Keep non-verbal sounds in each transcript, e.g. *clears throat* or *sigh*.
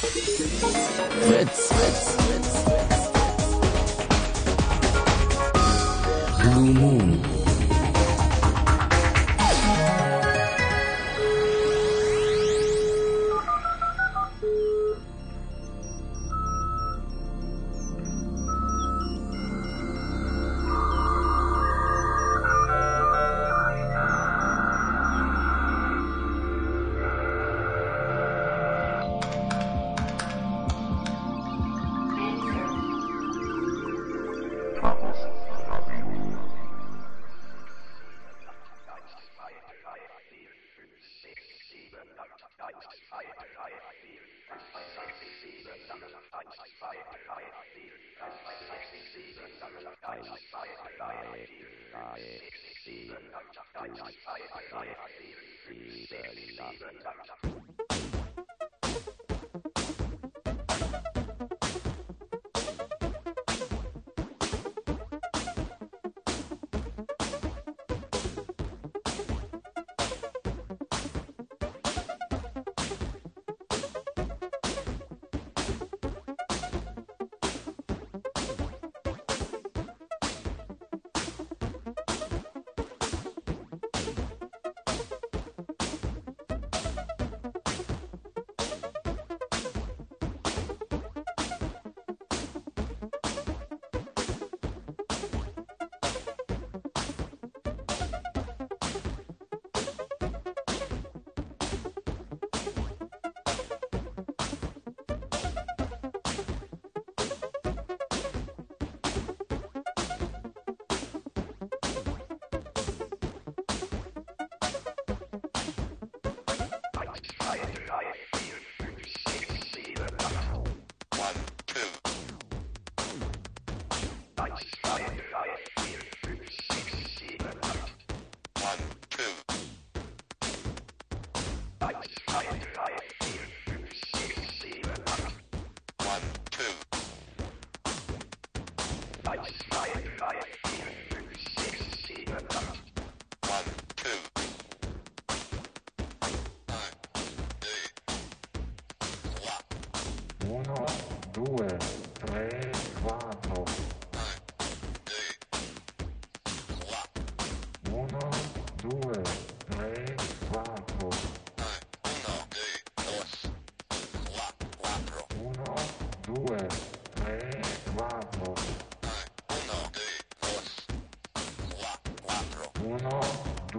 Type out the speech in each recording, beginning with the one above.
Fritz. Fritz, Fritz, Fritz. Blue Moon.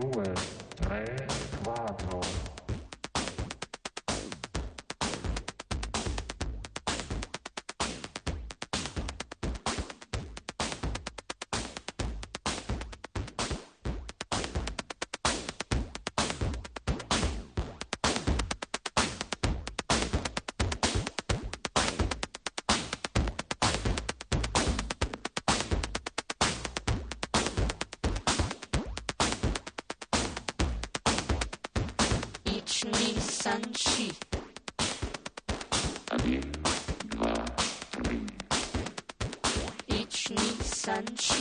do is 玩具。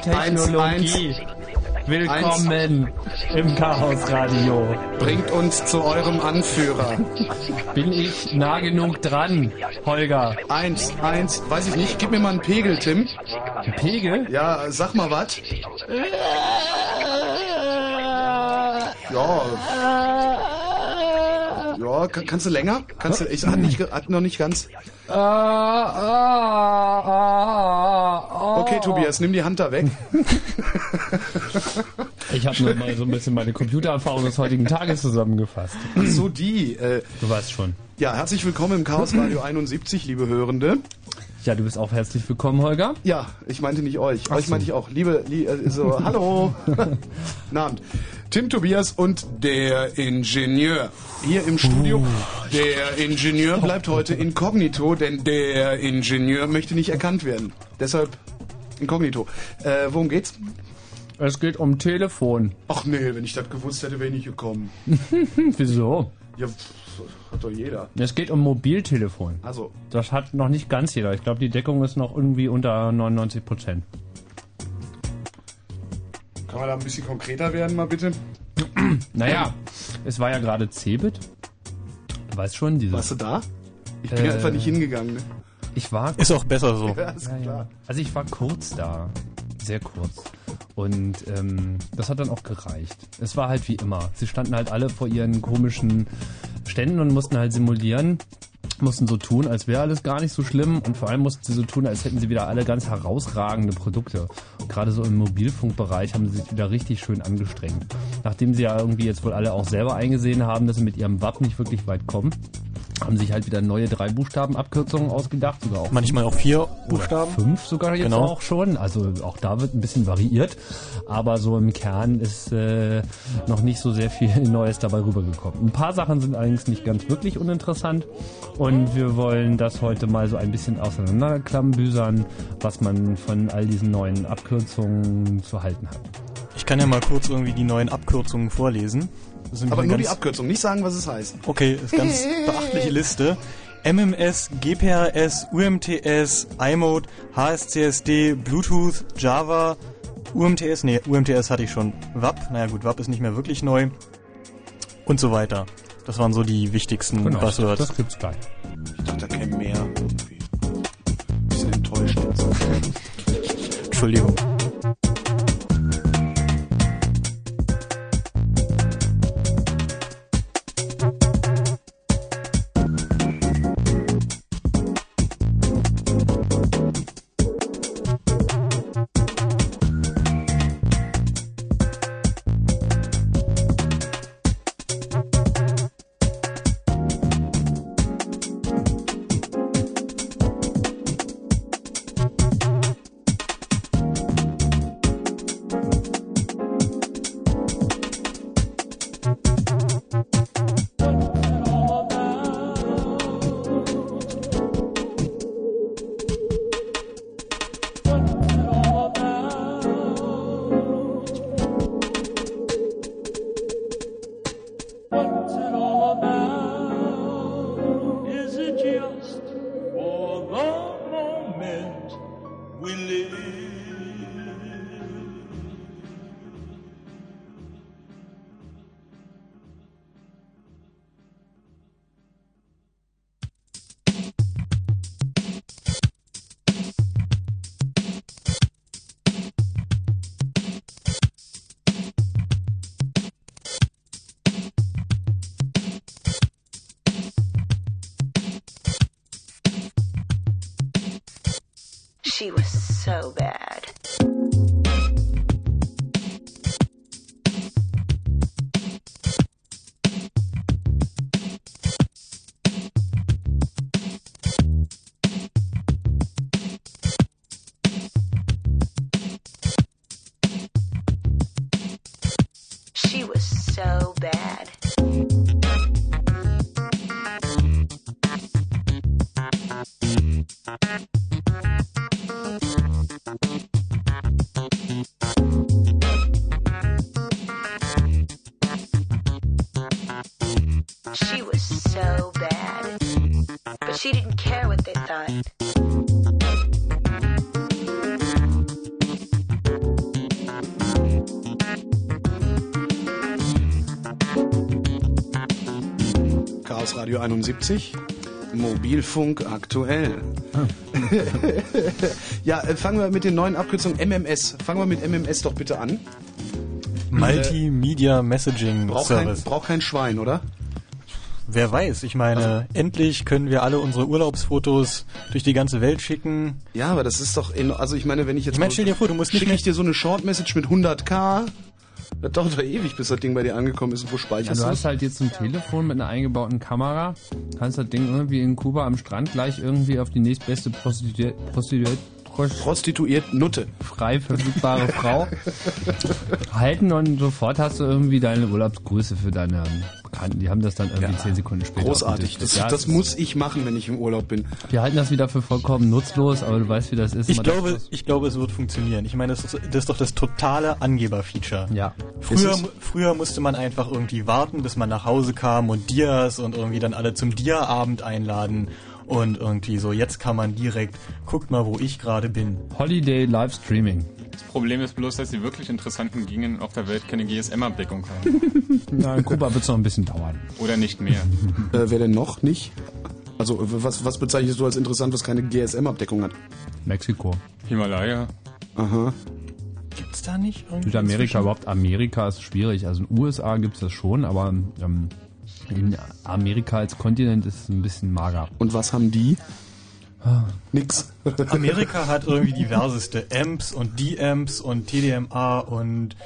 Technologie. 1, 1. Willkommen im Chaos Radio. Bringt uns zu eurem Anführer. Bin ich nah genug dran, Holger? Eins, eins, weiß ich nicht. Gib mir mal einen Pegel, Tim. Ein Pegel? Ja, sag mal was. Ja. Ja, kann, kannst du länger? Kannst du, ich hat, nicht, hat noch nicht ganz. Ah, ah, ah. ah. Okay, Tobias, nimm die Hand da weg. *laughs* Ich habe nur mal so ein bisschen meine Computererfahrung des heutigen Tages zusammengefasst. So die. Äh, Du weißt schon. ja, herzlich willkommen im Chaos Radio 71, liebe Hörende. Ja, du bist auch herzlich willkommen, Holger. Ja, ich meinte nicht euch. Euch so. meinte ich auch. Liebe, li äh, so, hallo. *laughs* Guten Abend. Tim Tobias und der Ingenieur. Hier im Studio. Der Ingenieur bleibt heute inkognito, denn der Ingenieur möchte nicht erkannt werden. Deshalb inkognito. Äh, worum geht's? Es geht um Telefon. Ach nee, wenn ich das gewusst hätte, wäre ich nicht gekommen. *laughs* Wieso? Ja, pff, hat doch jeder. Es geht um Mobiltelefon. Also, Das hat noch nicht ganz jeder. Ich glaube, die Deckung ist noch irgendwie unter 99 Prozent. kann man da ein bisschen konkreter werden, mal bitte? *clears throat* Naja, es war ja gerade Cebit. Du weißt schon, dieses. Warst du da? Ich bin Äh. einfach nicht hingegangen. Ne? Ich war Ist auch besser so. *laughs* Ja, ist klar. Also ich war kurz da, sehr kurz. Und ähm, das hat dann auch gereicht. Es war halt wie immer. Sie standen halt alle vor ihren komischen Ständen und mussten halt simulieren, mussten so tun, als wäre alles gar nicht so schlimm und vor allem mussten sie so tun, als hätten sie wieder alle ganz herausragende Produkte. Und gerade so im Mobilfunkbereich haben sie sich wieder richtig schön angestrengt. Nachdem sie ja irgendwie jetzt wohl alle auch selber eingesehen haben, dass sie mit ihrem WAP nicht wirklich weit kommen, haben sich halt wieder neue drei Buchstaben Abkürzungen ausgedacht, sogar auch Manchmal auch vier Buchstaben. fünf sogar jetzt Genau. auch schon. Also auch da wird ein bisschen variiert. Aber so im Kern ist äh, noch nicht so sehr viel *laughs* Neues dabei rübergekommen. Ein paar Sachen sind allerdings nicht ganz wirklich uninteressant. Und wir wollen das heute mal so ein bisschen auseinanderklammbüsern, was man von all diesen neuen Abkürzungen zu halten hat. Ich kann ja mal kurz irgendwie die neuen Abkürzungen vorlesen. Aber nur die Abkürzung, nicht sagen, was es heißt. Okay, ist ganz *laughs* beachtliche Liste. MMS, GPRS, UMTS, iMode, HSCSD, Bluetooth, Java, UMTS, nee, UMTS hatte ich schon. WAP, naja gut, WAP ist nicht mehr wirklich neu. Und so weiter. Das waren so die wichtigsten Buzzwords. das gibt's gleich. Ich dachte, da käme mehr irgendwie. Bisschen enttäuscht jetzt. Entschuldigung. So bad. 1990. Mobilfunk aktuell. Ah. *laughs* ja, äh, fangen wir mit den neuen Abkürzungen MMS. Fangen wir mit MMS doch bitte an. Multimedia Messaging braucht Service. Kein, braucht kein Schwein, oder? Wer weiß, ich meine, also, endlich können wir alle unsere Urlaubsfotos durch die ganze Welt schicken. Ja, aber das ist doch, in, also ich meine, wenn ich jetzt... Ich meine, stell dir vor, du musst nicht... Schicke ich dir so eine Short-Message mit 100k das dauert doch ewig, bis das Ding bei dir angekommen ist. Und wo Ja, speicherst du du hast halt jetzt ein Telefon mit einer eingebauten Kamera, kannst das Ding irgendwie in Kuba am Strand gleich irgendwie auf die nächstbeste Prostituierte, Prostituiert Nutte. frei verfügbare *laughs* Frau halten und sofort hast du irgendwie deine Urlaubsgrüße für deine Bekannten. Die haben das dann irgendwie Ja, zehn Sekunden später. Großartig. Das, das muss ich machen, wenn ich im Urlaub bin. Wir halten das wieder für vollkommen nutzlos, aber du weißt, wie das ist. Ich glaube, das- ich glaube, es wird funktionieren. Ich meine, das ist, das ist doch das totale Angeber-Feature. Ja. Früher, früher musste man einfach irgendwie warten, bis man nach Hause kam und Dias und irgendwie dann alle zum Dia-Abend einladen und irgendwie so. Jetzt kann man direkt, guckt mal, wo ich gerade bin. Holiday Livestreaming. Das Problem ist bloß, dass die wirklich interessanten Gegenden auf der Welt keine GSM-Abdeckung haben. *laughs* Ja, in Kuba wird es noch ein bisschen dauern. Oder nicht mehr. *laughs* Äh, wer denn noch nicht? Also, was, was bezeichnest du als interessant, was keine GSM-Abdeckung hat? Mexiko. Himalaya. Aha. Gibt's da nicht irgendwie? Südamerika, inzwischen? überhaupt Amerika ist schwierig. Also in den USA gibt es das schon, aber ähm, in Amerika als Kontinent ist es ein bisschen mager. Und was haben die? Nix. Amerika hat irgendwie diverseste Amps und D-Amps und TDMA und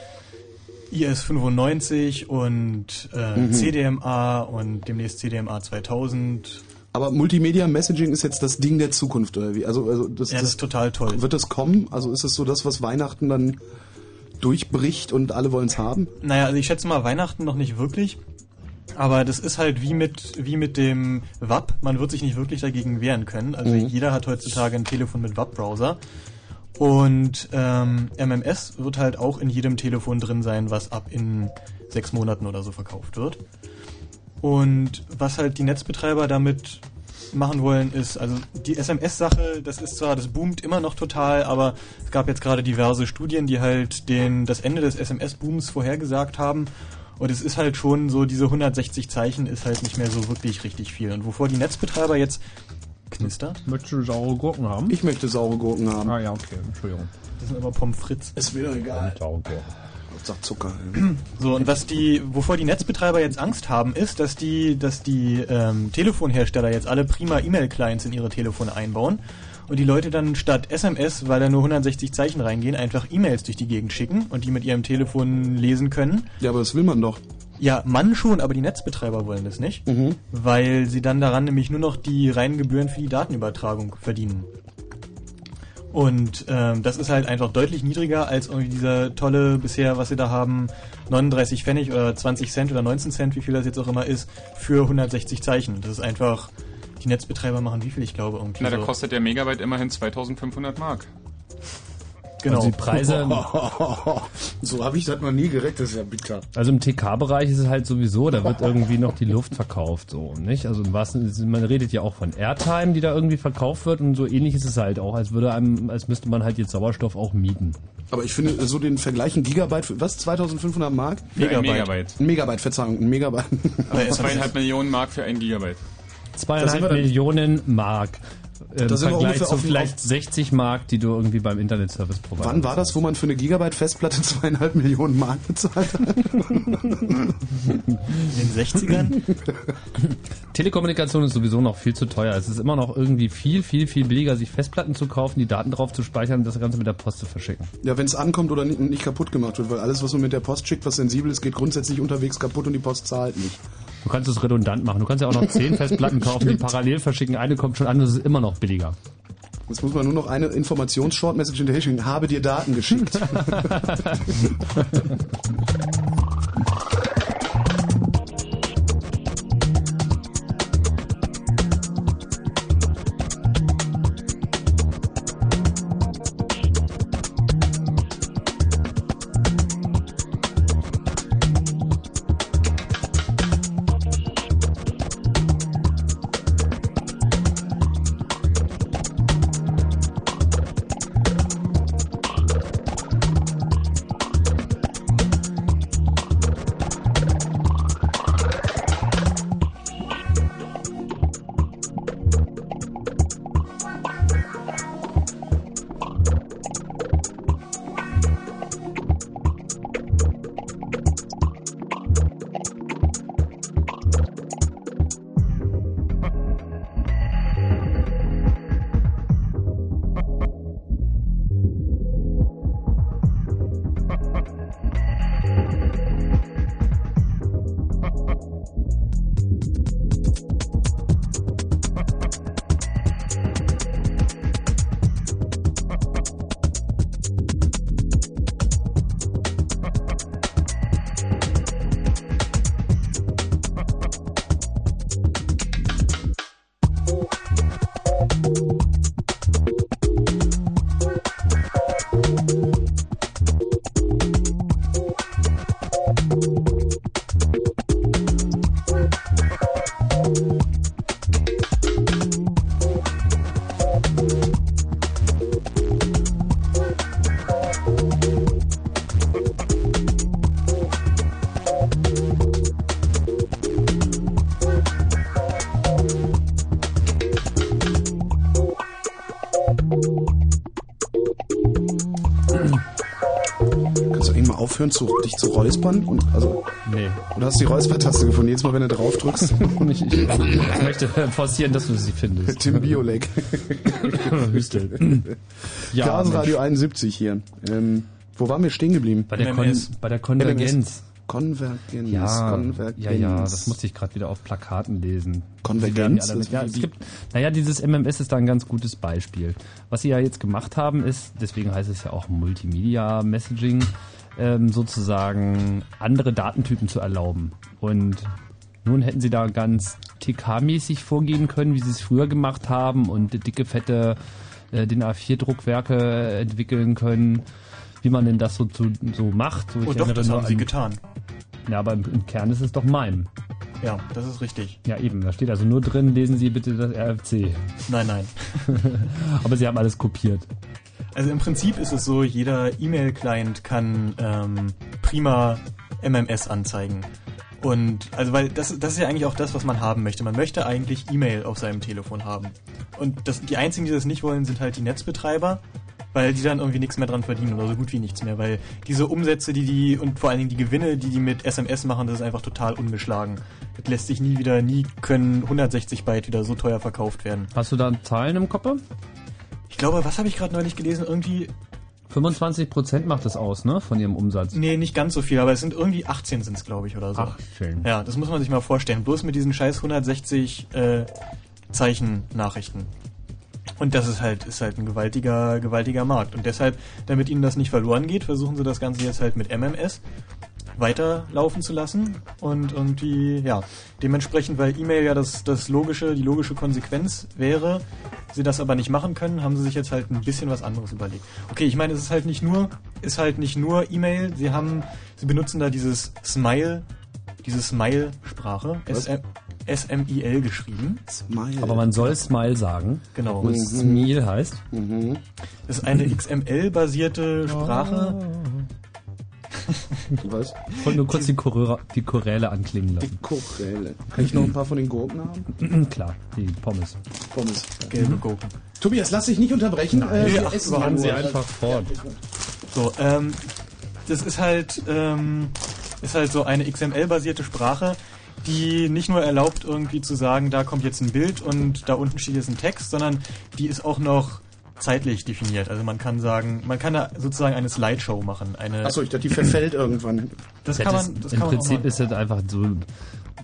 IS95 und äh, Mhm. CDMA und demnächst CDMA 2000. Aber Multimedia Messaging ist jetzt das Ding der Zukunft, oder wie? Also, also das, Ja, das ist total toll. wird das kommen? Also ist es so das, was Weihnachten dann durchbricht und alle wollen es haben? Naja, also ich schätze mal Weihnachten noch nicht wirklich. Aber das ist halt wie mit, wie mit dem WAP. Man wird sich nicht wirklich dagegen wehren können. Also jeder hat heutzutage ein Telefon mit WAP-Browser. Und ähm, MMS wird halt auch in jedem Telefon drin sein, was ab in sechs Monaten oder so verkauft wird. Und was halt die Netzbetreiber damit machen wollen, ist, also die SMS-Sache, das ist zwar, das boomt immer noch total, aber es gab jetzt gerade diverse Studien, die halt den, das Ende des SMS-Booms vorhergesagt haben. Und es ist halt schon so, diese 160 Zeichen ist halt nicht mehr so wirklich richtig viel. Und wovor die Netzbetreiber jetzt knistert, Möchtest du saure Gurken haben? Ich möchte saure Gurken haben. ah ja, okay, Entschuldigung. das sind aber Pommes frites. Ist mir doch egal. Saure Gurken. Sag Zucker. So, und was die, wovor die Netzbetreiber jetzt Angst haben, ist, dass die, dass die ähm, Telefonhersteller jetzt alle prima E-Mail-Clients in ihre Telefone einbauen und die Leute dann statt SMS, weil da nur 160 Zeichen reingehen, einfach E-Mails durch die Gegend schicken und die mit ihrem Telefon lesen können. Ja, aber das will man doch. Ja, man schon, aber die Netzbetreiber wollen das nicht, weil sie dann daran nämlich nur noch die reinen Gebühren für die Datenübertragung verdienen. Und ähm, das ist halt einfach deutlich niedriger als irgendwie dieser tolle bisher, was sie da haben, 39 Pfennig oder 20 Cent oder 19 Cent, wie viel das jetzt auch immer ist, für 160 Zeichen. Das ist einfach, die Netzbetreiber machen wie viel, ich glaube, irgendwie Na, da so. kostet der Megabyte immerhin 2500 Mark. genau. Also die Preise, *laughs* so habe ich das noch nie gerechnet, das ist ja bitter. also im TK-Bereich ist es halt sowieso, da wird irgendwie noch die Luft verkauft, so, nicht? Also im wahrsten Sinne, man redet ja auch von Airtime, die da irgendwie verkauft wird und so ähnlich ist es halt auch, als würde einem, als müsste man halt jetzt Sauerstoff auch mieten. Aber ich finde, so den Vergleich, ein Gigabyte, für, was, 2500 Mark? Für ein Megabyte. Megabyte. Ein Megabyte, Verzeihung, ein Megabyte. Aber *laughs* Zweieinhalb Millionen Mark für ein Gigabyte. Da Zweieinhalb Millionen Mark. Im Da sind wir Vergleich ungefähr zu vielleicht 60 Mark, die du irgendwie beim Internet-Service Provider Wann war das, wo man für eine Gigabyte Festplatte *laughs* zweieinhalb Millionen Mark bezahlt hat? *laughs* in den 60ern? Telekommunikation ist sowieso noch viel zu teuer. Es ist immer noch irgendwie viel, viel, viel billiger, sich Festplatten zu kaufen, die Daten drauf zu speichern und das Ganze mit der Post zu verschicken. Ja, wenn es ankommt oder nicht, nicht kaputt gemacht wird, weil alles, was man mit der Post schickt, was sensibel ist, geht grundsätzlich unterwegs kaputt und die Post zahlt nicht. Du kannst es redundant machen. Du kannst ja auch noch 10 *laughs* Festplatten kaufen, die parallel verschicken. Eine kommt schon an, das ist immer noch billiger. Jetzt muss man nur noch eine Informations-Short-Message hinterher schicken. Habe dir Daten geschickt. *laughs* *laughs* aufhören, zu, dich zu räuspern? Und, also, Nee. du hast die Räuspertaste gefunden. Jedes Mal, wenn du drauf drückst. *laughs* Ich, ich, ich möchte forcieren, dass du sie findest. Tim Biolek. *laughs* Hüstel. Ja, Chaosradio 71 hier. Ähm, wo waren wir stehen geblieben? bei der, Kon bei der Konvergenz. Konvergenz. Ja, Konvergenz. ja, ja, das musste ich gerade wieder auf Plakaten lesen. Konvergenz? Ja, alle- ja, Das- es gibt, naja, dieses MMS ist da ein ganz gutes Beispiel. Was sie ja jetzt gemacht haben, ist, deswegen heißt es ja auch Multimedia Messaging, ähm, sozusagen andere Datentypen zu erlauben. Und nun hätten sie da ganz TK-mäßig vorgehen können, wie sie es früher gemacht haben und dicke, fette äh, DIN A4-Druckwerke entwickeln können, wie man denn das so, zu, so macht. So, ich Oh doch, das haben sie an- getan. Ja, aber im, im Kern ist es doch MIME. Ja, das ist richtig. Ja, eben. Da steht also nur drin, lesen Sie bitte das RFC. Nein, nein. *laughs* Aber Sie haben alles kopiert. Also im Prinzip ist es so, jeder E-Mail-Client kann ähm, prima MMS anzeigen. Und also weil das, das ist ja eigentlich auch das, was man haben möchte. Man möchte eigentlich E-Mail auf seinem Telefon haben. Und das, die einzigen, die das nicht wollen, sind halt die Netzbetreiber, weil die dann irgendwie nichts mehr dran verdienen oder so gut wie nichts mehr. Weil diese Umsätze, die die und vor allen Dingen die Gewinne, die die mit SMS machen, das ist einfach total ungeschlagen. Das lässt sich nie wieder, nie können 160 Byte wieder so teuer verkauft werden. Hast du da Zahlen im Kopf? Ich glaube, was habe ich gerade neulich gelesen? Irgendwie 25% macht das aus, ne? Von Ihrem Umsatz. Nee, nicht ganz so viel, aber es sind irgendwie 18 sind es, glaube ich, oder so. Ach, schön. Ja, das muss man sich mal vorstellen. Bloß mit diesen scheiß 160 äh, Zeichen Nachrichten. Und das ist halt, ist halt ein gewaltiger, gewaltiger Markt. Und deshalb, damit ihnen das nicht verloren geht, versuchen sie das Ganze jetzt halt mit MMS weiterlaufen zu lassen. Und irgendwie, ja, dementsprechend, weil E-Mail ja das, das logische, die logische Konsequenz wäre, sie das aber nicht machen können, haben sie sich jetzt halt ein bisschen was anderes überlegt. Okay, ich meine, es ist halt nicht nur, ist halt nicht nur E-Mail, sie haben, sie benutzen da dieses Smile, diese Smile-Sprache, S-M-I-L geschrieben. Smile. Aber man soll Smile sagen. Genau. Was Smile heißt. Das ist eine XML-basierte Sprache. *laughs* Was? Ich wollte nur kurz die, Choräle, die Choräle anklingen lassen. Choräle. Kann ich noch ein paar von den Gurken haben? Klar, die Pommes. Pommes. Gelbe Gurken. Tobias, lass dich nicht unterbrechen. äh, wir ach, essen Machen ja Sie nur. einfach fort. So, ähm, das ist halt, ähm, ist halt so eine XML-basierte Sprache, die nicht nur erlaubt, irgendwie zu sagen, da kommt jetzt ein Bild und da unten steht jetzt ein Text, sondern die ist auch noch zeitlich definiert. Also man kann sagen, man kann da sozusagen eine Slideshow machen. Eine, Achso, ich dachte, die verfällt irgendwann. das Ja, kann das, man, das Im kann man auch Prinzip machen. ist es einfach so,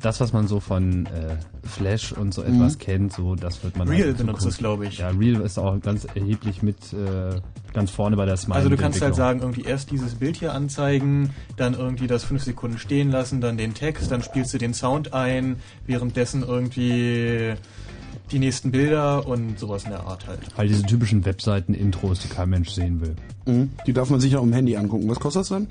das, was man so von äh, Flash und so etwas kennt, so das wird man Mhm. Real halt in benutzt das, glaube ich. Ja, Real ist auch ganz erheblich mit äh, ganz vorne bei der Smile. Also du kannst halt sagen, irgendwie erst dieses Bild hier anzeigen, dann irgendwie das fünf Sekunden stehen lassen, dann den Text, dann spielst du den Sound ein, währenddessen irgendwie die nächsten Bilder und sowas in der Art halt. Halt diese typischen Webseiten-Intros, die kein Mensch sehen will. Mhm. Die darf man sich ja dem Handy angucken. Was kostet das dann?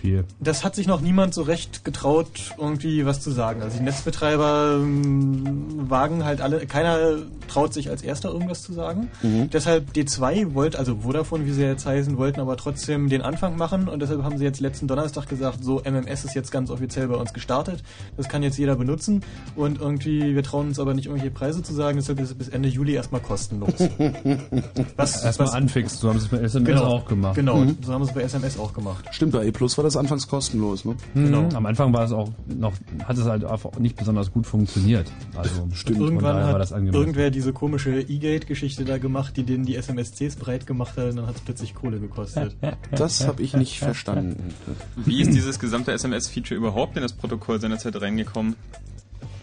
Viel. Das hat sich noch niemand so recht getraut, irgendwie was zu sagen. Also die Netzbetreiber ähm, wagen halt alle, keiner traut sich als erster irgendwas zu sagen. Deshalb D2 wollte, also Vodafone, wie sie jetzt heißen, wollten aber trotzdem den Anfang machen und deshalb haben sie jetzt letzten Donnerstag gesagt, so MMS ist jetzt ganz offiziell bei uns gestartet. Das kann jetzt jeder benutzen und irgendwie, wir trauen uns aber nicht irgendwelche Preise zu sagen, deshalb ist es bis Ende Juli erstmal kostenlos. *laughs* was, Erstmal was- anfixen, so haben sie es bei SMS auch gemacht. Genau, so haben sie es bei SMS auch gemacht. Stimmt, bei E Plus war das anfangs kostenlos, ne? Genau. Mhm. Am Anfang war es auch noch, hat es halt einfach nicht besonders gut funktioniert. Also Stimmt. Irgendwann hat das irgendwer diese komische E-Gate-Geschichte da gemacht, die denen die SMSCs breit gemacht hat und dann hat es plötzlich Kohle gekostet. Das habe ich nicht verstanden. Wie ist dieses gesamte SMS-Feature überhaupt in das Protokoll seinerzeit reingekommen?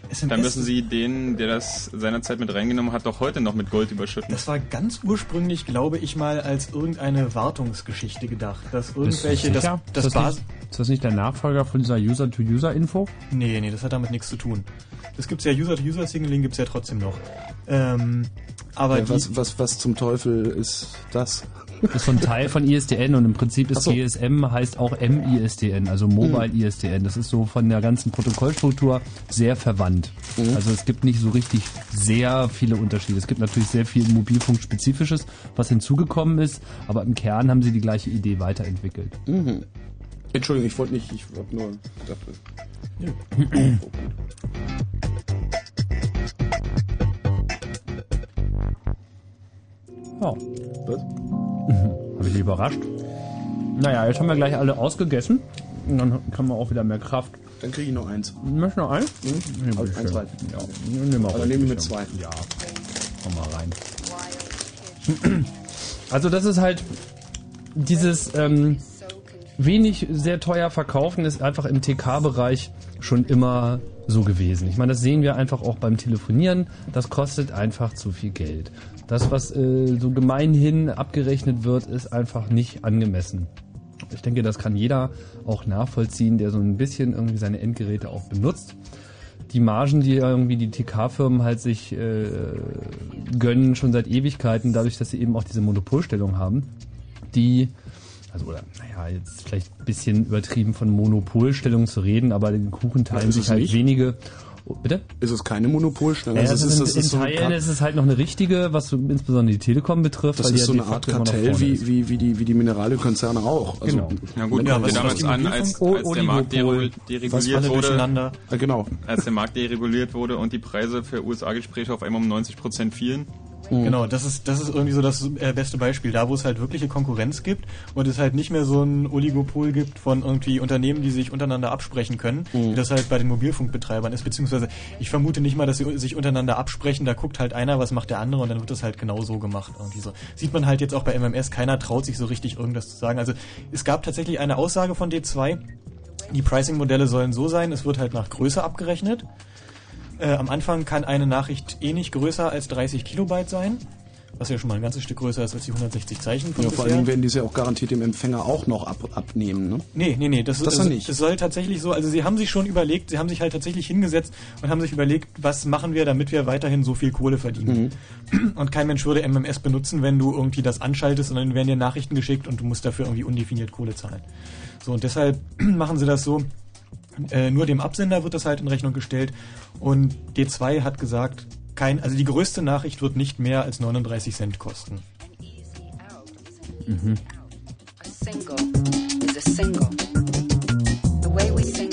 SMS, Dann müssen Sie den, der das seinerzeit mit reingenommen hat, doch heute noch mit Gold überschütten. das war ganz ursprünglich, glaube ich mal, als irgendeine Wartungsgeschichte gedacht, dass irgendwelche, das, sicher? das, ist, das nicht, ist das nicht der Nachfolger von dieser User-to-User-Info? nee, nee, das hat damit nichts zu tun. Das gibt's ja User-to-User-Signaling gibt's ja trotzdem noch. Ähm, aber Ja, die, was, was, was zum Teufel ist das? Das ist so ein Teil von ISDN und im Prinzip ist so. GSM heißt auch MISDN, also Mobile ISDN. Das ist so von der ganzen Protokollstruktur sehr verwandt. Also es gibt nicht so richtig sehr viele Unterschiede. Es gibt natürlich sehr viel Mobilfunkspezifisches, was hinzugekommen ist, aber im Kern haben sie die gleiche Idee weiterentwickelt. Entschuldigung, ich wollte nicht, ich habe nur gedacht. Ja, Was? Habe ich dich überrascht? Naja, jetzt haben wir gleich alle ausgegessen. Und dann haben wir auch wieder mehr Kraft. Dann kriege ich noch eins. Möchtest du noch eins? Mhm. Also eins reicht. Ja, nimm mal Aber ruhig. nehme ich mit zwei. Ja, komm mal rein. Also das ist halt dieses ähm, wenig sehr teuer verkaufen ist einfach im TK-Bereich schon immer so gewesen. Ich meine, das sehen wir einfach auch beim Telefonieren. Das kostet einfach zu viel Geld. Das, was äh, so gemeinhin abgerechnet wird, ist einfach nicht angemessen. Ich denke, das kann jeder auch nachvollziehen, der so ein bisschen irgendwie seine Endgeräte auch benutzt. Die Margen, die irgendwie die TK-Firmen halt sich äh, gönnen, schon seit Ewigkeiten, dadurch, dass sie eben auch diese Monopolstellung haben, die, also oder, naja, jetzt vielleicht ein bisschen übertrieben von Monopolstellung zu reden, aber den Kuchen teilen sich halt nicht. wenige. Oh, bitte? Ist es keine Monopolstellung? Ja, Also das es ist, in, in so ein Teilen Ka- ist es halt noch eine richtige, was so insbesondere die Telekom betrifft. das weil die ist so ja eine de Art Kartell ist. wie, wie, wie die, wie die Mineralölkonzerne auch. Also, Genau. Na gut, Ja, was- damals an, als, als der Markt dereguliert wurde, äh, genau. als der Markt dereguliert wurde und die Preise für USA-Gespräche auf einmal um 90% fielen. Genau, das ist, das ist irgendwie so das äh, beste Beispiel. Da, wo es halt wirkliche Konkurrenz gibt und es halt nicht mehr so ein Oligopol gibt von irgendwie Unternehmen, die sich untereinander absprechen können, wie das halt bei den Mobilfunkbetreibern ist. Beziehungsweise ich vermute nicht mal, dass sie sich untereinander absprechen. Da guckt halt einer, was macht der andere und dann wird das halt genau so gemacht. Irgendwie so. Sieht man halt jetzt auch bei MMS, keiner traut sich so richtig irgendwas zu sagen. Also es gab tatsächlich eine Aussage von D2, die Pricing-Modelle sollen so sein, es wird halt nach Größe abgerechnet. Äh, am Anfang kann eine Nachricht eh nicht größer als 30 Kilobyte sein, was ja schon mal ein ganzes Stück größer ist als die 160 Zeichen von Ja, vor allen bisher. Dingen werden die es ja auch garantiert dem Empfänger auch noch ab, abnehmen. Ne? Nee, nee, nee, das, Das ist, dann nicht. das soll tatsächlich so, also sie haben sich schon überlegt, sie haben sich halt tatsächlich hingesetzt und haben sich überlegt, was machen wir, damit wir weiterhin so viel Kohle verdienen. Mhm. Und kein Mensch würde MMS benutzen, wenn du irgendwie das anschaltest und dann werden dir Nachrichten geschickt und du musst dafür irgendwie undefiniert Kohle zahlen. So, und deshalb *clears throat* machen sie das so, äh, nur dem Absender wird das halt in Rechnung gestellt und D2 hat gesagt, kein, also die größte Nachricht wird nicht mehr als 39 Cent kosten. A single is a single. The way we single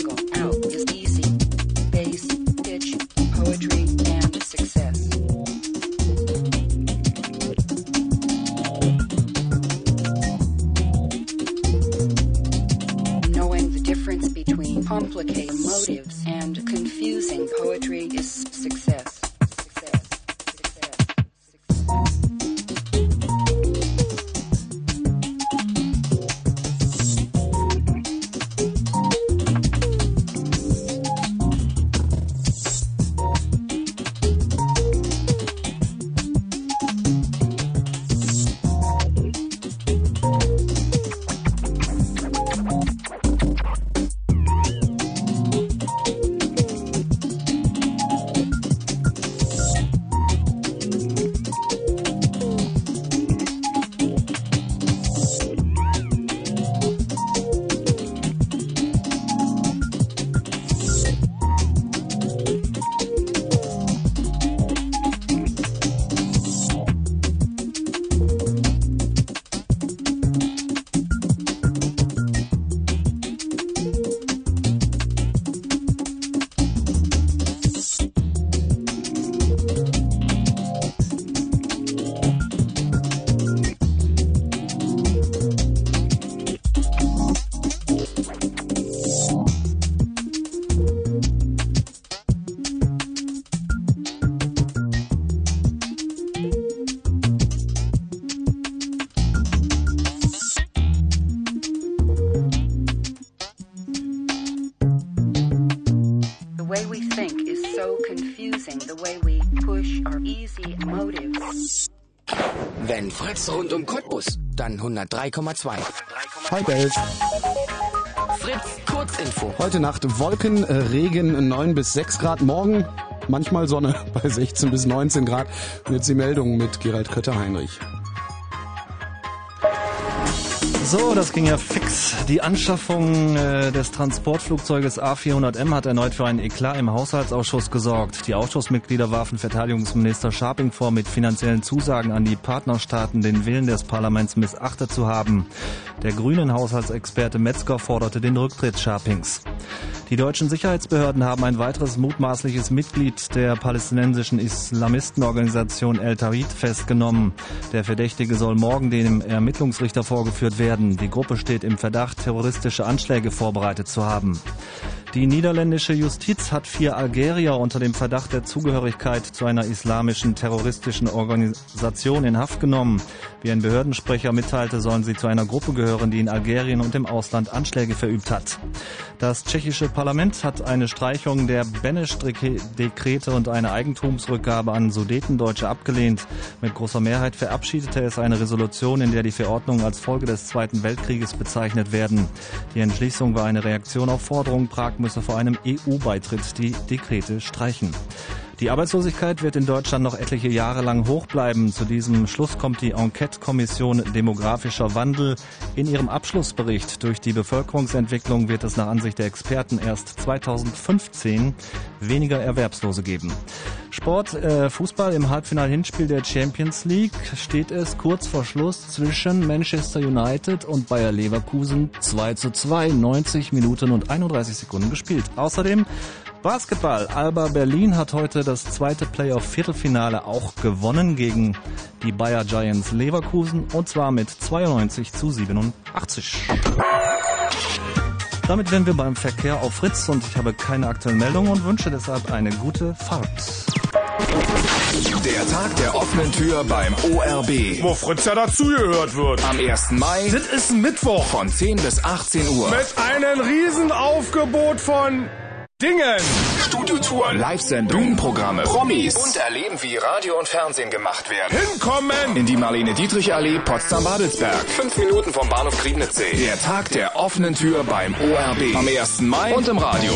between complicated motives and confusing poetry is. Success. Confusing. The way we push our easy motives. Wenn Fritz rund um Cottbus, dann 103,2. Halb elf. Fritz Kurzinfo. Heute Nacht Wolken, äh, Regen 9 bis 6 Grad. Morgen manchmal Sonne *laughs* bei 16 bis 19 Grad. Und jetzt die Meldung mit Gerald Kötter-Heinrich. So, das ging ja fix. Die Anschaffung äh, des Transportflugzeuges A400M hat erneut für einen Eklat im Haushaltsausschuss gesorgt. Die Ausschussmitglieder warfen Verteidigungsminister Scharping vor, mit finanziellen Zusagen an die Partnerstaaten den Willen des Parlaments missachtet zu haben. Der grünen Haushaltsexperte Metzger forderte den Rücktritt Scharpings. Die deutschen Sicherheitsbehörden haben ein weiteres mutmaßliches Mitglied der palästinensischen Islamistenorganisation El Tawhid festgenommen. Der Verdächtige soll morgen dem Ermittlungsrichter vorgeführt werden. Die Gruppe steht im Verdacht, terroristische Anschläge vorbereitet zu haben. Die niederländische Justiz hat vier Algerier unter dem Verdacht der Zugehörigkeit zu einer islamischen terroristischen Organisation in Haft genommen. Wie ein Behördensprecher mitteilte, sollen sie zu einer Gruppe gehören, die in Algerien und im Ausland Anschläge verübt hat. Das tschechische Parlament hat eine Streichung der Benesch-Dekrete und eine Eigentumsrückgabe an Sudetendeutsche abgelehnt. Mit großer Mehrheit verabschiedete es eine Resolution, in der die Verordnungen als Folge des Zweiten Weltkrieges bezeichnet werden. Die Entschließung war eine Reaktion auf Forderungen, Prag müsse vor einem EU-Beitritt die Dekrete streichen. Die Arbeitslosigkeit wird in Deutschland noch etliche Jahre lang hoch bleiben. Zu diesem Schluss kommt die Enquete-Kommission Demografischer Wandel. In ihrem Abschlussbericht durch die Bevölkerungsentwicklung wird es nach Ansicht der Experten erst 2015 weniger Erwerbslose geben. Sport, äh, Fußball im Halbfinal-Hinspiel der Champions League steht es kurz vor Schluss zwischen Manchester United und Bayer Leverkusen 2 zu 2, 90 Minuten und 31 Sekunden gespielt. Außerdem Basketball. Alba Berlin hat heute das zweite Playoff-Viertelfinale auch gewonnen gegen die Bayer Giants Leverkusen und zwar mit 92 zu 87. Damit wären wir beim Verkehr auf Fritz und ich habe keine aktuellen Meldungen und wünsche deshalb eine gute Fahrt. Der Tag der offenen Tür beim ORB. Wo Fritz ja dazugehört wird. Am 1. Mai. Das ist ein Mittwoch. Von 10 bis 18 Uhr. Mit einem Riesenaufgebot von Dingen. Studiotour, Live-Sendung, Bühnenprogramme, Promis und erleben, wie Radio und Fernsehen gemacht werden. Hinkommen! In die Marlene Dietrich Allee, Potsdam-Babelsberg. Fünf Minuten vom Bahnhof Griebnitzsee. Der Tag der offenen Tür beim ORB. Am 1. Mai und im Radio.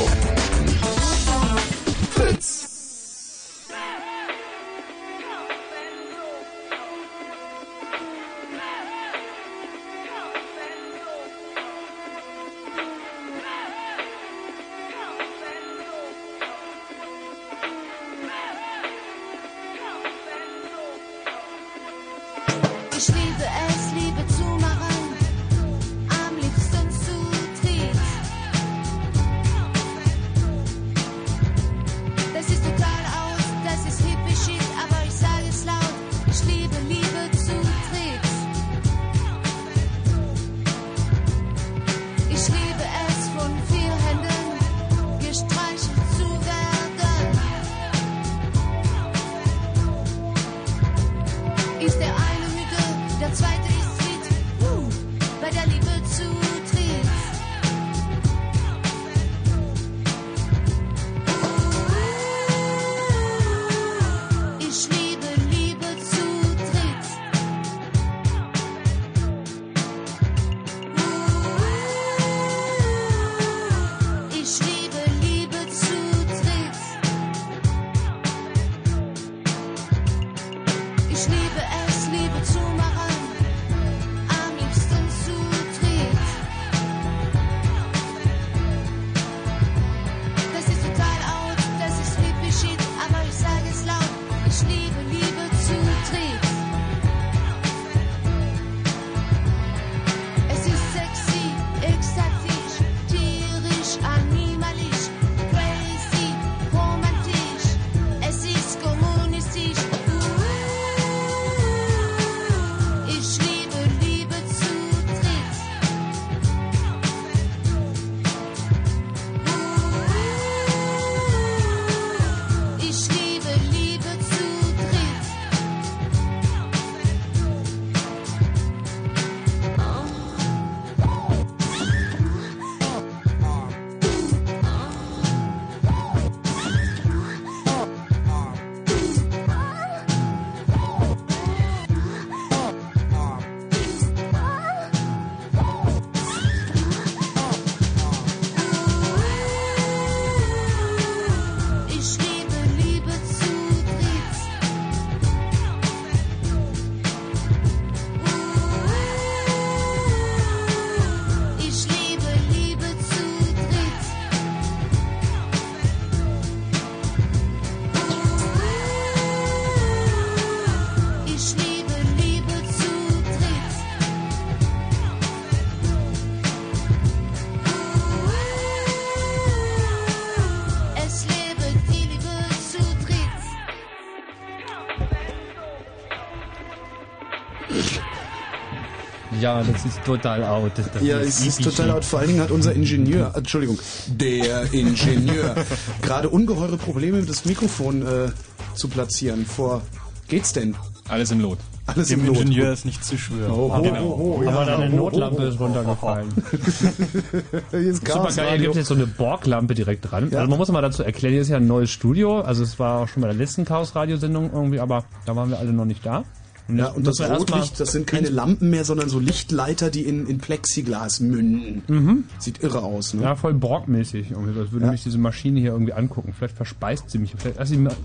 Ja, das ist total out. Das, das Ja, es ist total laut. Vor allen Dingen hat unser Ingenieur, äh, Entschuldigung, der Ingenieur, *laughs* gerade ungeheure Probleme, das Mikrofon äh, zu platzieren. Vor, geht's denn? Alles im Lot. Alles Dem im Lot. Ingenieur ist nicht zu schwören. Oh, oh, Genau. oh, oh, Aber ja. deine Oh, oh, Notlampe oh, ist runtergefallen. *laughs* Hier ist Super geil, gibt es jetzt so eine Borglampe direkt dran. Ja. Also man muss mal dazu erklären, hier ist ja ein neues Studio. Also es war auch schon bei der letzten Chaos-Radio-Sendung irgendwie, aber da waren wir alle noch nicht da. Ja, und das Rotlicht, das sind keine Lampen mehr, sondern so Lichtleiter, die in, in Plexiglas münden. Sieht irre aus, ne? Mhm. Ja, voll Borgmäßig. Irgendwie. Das würde Ja. mich diese Maschine hier irgendwie angucken. Vielleicht verspeist sie mich. Vielleicht assimiliert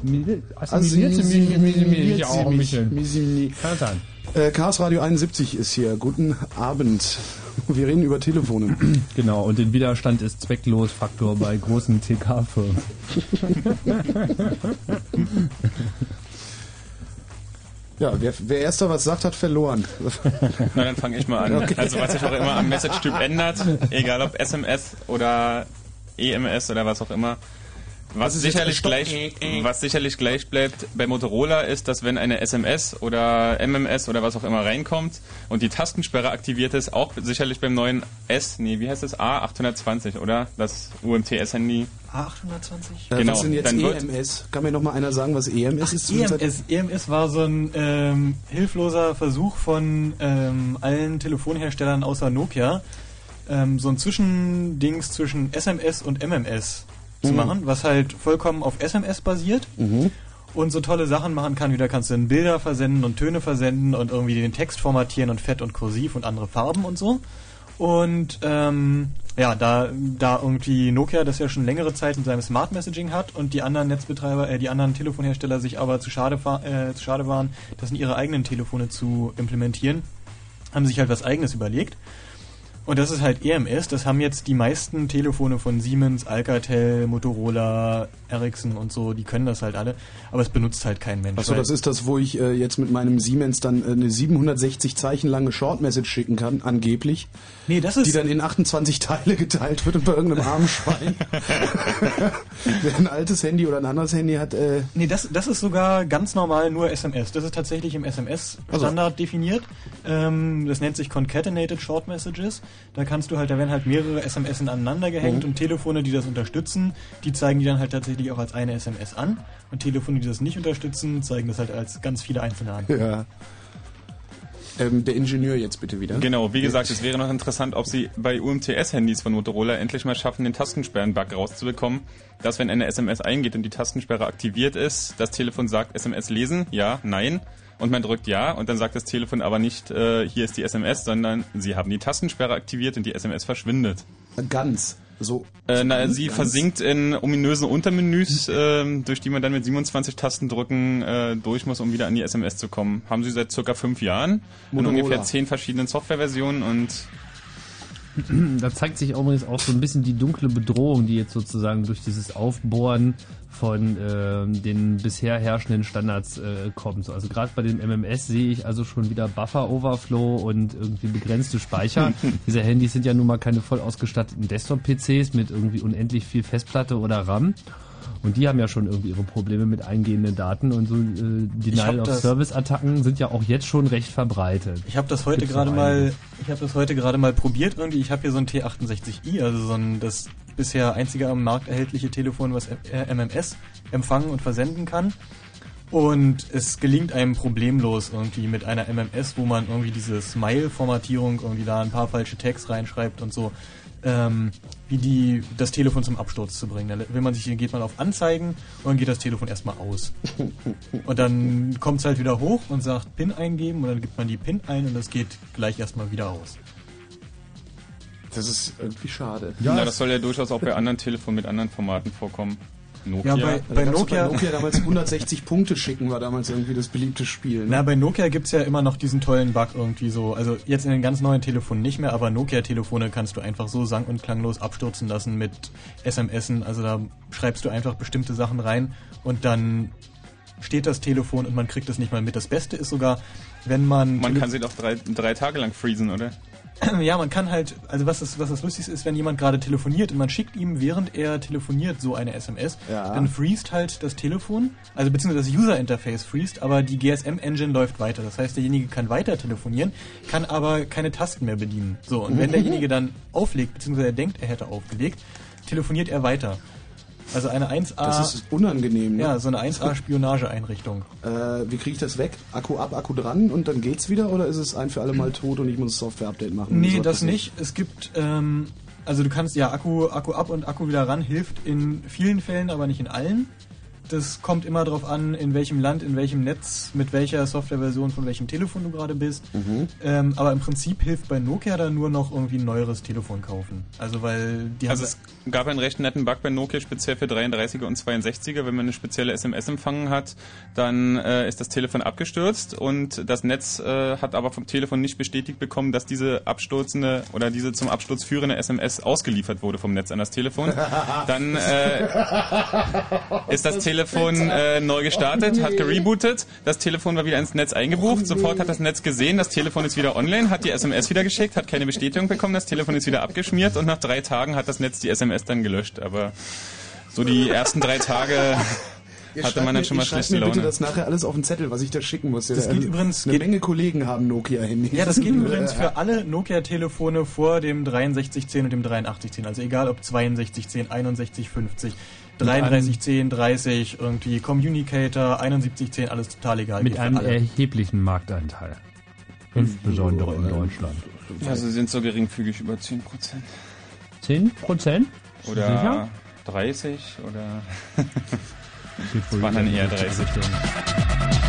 sie mich, mich auch ein bisschen. Kann sein. Äh, Chaos Radio 71 ist hier. Guten Abend. Wir reden über Telefone. *clears throat* Genau, und den Widerstand ist zwecklos Faktor bei großen TK-Firmen. *laughs* Ja, wer, wer erster was sagt, hat verloren. *laughs* Na, dann fange ich mal an. Okay. Also was sich auch immer am Message-Typ ändert, egal ob SMS oder EMS oder was auch immer. Was sicherlich, gleich, was sicherlich gleich bleibt bei Motorola ist, dass wenn eine SMS oder MMS oder was auch immer reinkommt und die Tastensperre aktiviert ist, auch sicherlich beim neuen S, nee, wie heißt das? A820, oder? Das UMTS-Handy. A820? Äh, Genau, Was sind jetzt dann wird- EMS? Kann mir noch mal einer sagen, was EMS ist? Zwischenzeit- EMS, EMS war so ein ähm, hilfloser Versuch von ähm, allen Telefonherstellern außer Nokia, ähm, so ein Zwischendings zwischen SMS und MMS zu Mhm. machen, was halt vollkommen auf SMS basiert und so tolle Sachen machen kann, wie da kannst du dann Bilder versenden und Töne versenden und irgendwie den Text formatieren und fett und kursiv und andere Farben und so. Und ähm, ja, da, da irgendwie Nokia das ja schon längere Zeit in seinem Smart Messaging hat und die anderen Netzbetreiber, äh, die anderen Telefonhersteller sich aber zu schade, äh, zu schade waren, das in ihre eigenen Telefone zu implementieren, haben sich halt was eigenes überlegt. Und das ist halt EMS, das haben jetzt die meisten Telefone von Siemens, Alcatel, Motorola, Ericsson und so, die können das halt alle, aber es benutzt halt kein Mensch. Achso, das ist das, wo ich äh, jetzt mit meinem Siemens dann äh, eine 760 Zeichen lange Short Message schicken kann, angeblich. Nee, das ist die dann in 28 Teile geteilt wird und bei irgendeinem armen Schwein. *laughs* Wer ein altes Handy oder ein anderes Handy hat, äh, Nee, das, das ist sogar ganz normal nur SMS. Das ist tatsächlich im SMS-Standard definiert. Ähm, das nennt sich Concatenated Short Messages. Da kannst du halt, da werden halt mehrere SMS aneinander gehängt Mhm. und Telefone, die das unterstützen, die zeigen die dann halt tatsächlich auch als eine SMS an. Und Telefone, die das nicht unterstützen, zeigen das halt als ganz viele einzelne an. ja. Ähm, der Ingenieur jetzt bitte wieder. Genau, wie gesagt, es wäre noch interessant, ob sie bei UMTS-Handys von Motorola endlich mal schaffen, den Tastensperren-Bug rauszubekommen, dass wenn eine SMS eingeht und die Tastensperre aktiviert ist, das Telefon sagt SMS lesen, ja, nein, und man drückt ja und dann sagt das Telefon aber nicht, äh, hier ist die SMS, sondern sie haben die Tastensperre aktiviert und die SMS verschwindet. Ganz. So. Äh, na, sie Ganz? versinkt in ominösen Untermenüs, ähm, durch die man dann mit 27 Tastendrücken äh, durch muss, um wieder an die SMS zu kommen. Haben sie seit circa fünf Jahren in Motorola. ungefähr zehn verschiedenen Softwareversionen und Da zeigt sich übrigens auch so ein bisschen die dunkle Bedrohung, die jetzt sozusagen durch dieses Aufbohren von ähm, den bisher herrschenden Standards äh, kommt. So, Also gerade bei den MMS sehe ich also schon wieder Buffer-Overflow und irgendwie begrenzte Speicher. *laughs* Diese Handys sind ja nun mal keine voll ausgestatteten Desktop-PCs mit irgendwie unendlich viel Festplatte oder RAM. Und die haben ja schon irgendwie ihre Probleme mit eingehenden Daten und so äh, Denial-of-Service-Attacken sind ja auch jetzt schon recht verbreitet. Ich habe das heute gerade mal, ich habe das heute gerade mal probiert irgendwie. Ich habe hier so ein T68i, also so ein das bisher einzige am Markt erhältliche Telefon, was äh, MMS empfangen und versenden kann. Und es gelingt einem problemlos irgendwie mit einer MMS, wo man irgendwie diese Smile-Formatierung irgendwie da ein paar falsche Tags reinschreibt und so, ähm, wie die das Telefon zum Absturz zu bringen. Da will man sich, geht man auf Anzeigen und dann geht das Telefon erstmal aus. *laughs* Und dann kommt es halt wieder hoch und sagt PIN eingeben und dann gibt man die PIN ein und das geht gleich erstmal wieder aus. Das ist irgendwie schade. Na, das soll ja durchaus auch bei anderen Telefonen mit anderen Formaten vorkommen. Nokia. Ja, bei- gab's Nokia- bei Nokia damals 160 Punkte schicken, war damals irgendwie das beliebte Spiel. Ne? Na, bei Nokia gibt's ja immer noch diesen tollen Bug irgendwie so. Also jetzt in den ganz neuen Telefonen nicht mehr, aber Nokia-Telefone kannst du einfach so sang- und klanglos abstürzen lassen mit SMSen. Also da schreibst du einfach bestimmte Sachen rein und dann steht das Telefon und man kriegt es nicht mal mit. Das Beste ist sogar, wenn man... Man Tele- kann sie doch drei, drei Tage lang freezen, oder? *clears throat* Ja, man kann halt, also was das, was das Lustigste ist, wenn jemand gerade telefoniert und man schickt ihm, während er telefoniert, so eine SMS, Ja. dann freest halt das Telefon, also beziehungsweise das User-Interface freest, aber die GSM-Engine läuft weiter. Das heißt, derjenige kann weiter telefonieren, kann aber keine Tasten mehr bedienen. So, und wenn *laughs* derjenige dann auflegt, beziehungsweise er denkt, er hätte aufgelegt, telefoniert er weiter. Also eine 1A... Das ist unangenehm, ne? Ja, so eine 1A-Spionageeinrichtung. *laughs* Äh, wie kriege ich das weg? Akku ab, Akku dran und dann geht's wieder? Oder ist es ein für alle Mal tot und ich muss ein Software-Update machen? Nee, soll das nicht. Es gibt, ähm, also du kannst ja Akku, Akku ab und Akku wieder ran, hilft in vielen Fällen, aber nicht in allen. Das kommt immer darauf an, in welchem Land, in welchem Netz, mit welcher Softwareversion von welchem Telefon du gerade bist. Mhm. Ähm, aber im Prinzip hilft bei Nokia dann nur noch irgendwie ein neueres Telefon kaufen. Also weil die Also es gab einen recht netten Bug bei Nokia, speziell für 33er und 62er. Wenn man eine spezielle SMS empfangen hat, dann äh, ist das Telefon abgestürzt und das Netz äh, hat aber vom Telefon nicht bestätigt bekommen, dass diese absturzende oder diese zum Absturz führende SMS ausgeliefert wurde vom Netz an das Telefon. *laughs* Dann äh, ist das Telefon äh, neu gestartet, hat gerebootet, das Telefon war wieder ins Netz eingebucht, sofort hat das Netz gesehen, das Telefon ist wieder online, hat die SMS wieder geschickt, hat keine Bestätigung bekommen, das Telefon ist wieder abgeschmiert und nach drei Tagen hat das Netz die SMS dann gelöscht. Aber so die ersten drei Tage *laughs* Ihr hatte man dann schon mal schlechte mir bitte Laune. das nachher alles auf den Zettel, was ich da schicken muss. Das Ja, geht äh, übrigens- Eine geht- Menge Kollegen haben Nokia-Handys. Ja, das geht *laughs* übrigens für alle Nokia-Telefone vor dem 6310 und dem 8310. Also egal ob 6210, 6150, 3310, 30, irgendwie Communicator, 7110, alles total egal. Mit einem alle. erheblichen Marktanteil. Insbesondere in Deutschland. Ja, sie sind so geringfügig über 10 Prozent. 10 Prozent? Oder Sicher? 30 oder... Es waren dann eher richtige 30.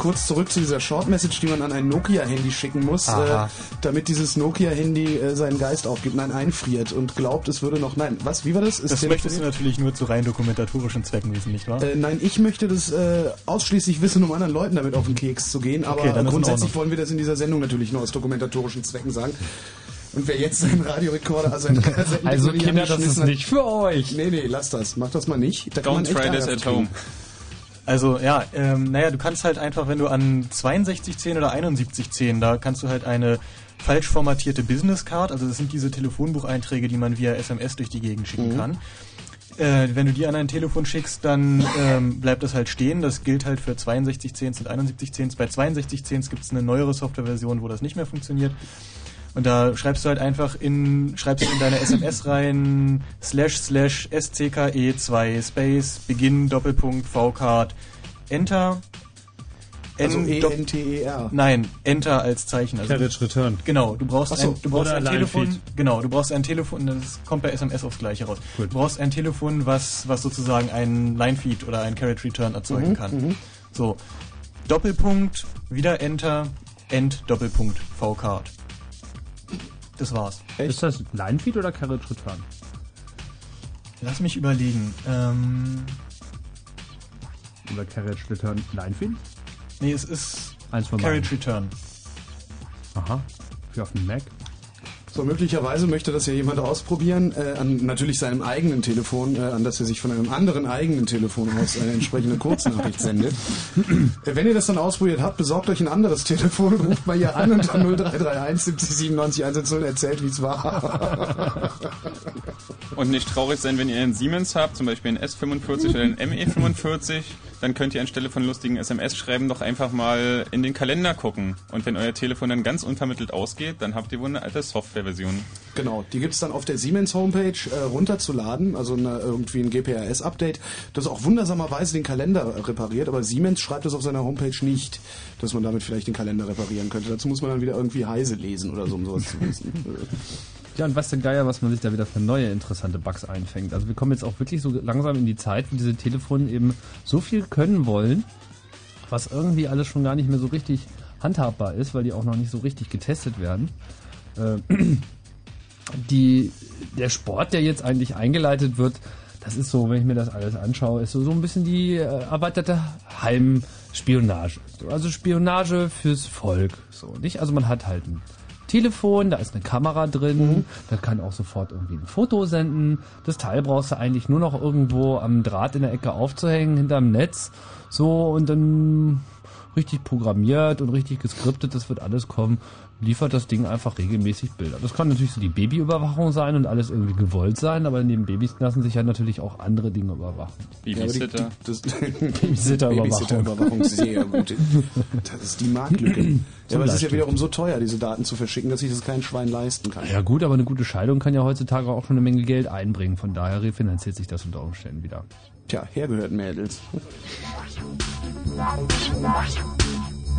kurz zurück zu dieser Short Message, die man an ein Nokia-Handy schicken muss, äh, damit dieses Nokia-Handy äh, seinen Geist aufgibt, nein, einfriert und glaubt, es würde noch, nein, was, wie war das? Es Das möchtest du natürlich nur zu rein dokumentatorischen Zwecken wissen, nicht wahr? Äh, nein, ich möchte das äh, ausschließlich wissen, um anderen Leuten damit auf den Keks zu gehen. Aber Okay, ist grundsätzlich wollen wir das in dieser Sendung natürlich nur aus dokumentatorischen Zwecken sagen. Und wer jetzt seinen Radiorekorder, also einen *laughs* Also Kinder, das ist nicht für euch. Nee, nee, lass das. Mach das mal nicht. Da kann man Don't echt try this at kriegen. home. Also ja, ähm, naja, du kannst halt einfach, wenn du an 6210 oder 7110, da kannst du halt eine falsch formatierte Business Card, also das sind diese Telefonbucheinträge, die man via SMS durch die Gegend schicken Mhm. kann. Äh, wenn du die an ein Telefon schickst, dann ähm, bleibt das halt stehen. Das gilt halt für 6210 und 7110. Bei 6210 gibt es eine neuere Softwareversion, wo das nicht mehr funktioniert. Und da schreibst du halt einfach in, schreibst du in deine SMS rein, slash slash SCKE2 Space, Beginn, Doppelpunkt, V-Card, Enter. Also E-N-T-E-R. Nein, Enter als Zeichen. Also Carriage Return. Genau, du brauchst so, ein, du brauchst ein Telefon, Feed. genau, du brauchst ein Telefon, das kommt bei SMS aufs Gleiche raus. Du brauchst ein Telefon, was, was sozusagen einen Line Feed oder einen Carriage Return erzeugen Mhm, kann. So, Doppelpunkt, wieder Enter, End, Doppelpunkt, V-Card. Das war's. Ist das Linefeed oder Carriage Return? Lass mich überlegen. Ähm, Oder Carriage Return Linefeed? nee, es ist Eins von Carriage Return. Aha. Für auf dem Mac? So, möglicherweise möchte das ja jemand ausprobieren, äh, an natürlich seinem eigenen Telefon, äh, an das er sich von einem anderen eigenen Telefon aus eine entsprechende Kurznachricht sendet. Äh, wenn ihr das dann ausprobiert habt, besorgt euch ein anderes Telefon, ruft mal hier an unter 0331 70 97 110 und erzählt, wie es war. Und nicht traurig sein, wenn ihr einen Siemens habt, zum Beispiel einen S45 oder einen ME45, dann könnt ihr anstelle von lustigen SMS schreiben doch einfach mal in den Kalender gucken. Und wenn euer Telefon dann ganz unvermittelt ausgeht, dann habt ihr wohl eine alte Softwareversion. Genau, die gibt's dann auf der Siemens Homepage äh, runterzuladen, also eine, irgendwie ein GPRS-Update, das auch wundersamerweise den Kalender repariert, aber Siemens schreibt es auf seiner Homepage nicht, dass man damit vielleicht den Kalender reparieren könnte. Dazu muss man dann wieder irgendwie Heise lesen oder so, um sowas zu wissen. *laughs* Ja, und was der Geier, was man sich da wieder für neue interessante Bugs einfängt. Also wir kommen jetzt auch wirklich so langsam in die Zeit, wo diese Telefone eben so viel können wollen, was irgendwie alles schon gar nicht mehr so richtig handhabbar ist, weil die auch noch nicht so richtig getestet werden. Äh, *clears throat* die, der Sport, der jetzt eigentlich eingeleitet wird, das ist so, wenn ich mir das alles anschaue, ist so, so ein bisschen die äh, erweiterte Heimspionage. So, Also Spionage fürs Volk. So, nicht? Also man hat halt ein Telefon, da ist eine Kamera drin, da kann auch sofort irgendwie ein Foto senden. Das Teil brauchst du eigentlich nur noch irgendwo am Draht in der Ecke aufzuhängen, hinterm Netz. So, und dann richtig programmiert und richtig geskriptet, das wird alles kommen, liefert das Ding einfach regelmäßig Bilder. Das kann natürlich so die Babyüberwachung sein und alles irgendwie gewollt sein, aber neben Babys lassen sich ja natürlich auch andere Dinge überwachen. Babysitter. Das, *laughs* Babysitterüberwachung. Babysitterüberwachung, sehr gut. Das ist die Marktlücke. Ja, aber es ist ja wiederum so teuer, diese Daten zu verschicken, dass sich das kein Schwein leisten kann. Ja gut, aber eine gute Scheidung kann ja heutzutage auch schon eine Menge Geld einbringen. Von daher refinanziert sich das unter Umständen wieder. Tja, hergehört Mädels.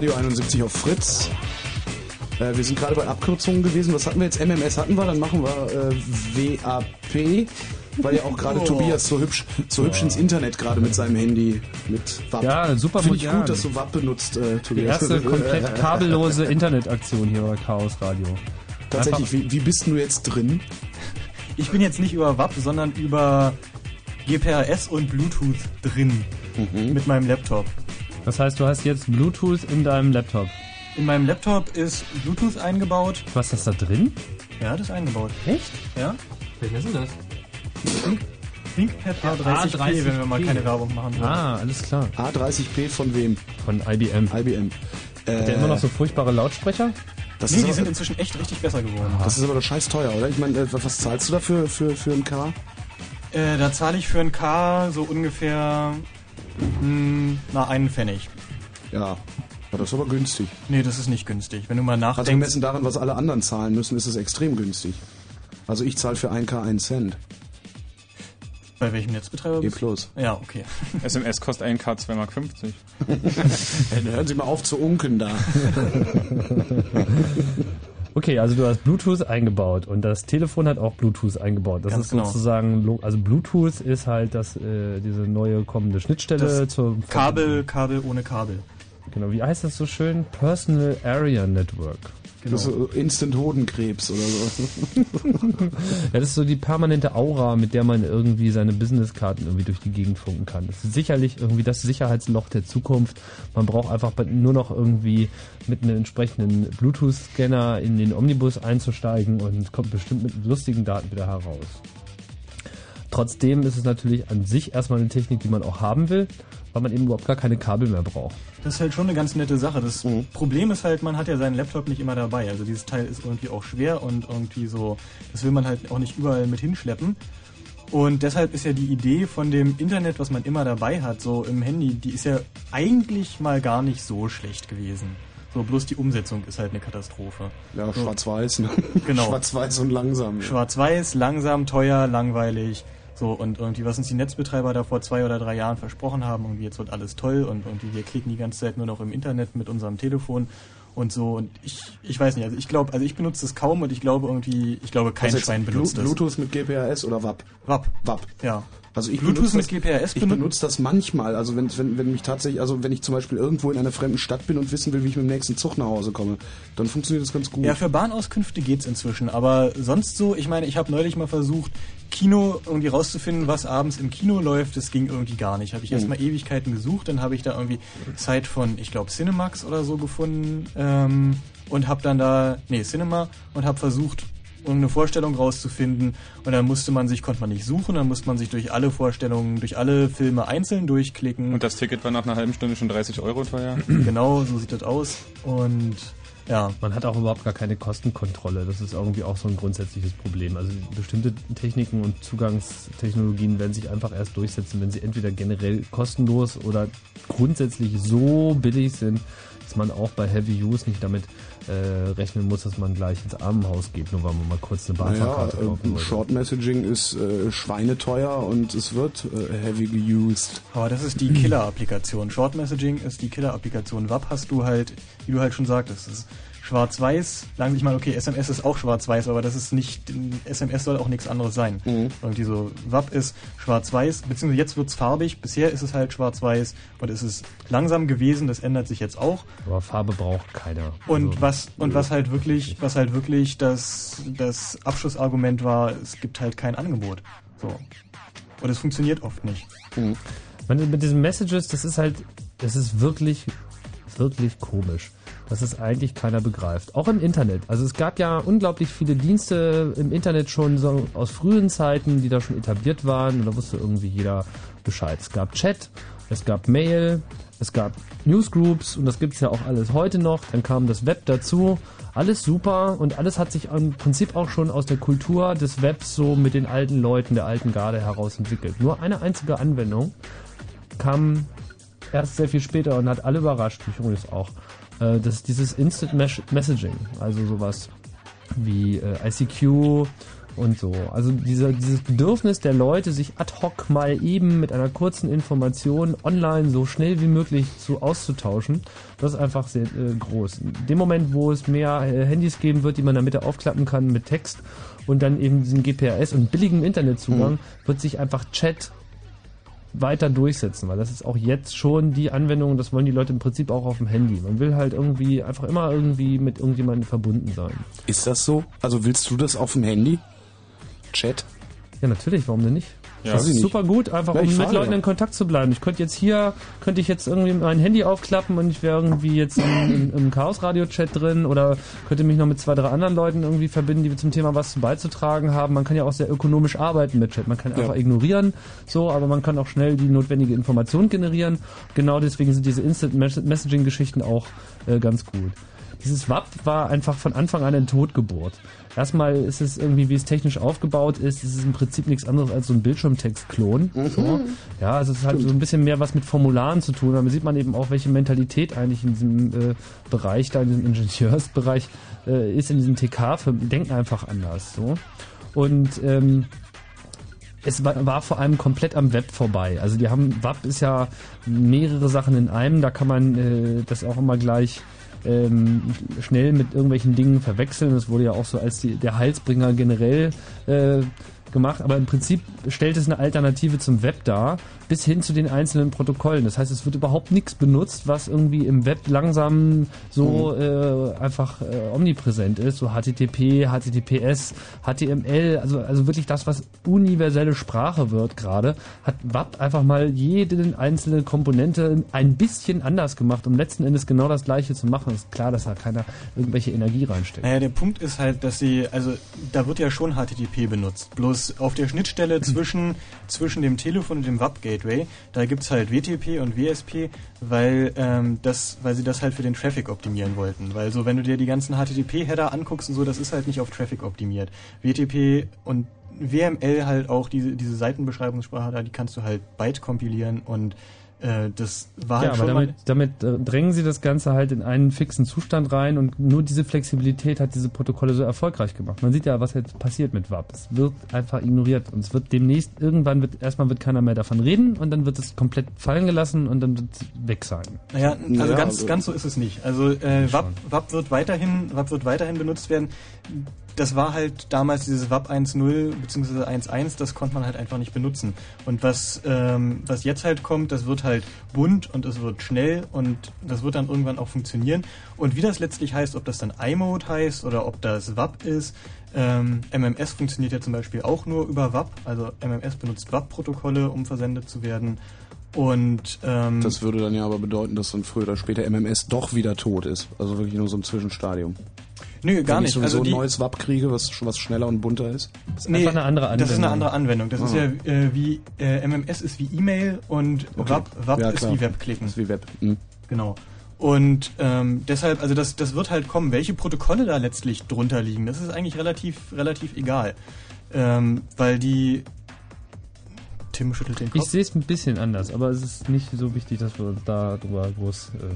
Radio 71 auf Fritz. Äh, wir sind gerade bei Abkürzungen gewesen. Was hatten wir jetzt? MMS hatten wir, dann machen wir äh, WAP. Weil ja auch gerade Oh. Tobias so hübsch, so hübsch ins Internet gerade mit seinem Handy mit WAP. Ja, super Finde ich modern. gut, dass du WAP benutzt, äh, Die Tobias. erste *laughs* komplett kabellose Internetaktion hier bei Chaos Radio. Tatsächlich, wie, wie bist du jetzt drin? Ich bin jetzt nicht über WAP, sondern über GPRS und Bluetooth drin. Mhm. Mit meinem Laptop. Das heißt, du hast jetzt Bluetooth in deinem Laptop. In meinem Laptop ist Bluetooth eingebaut. Was ist das da drin? Ja, das ist eingebaut. Echt? Ja. Welches ist das? ThinkPad A30p, wenn wir mal keine Werbung machen wollen. Ah, alles klar. A30p von wem? Von IBM. IBM. Hat der immer noch so furchtbare Lautsprecher? Das nee, die aber- sind inzwischen echt richtig besser geworden. Das ist aber doch scheiß teuer, oder? Ich meine, äh, was zahlst du dafür für, für ein K? Äh, da zahle ich für ein K so ungefähr mh, na einen Pfennig. Ja, ja, das ist aber günstig. Nee, das ist nicht günstig. Wenn du mal Also nachdenkst. gemessen daran, was alle anderen zahlen müssen, ist es extrem günstig. Also ich zahle für 1K 1 Cent. bei welchem Netzbetreiber E bist du? plus. Ja, okay. *laughs* SMS kostet 1K 2,50 Mark. Hören Sie mal auf zu unken da. *laughs* Okay, also du hast Bluetooth eingebaut und das Telefon hat auch Bluetooth eingebaut. Das Ganz ist genau. sozusagen, also Bluetooth ist halt das, äh, diese neue kommende Schnittstelle Das zur Kabel, Kabel ohne Kabel. Genau, wie heißt das so schön? Personal Area Network. Genau. Das ist so Instant Hodenkrebs oder so. *laughs* Ja, das ist so die permanente Aura, mit der man irgendwie seine Businesskarten irgendwie durch die Gegend funken kann. Das ist sicherlich irgendwie das Sicherheitsloch der Zukunft. Man braucht einfach nur noch irgendwie mit einem entsprechenden Bluetooth-Scanner in den Omnibus einzusteigen und kommt bestimmt mit lustigen Daten wieder heraus. Trotzdem ist es natürlich an sich erstmal eine Technik, die man auch haben will, weil man eben überhaupt gar keine Kabel mehr braucht. Das ist halt schon eine ganz nette Sache. Das Mhm. Problem ist halt, man hat ja seinen Laptop nicht immer dabei. Also dieses Teil ist irgendwie auch schwer und irgendwie so, das will man halt auch nicht überall mit hinschleppen. Und deshalb ist ja die Idee von dem Internet, was man immer dabei hat, so im Handy, die ist ja eigentlich mal gar nicht so schlecht gewesen. So, bloß die Umsetzung ist halt eine Katastrophe. Ja, so. schwarz-weiß, ne? Genau. *laughs* Schwarz-weiß und langsam. ja. Schwarz-Weiß, langsam, teuer, langweilig. So, und irgendwie, was uns die Netzbetreiber da vor zwei oder drei Jahren versprochen haben, irgendwie jetzt wird alles toll und irgendwie wir klicken die ganze Zeit nur noch im Internet mit unserem Telefon und so. Und ich, ich weiß nicht, also ich glaube, also ich benutze das kaum und ich glaube irgendwie, ich glaube kein jetzt, Schwein benutzt Blu- das. Bluetooth mit GPRS oder WAP? WAP. WAP. Ja. Also ich Bluetooth benutze mit das, GPRS Ich benutze das manchmal. Also wenn, wenn, wenn mich tatsächlich, also wenn ich zum Beispiel irgendwo in einer fremden Stadt bin und wissen will, wie ich mit dem nächsten Zug nach Hause komme, dann funktioniert das ganz gut. Ja, für Bahnauskünfte geht's inzwischen, aber sonst so, ich meine, ich habe neulich mal versucht, Kino irgendwie rauszufinden, was abends im Kino läuft, das ging irgendwie gar nicht. Habe ich Mhm. erstmal Ewigkeiten gesucht, dann habe ich da irgendwie Zeit von, ich glaube, Cinemax oder so gefunden ähm, und habe dann da, nee, Cinema und habe versucht, irgendeine Vorstellung rauszufinden und dann musste man sich, konnte man nicht suchen, dann musste man sich durch alle Vorstellungen, durch alle Filme einzeln durchklicken. Und das Ticket war nach einer halben Stunde schon 30 Euro teuer. genau, so sieht das aus und ja. Man hat auch überhaupt gar keine Kostenkontrolle. Das ist irgendwie auch so ein grundsätzliches Problem. Also bestimmte Techniken und Zugangstechnologien werden sich einfach erst durchsetzen, wenn sie entweder generell kostenlos oder grundsätzlich so billig sind, dass man auch bei Heavy Use nicht damit äh, rechnen muss, dass man gleich ins Armenhaus geht, nur weil man mal kurz eine Naja, Bahnfahrkarte kaufen äh, wollte. Short Messaging ist äh, schweineteuer und es wird äh, heavy geused. Aber das ist die Killer-Applikation. Short Messaging ist die Killer-Applikation. WAP hast du halt, wie du halt schon sagtest, das ist schwarz-weiß. Lang, ich meine, okay, SMS ist auch schwarz-weiß, aber das ist nicht, SMS soll auch nichts anderes sein. Irgendwie so, WAP ist schwarz-weiß, beziehungsweise jetzt wird's farbig. Bisher ist es halt schwarz-weiß und es ist langsam gewesen, das ändert sich jetzt auch. Aber Farbe braucht keiner. Und Also, was und was halt wirklich, was halt wirklich das das Abschlussargument war, es gibt halt kein Angebot. So. Und es funktioniert oft nicht. Man, mit diesen Messages, das ist halt, das ist wirklich, wirklich komisch, dass es eigentlich keiner begreift. Auch im Internet. Also es gab ja unglaublich viele Dienste im Internet schon so aus frühen Zeiten, die da schon etabliert waren und da wusste irgendwie jeder Bescheid. Es gab Chat, es gab Mail, es gab Newsgroups und das gibt's ja auch alles heute noch. Dann kam das Web dazu. Alles super und alles hat sich im Prinzip auch schon aus der Kultur des Webs so mit den alten Leuten der alten Garde heraus entwickelt. Nur eine einzige Anwendung kam erst sehr viel später und hat alle überrascht, mich übrigens auch. Äh, Das ist dieses Instant Mes Messaging, also sowas wie äh, ICQ und so. Also dieser, dieses Bedürfnis der Leute, sich ad hoc mal eben mit einer kurzen Information online so schnell wie möglich zu auszutauschen, das ist einfach sehr äh, groß. In dem Moment, wo es mehr äh, Handys geben wird, die man in der Mitte aufklappen kann mit Text und dann eben diesen GPRS und billigem Internetzugang, Mhm. wird sich einfach Chat weiter durchsetzen, weil das ist auch jetzt schon die Anwendung, das wollen die Leute im Prinzip auch auf dem Handy. Man will halt irgendwie einfach immer irgendwie mit irgendjemandem verbunden sein. Ist das so? Also willst du das auf dem Handy? Chat? Ja, natürlich, warum denn nicht? Ja. das ist super gut, einfach Ja, um mit Leuten ja. in Kontakt zu bleiben. Ich könnte jetzt hier, könnte ich jetzt irgendwie mein Handy aufklappen und ich wäre irgendwie jetzt im, im, Chaos-Radio-Chat drin oder könnte mich noch mit zwei, drei anderen Leuten irgendwie verbinden, die zum Thema was beizutragen haben. Man kann ja auch sehr ökonomisch arbeiten mit Chat. Man kann Ja. einfach ignorieren, so, aber man kann auch schnell die notwendige Information generieren. Genau deswegen sind diese Instant Messaging-Geschichten auch äh, ganz gut. Dieses WAP war einfach von Anfang an eine Totgeburt. Erstmal ist es irgendwie, wie es technisch aufgebaut ist, ist es im Prinzip nichts anderes als so ein Bildschirmtext-Klon. So. Ja, also es halt so ein bisschen mehr was mit Formularen zu tun. Aber sieht man eben auch, welche Mentalität eigentlich in diesem äh, Bereich, da in diesem Ingenieursbereich äh, ist, in diesem TK. Für, denken einfach anders. So. Und ähm, es war, war vor allem komplett am Web vorbei. Also die haben, WAP ist ja mehrere Sachen in einem, da kann man äh, das auch immer gleich ähm, sch- schnell mit irgendwelchen Dingen verwechseln. Das wurde ja auch so als die, der Heilsbringer generell äh, gemacht, aber im Prinzip stellt es eine Alternative zum Web dar, bis hin zu den einzelnen Protokollen. Das heißt, es wird überhaupt nichts benutzt, was irgendwie im Web langsam so äh, einfach äh, omnipräsent ist, so HTTP, HTTPS, HTML, also also wirklich das, was universelle Sprache wird gerade, hat WAP einfach mal jede einzelne Komponente ein bisschen anders gemacht, um letzten Endes genau das gleiche zu machen. Ist klar, dass da keiner irgendwelche Energie reinsteckt. Naja, der Punkt ist halt, dass sie, also da wird ja schon HTTP benutzt. Bloß auf der Schnittstelle *clears throat* zwischen, zwischen dem Telefon und dem WAP-Gateway, da gibt's halt WTP und WSP, weil, ähm, das, weil sie das halt für den Traffic optimieren wollten. Weil so, wenn du dir die ganzen HTTP-Header anguckst und so, das ist halt nicht auf Traffic optimiert. WTP und WML halt auch diese, diese Seitenbeschreibungssprache da, die kannst du halt byte kompilieren und äh, das war ja, halt aber damit, damit äh, drängen sie das Ganze halt in einen fixen Zustand rein und nur diese Flexibilität hat diese Protokolle so erfolgreich gemacht. Man sieht ja, was jetzt passiert mit WAP. Es wird einfach ignoriert und es wird demnächst, irgendwann wird, erstmal wird keiner mehr davon reden und dann wird es komplett fallen gelassen und dann wird es weg sein. Naja, also Naja, ganz, also- ganz so ist es nicht. Also äh, WAP, WAP wird weiterhin, WAP wird weiterhin benutzt werden. Das war halt damals dieses WAP 1.0 bzw. 1.1, das konnte man halt einfach nicht benutzen. Und was, ähm, was jetzt halt kommt, das wird halt bunt und es wird schnell und das wird dann irgendwann auch funktionieren. Und wie das letztlich heißt, ob das dann iMode heißt oder ob das WAP ist, ähm, MMS funktioniert ja zum Beispiel auch nur über WAP. Also MMS benutzt WAP-Protokolle, um versendet zu werden. Und ähm, Das würde dann ja aber bedeuten, dass dann früher oder später MMS doch wieder tot ist. Also wirklich nur so ein Zwischenstadium. Nö, gar Wenn nicht. Ich sowieso Also die- ein neues WAP kriege, was, was schneller und bunter ist. Das ist eine andere Anwendung. Das ist Ah. ja äh, wie äh, MMS ist wie E-Mail und Okay. WAP, WAP Ja, ist wie Webklicken. Ist wie Web. Hm. Genau. Und ähm, deshalb, also das, das wird halt kommen. Welche Protokolle da letztlich drunter liegen, das ist eigentlich relativ, relativ egal. Ähm, weil die Tim schüttelt den Kopf. Ich sehe es ein bisschen anders, aber es ist nicht so wichtig, dass wir uns da drüber groß äh,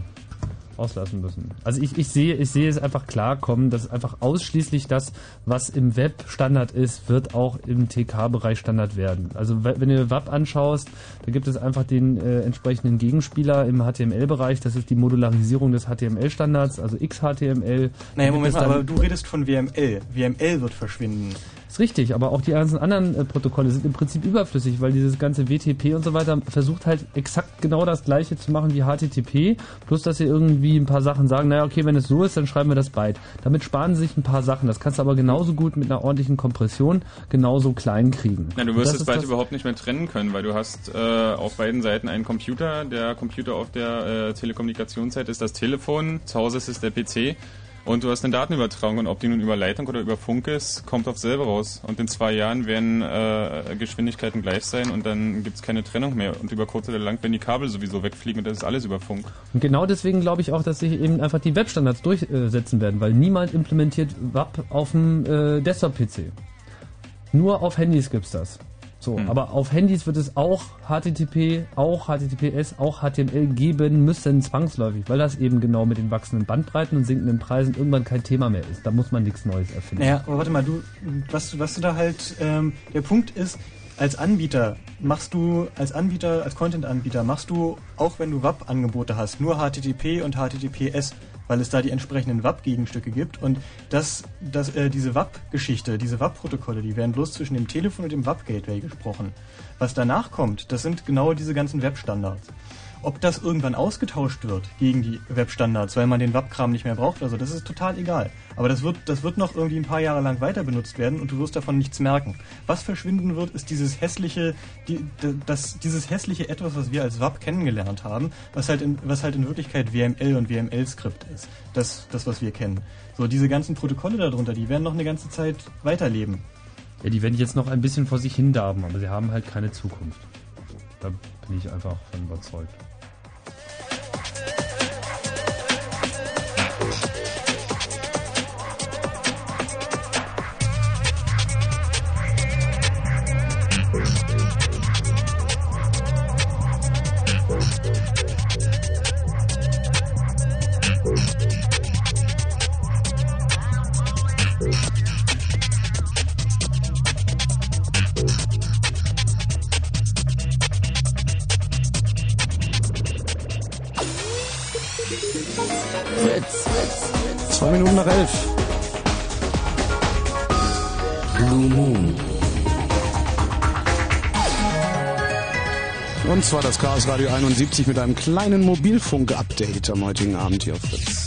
auslassen müssen. Also ich, ich sehe ich sehe es einfach klar kommen, dass einfach ausschließlich das, was im Web Standard ist, wird auch im TK-Bereich Standard werden. Also we- wenn du WAP anschaust, da gibt es einfach den äh, entsprechenden Gegenspieler im HTML-Bereich. Das ist die Modularisierung des HTML-Standards, also XHTML. Naja, Moment mal, aber du redest von WML. WML wird verschwinden. Ist richtig, aber auch die ganzen anderen äh, Protokolle sind im Prinzip überflüssig, weil dieses ganze WTP und so weiter versucht halt exakt genau das gleiche zu machen wie HTTP, plus dass sie irgendwie ein paar Sachen sagen, naja, okay, wenn es so ist, dann schreiben wir das byte. Damit sparen sie sich ein paar Sachen. Das kannst du aber genauso gut mit einer ordentlichen Kompression genauso klein kriegen. Na, du wirst das es ist bald das- überhaupt nicht mehr trennen können, weil du hast äh, auf beiden Seiten einen Computer. Der Computer auf der äh, Telekommunikationsseite ist das Telefon, zu Hause ist es der PC. Und du hast eine Datenübertragung und ob die nun über Leitung oder über Funk ist, kommt auf selber raus. Und in zwei Jahren werden äh, Geschwindigkeiten gleich sein und dann gibt's keine Trennung mehr. Und über kurz oder lang werden die Kabel sowieso wegfliegen und das ist alles über Funk. Und genau deswegen glaube ich auch, dass sich eben einfach die Webstandards durchsetzen werden, weil niemand implementiert WAP auf dem äh, Desktop-PC. Nur auf Handys gibt's das. So, aber auf Handys wird es auch HTTP, auch HTTPS, auch HTML geben müssen, zwangsläufig, weil das eben genau mit den wachsenden Bandbreiten und sinkenden Preisen irgendwann kein Thema mehr ist. Da muss man nichts Neues erfinden. Naja, aber warte mal, du, was, du- was du da halt, ähm, der Punkt ist, als Anbieter machst du, als Anbieter, als Content-Anbieter machst du, auch wenn du WAP-Angebote hast, nur HTTP und HTTPS, weil es da die entsprechenden WAP-Gegenstücke gibt und das, das, äh, diese WAP-Geschichte, diese WAP-Protokolle, die werden bloß zwischen dem Telefon und dem WAP-Gateway gesprochen. Was danach kommt, das sind genau diese ganzen Web-Standards. Ob das irgendwann ausgetauscht wird gegen die Webstandards, weil man den WAP-Kram nicht mehr braucht, also das ist total egal. Aber das wird, das wird noch irgendwie ein paar Jahre lang weiter benutzt werden und du wirst davon nichts merken. Was verschwinden wird, ist dieses hässliche, die, das, dieses hässliche etwas, was wir als WAP kennengelernt haben, was halt in, was halt in Wirklichkeit WML und WML-Skript ist. Das, das, was wir kennen. So, diese ganzen Protokolle darunter, die werden noch eine ganze Zeit weiterleben. Ja, die werden jetzt noch ein bisschen vor sich hin darben, aber sie haben halt keine Zukunft. Da bin ich einfach von überzeugt. Zwei Minuten nach elf. Blue Moon. Und zwar das Chaos Radio 71 mit einem kleinen Mobilfunk-Update am heutigen Abend hier auf Fritz.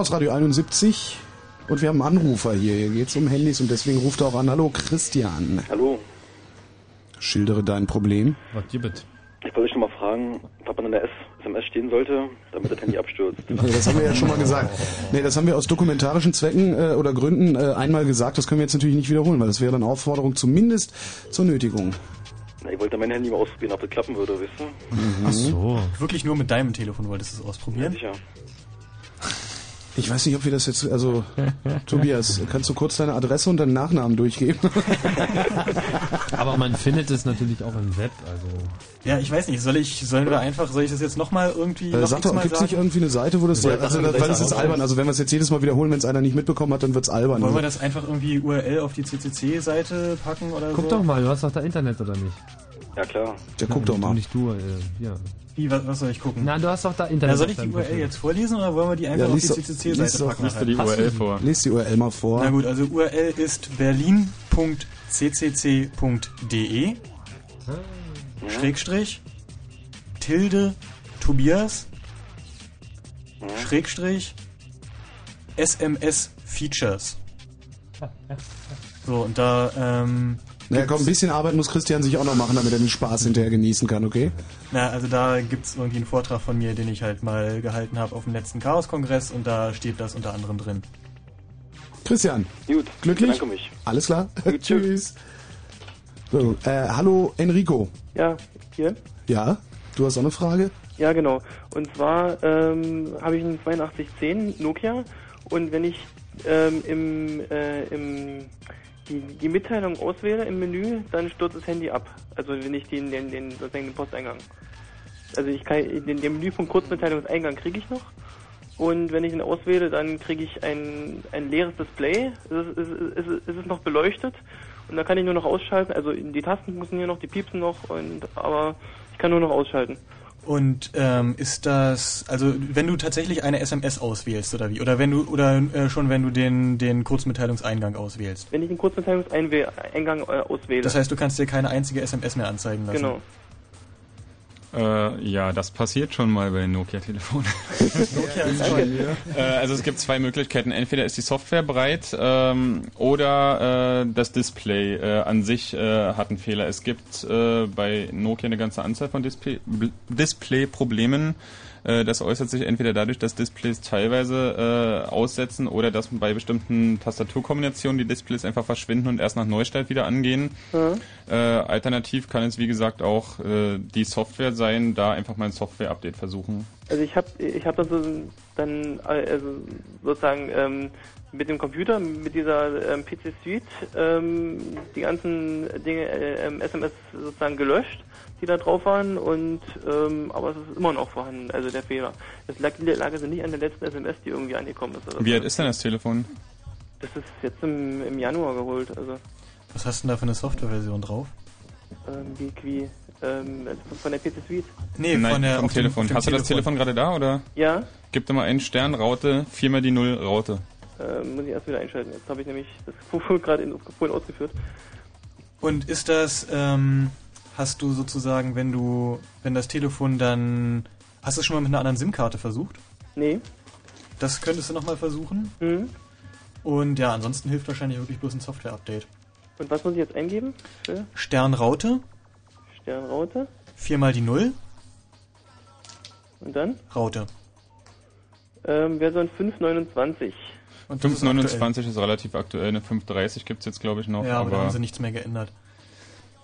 Chaos Radio 71 und wir haben einen Anrufer hier. Hier geht es um Handys und deswegen ruft er auch an. Hallo Christian. Hallo, Schildere dein Problem. Was gibt ich wollte schon mal fragen, ob man in der SMS stehen sollte, damit das Handy abstürzt. *laughs* Das haben wir ja schon mal gesagt. Nee, das haben wir aus dokumentarischen Zwecken äh, oder Gründen äh, einmal gesagt. Das können wir jetzt natürlich nicht wiederholen, weil das wäre dann Aufforderung zumindest zur Nötigung. Na, ich wollte mein Handy mal ausprobieren, ob das klappen würde, weißt du? Ach so. Wirklich nur mit deinem Telefon wolltest du es Ja, ausprobieren? sicher. Ich weiß nicht, ob wir das jetzt, also *laughs* Tobias, kannst du kurz deine Adresse und deinen Nachnamen durchgeben? *laughs* Aber man findet es natürlich auch im Web, also. Ja, ich weiß nicht, soll ich, sollen wir einfach, soll ich das jetzt nochmal irgendwie Äh, noch sag doch, es nicht irgendwie eine Seite, wo das, Ja, also, weil gleich es ist albern, also wenn wir es jetzt jedes Mal wiederholen, wenn es einer nicht mitbekommen hat, dann wird's albern. Wollen wir das einfach irgendwie URL auf die CCC-Seite packen oder Guck so? doch mal, du hast doch da Internet oder nicht? Ja, klar. Ja, guck doch Du mal. nicht du, äh, ja. Wie, was, was soll ich gucken? Na, du hast doch da Internet. Ja, soll ich die URL jetzt vorlesen oder wollen wir die einfach Ja, auf lies die CCC-Seite packen? Lies die URL vor. Lies die URL mal vor. Na gut, also URL ist berlin.ccc.de Schrägstrich Tilde Tobias Schrägstrich SMS Features. *laughs* So, und da, ähm, naja, komm, ein bisschen Arbeit muss Christian sich auch noch machen, damit er den Spaß hinterher genießen kann, okay? na, also da gibt's irgendwie einen Vortrag von mir, den ich halt mal gehalten habe auf dem letzten Chaos-Kongress und da steht das unter anderem drin. Christian, Gut, glücklich? bedanke mich. Alles klar? *laughs* Tschüss. So, äh, hallo Enrico. Ja, hier. Ja, du hast auch eine Frage? Ja, genau. Und zwar ähm, habe ich einen 8210 Nokia und wenn ich ähm, im, äh, im die, die Mitteilung auswähle im Menü, dann stürzt das Handy ab. Also wenn ich den, den, den sozusagen den Posteingang. Also ich kann den, den Menüpunkt Kurzmitteilungseingang kriege ich noch. Und wenn ich ihn auswähle, dann kriege ich ein, ein leeres Display. Es ist, es, ist, es, ist, noch beleuchtet und da kann ich nur noch ausschalten. Also die Tasten funktionieren noch, die piepsen noch, und aber ich kann nur noch ausschalten. Und ähm, ist das, also wenn du tatsächlich eine SMS auswählst oder wie? Oder wenn du oder äh, schon wenn du den den Kurzmitteilungseingang auswählst? Wenn ich den Kurzmitteilungseingang äh, auswähle. Das heißt, du kannst dir keine einzige SMS mehr anzeigen lassen. Genau. Äh, ja, das passiert schon mal bei Nokia-Telefonen. *laughs* Nokia äh, also es gibt zwei Möglichkeiten. Entweder ist die Software bereit ähm, oder äh, das Display äh, an sich äh, hat einen Fehler. Es gibt äh, bei Nokia eine ganze Anzahl von Display- Bl- Display-Problemen. Äh, das äußert sich entweder dadurch, dass Displays teilweise äh, aussetzen oder dass bei bestimmten Tastaturkombinationen die Displays einfach verschwinden und erst nach Neustart wieder angehen. Ja. Äh, alternativ kann es wie gesagt auch äh, die Software sein, da einfach mal ein Software-Update versuchen. Also ich habe ich hab dann, so, dann äh, also sozusagen ähm, mit dem Computer, mit dieser ähm, PC Suite ähm, die ganzen Dinge äh, ähm, SMS sozusagen gelöscht, die da drauf waren und ähm, aber es ist immer noch vorhanden, also der Fehler. Das lag, lag also nicht an der letzten SMS, die irgendwie angekommen ist. Oder Wie so. alt ist denn das Telefon? Das ist jetzt im, im Januar geholt, also Was hast du denn da für eine Softwareversion drauf? ähm, wie, wie ähm, von der PC Suite. Nee, Nein, von der vom Telefon. dem Hast du das Telefon gerade da oder? Ja, Gib dir mal einen Stern, Raute, viermal die Null, Raute. äh, muss ich erst wieder einschalten. Jetzt habe ich nämlich das *laughs* gerade in- vorhin ausgeführt. Und ist das, ähm, hast du sozusagen, wenn du, wenn das Telefon dann, hast du es schon mal mit einer anderen SIM-Karte versucht? Nee. Das könntest du nochmal versuchen. Mhm. Und ja, ansonsten hilft wahrscheinlich wirklich bloß ein Software-Update. Und was muss ich jetzt eingeben? Für Sternraute, Sternraute. viermal die Null, Und dann? Raute. Ähm, Version 529. Und das ist 529 ist, relativ aktuell, eine 530 gibt's jetzt glaube ich noch. Ja, aber, aber da haben sie nichts mehr geändert.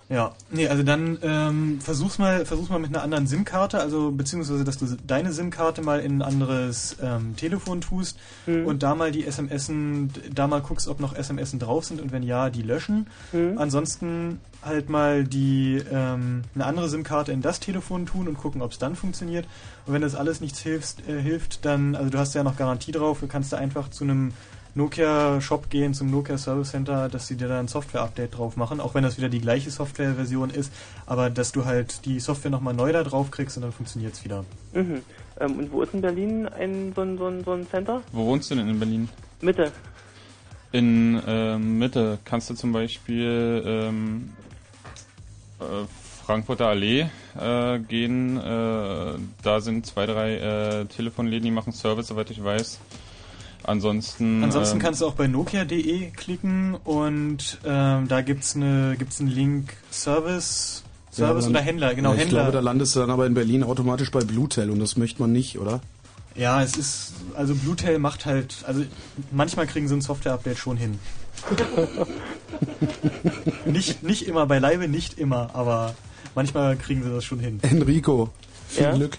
Ja, nee, also dann ähm, versuch's mal, versuch's mal mit einer anderen SIM-Karte, also beziehungsweise, dass du deine SIM-Karte mal in ein anderes ähm, Telefon tust Mhm. und da mal die SMSen, da mal guckst, ob noch SMSen drauf sind und wenn ja, die löschen. Mhm. Ansonsten halt mal die ähm, eine andere SIM-Karte in das Telefon tun und gucken, ob es dann funktioniert. Und wenn das alles nichts hilft, äh, hilft, dann, also du hast ja noch Garantie drauf, du kannst da einfach zu einem Nokia-Shop gehen, zum Nokia Service Center, dass sie dir da ein Software-Update drauf machen, auch wenn das wieder die gleiche Software-Version ist, aber dass du halt die Software nochmal neu da drauf kriegst und dann funktioniert es wieder. Mhm. Ähm, und wo ist in Berlin ein so ein, so ein, so ein Center? Wo wohnst du denn in Berlin? Mitte. In ähm, Mitte kannst du zum Beispiel ähm, äh, Frankfurter Allee äh, gehen. Äh, da sind zwei, drei äh, Telefonläden, die machen Service, soweit ich weiß. Ansonsten. Ansonsten ähm, kannst du auch bei nokia.de klicken und ähm, da gibt's eine gibt's einen Link Service Ja, Service oder dann- Händler, genau, ja, ich Händler. glaube, da landest du dann aber in Berlin automatisch bei Bluetel und das möchte man nicht, oder? Ja, es ist, also Bluetail macht halt, also manchmal kriegen sie ein Software-Update schon hin. *laughs* nicht, nicht immer, beileibe nicht immer, aber manchmal kriegen sie das schon hin. Enrico, viel Ja? Glück.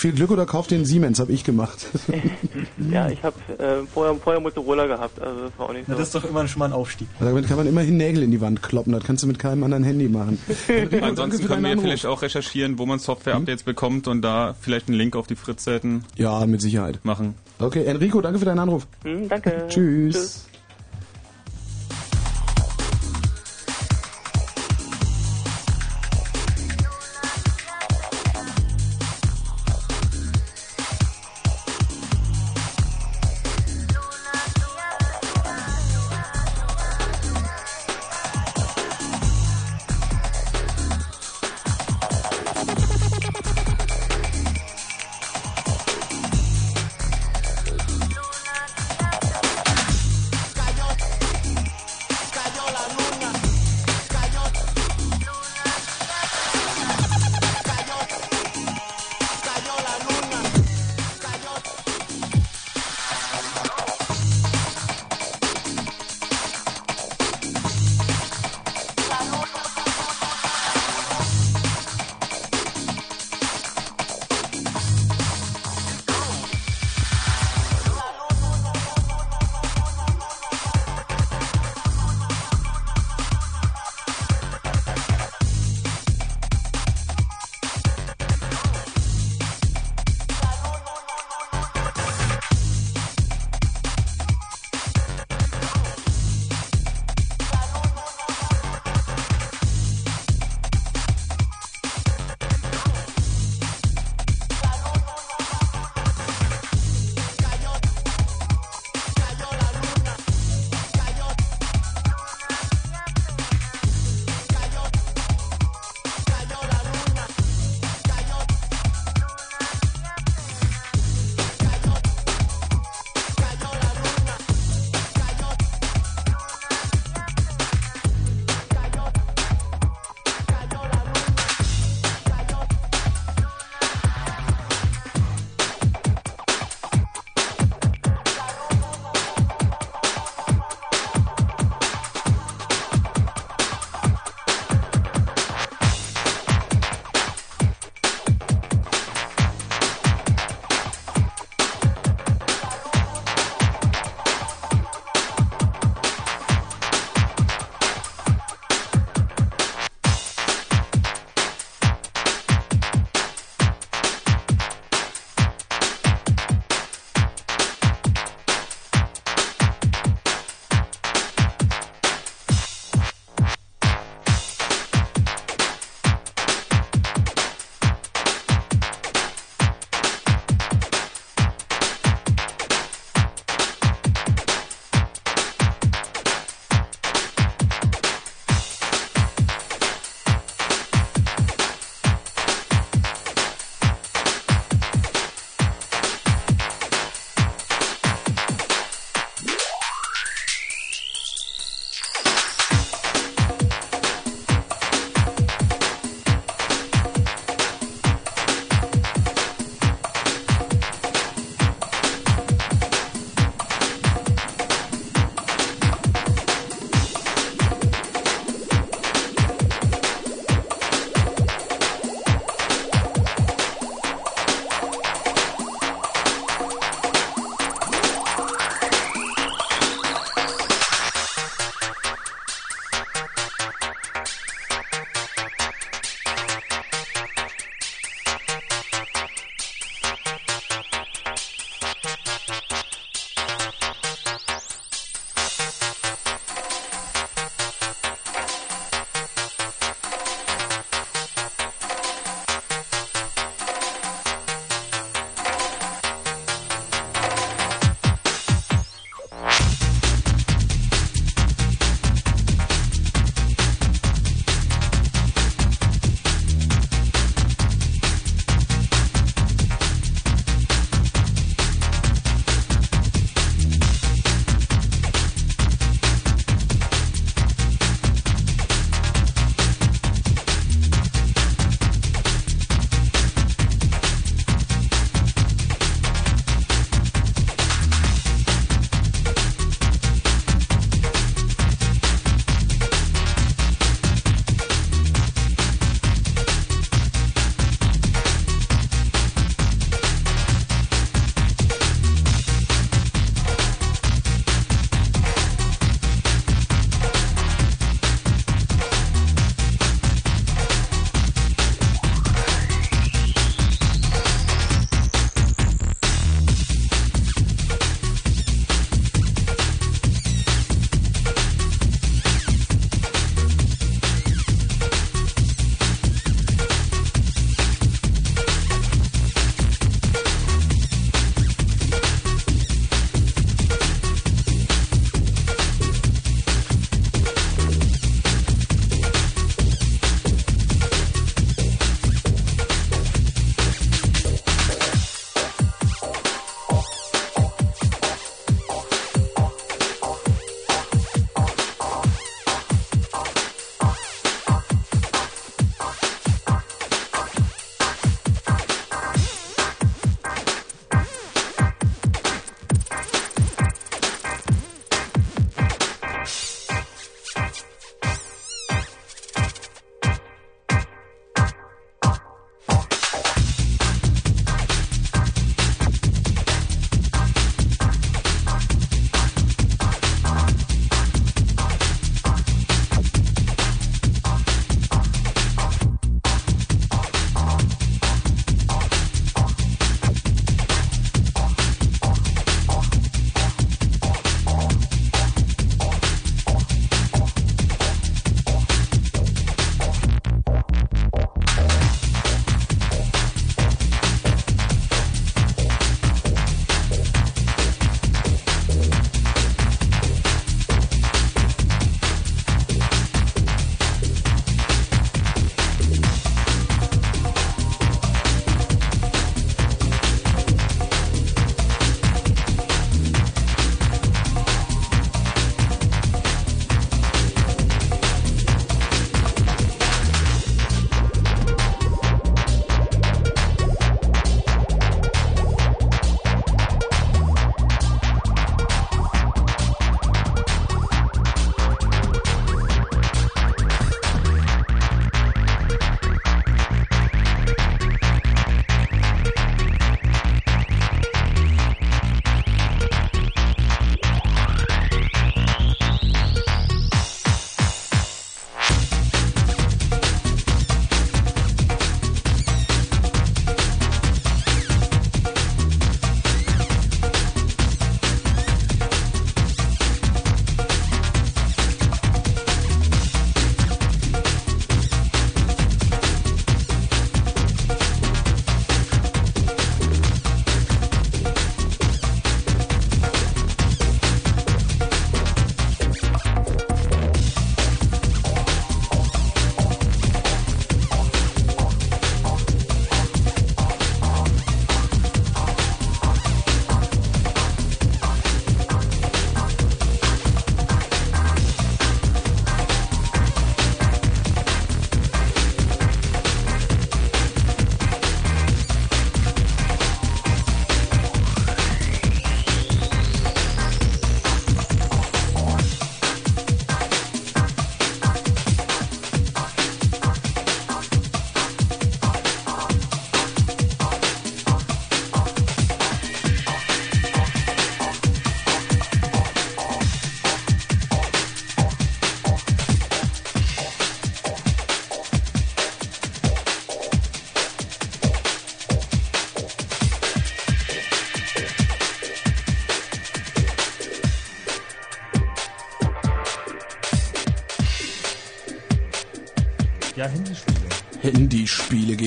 Viel Glück oder kauf den Siemens, habe ich gemacht. *laughs* Ja, ich habe äh, vorher, vorher Motorola gehabt, also das war auch nicht so. Na, das ist doch immer schon mal ein Aufstieg. Damit kann man immerhin Nägel in die Wand kloppen, das kannst du mit keinem anderen Handy machen. *laughs* Danke Ansonsten können wir Anruf. vielleicht auch recherchieren, wo man Software-Updates bekommt und da vielleicht einen Link auf die Fritz-Seiten Ja, mit Sicherheit. machen. Okay, Enrico, danke für deinen Anruf. Hm, danke. Tschüss. Ja,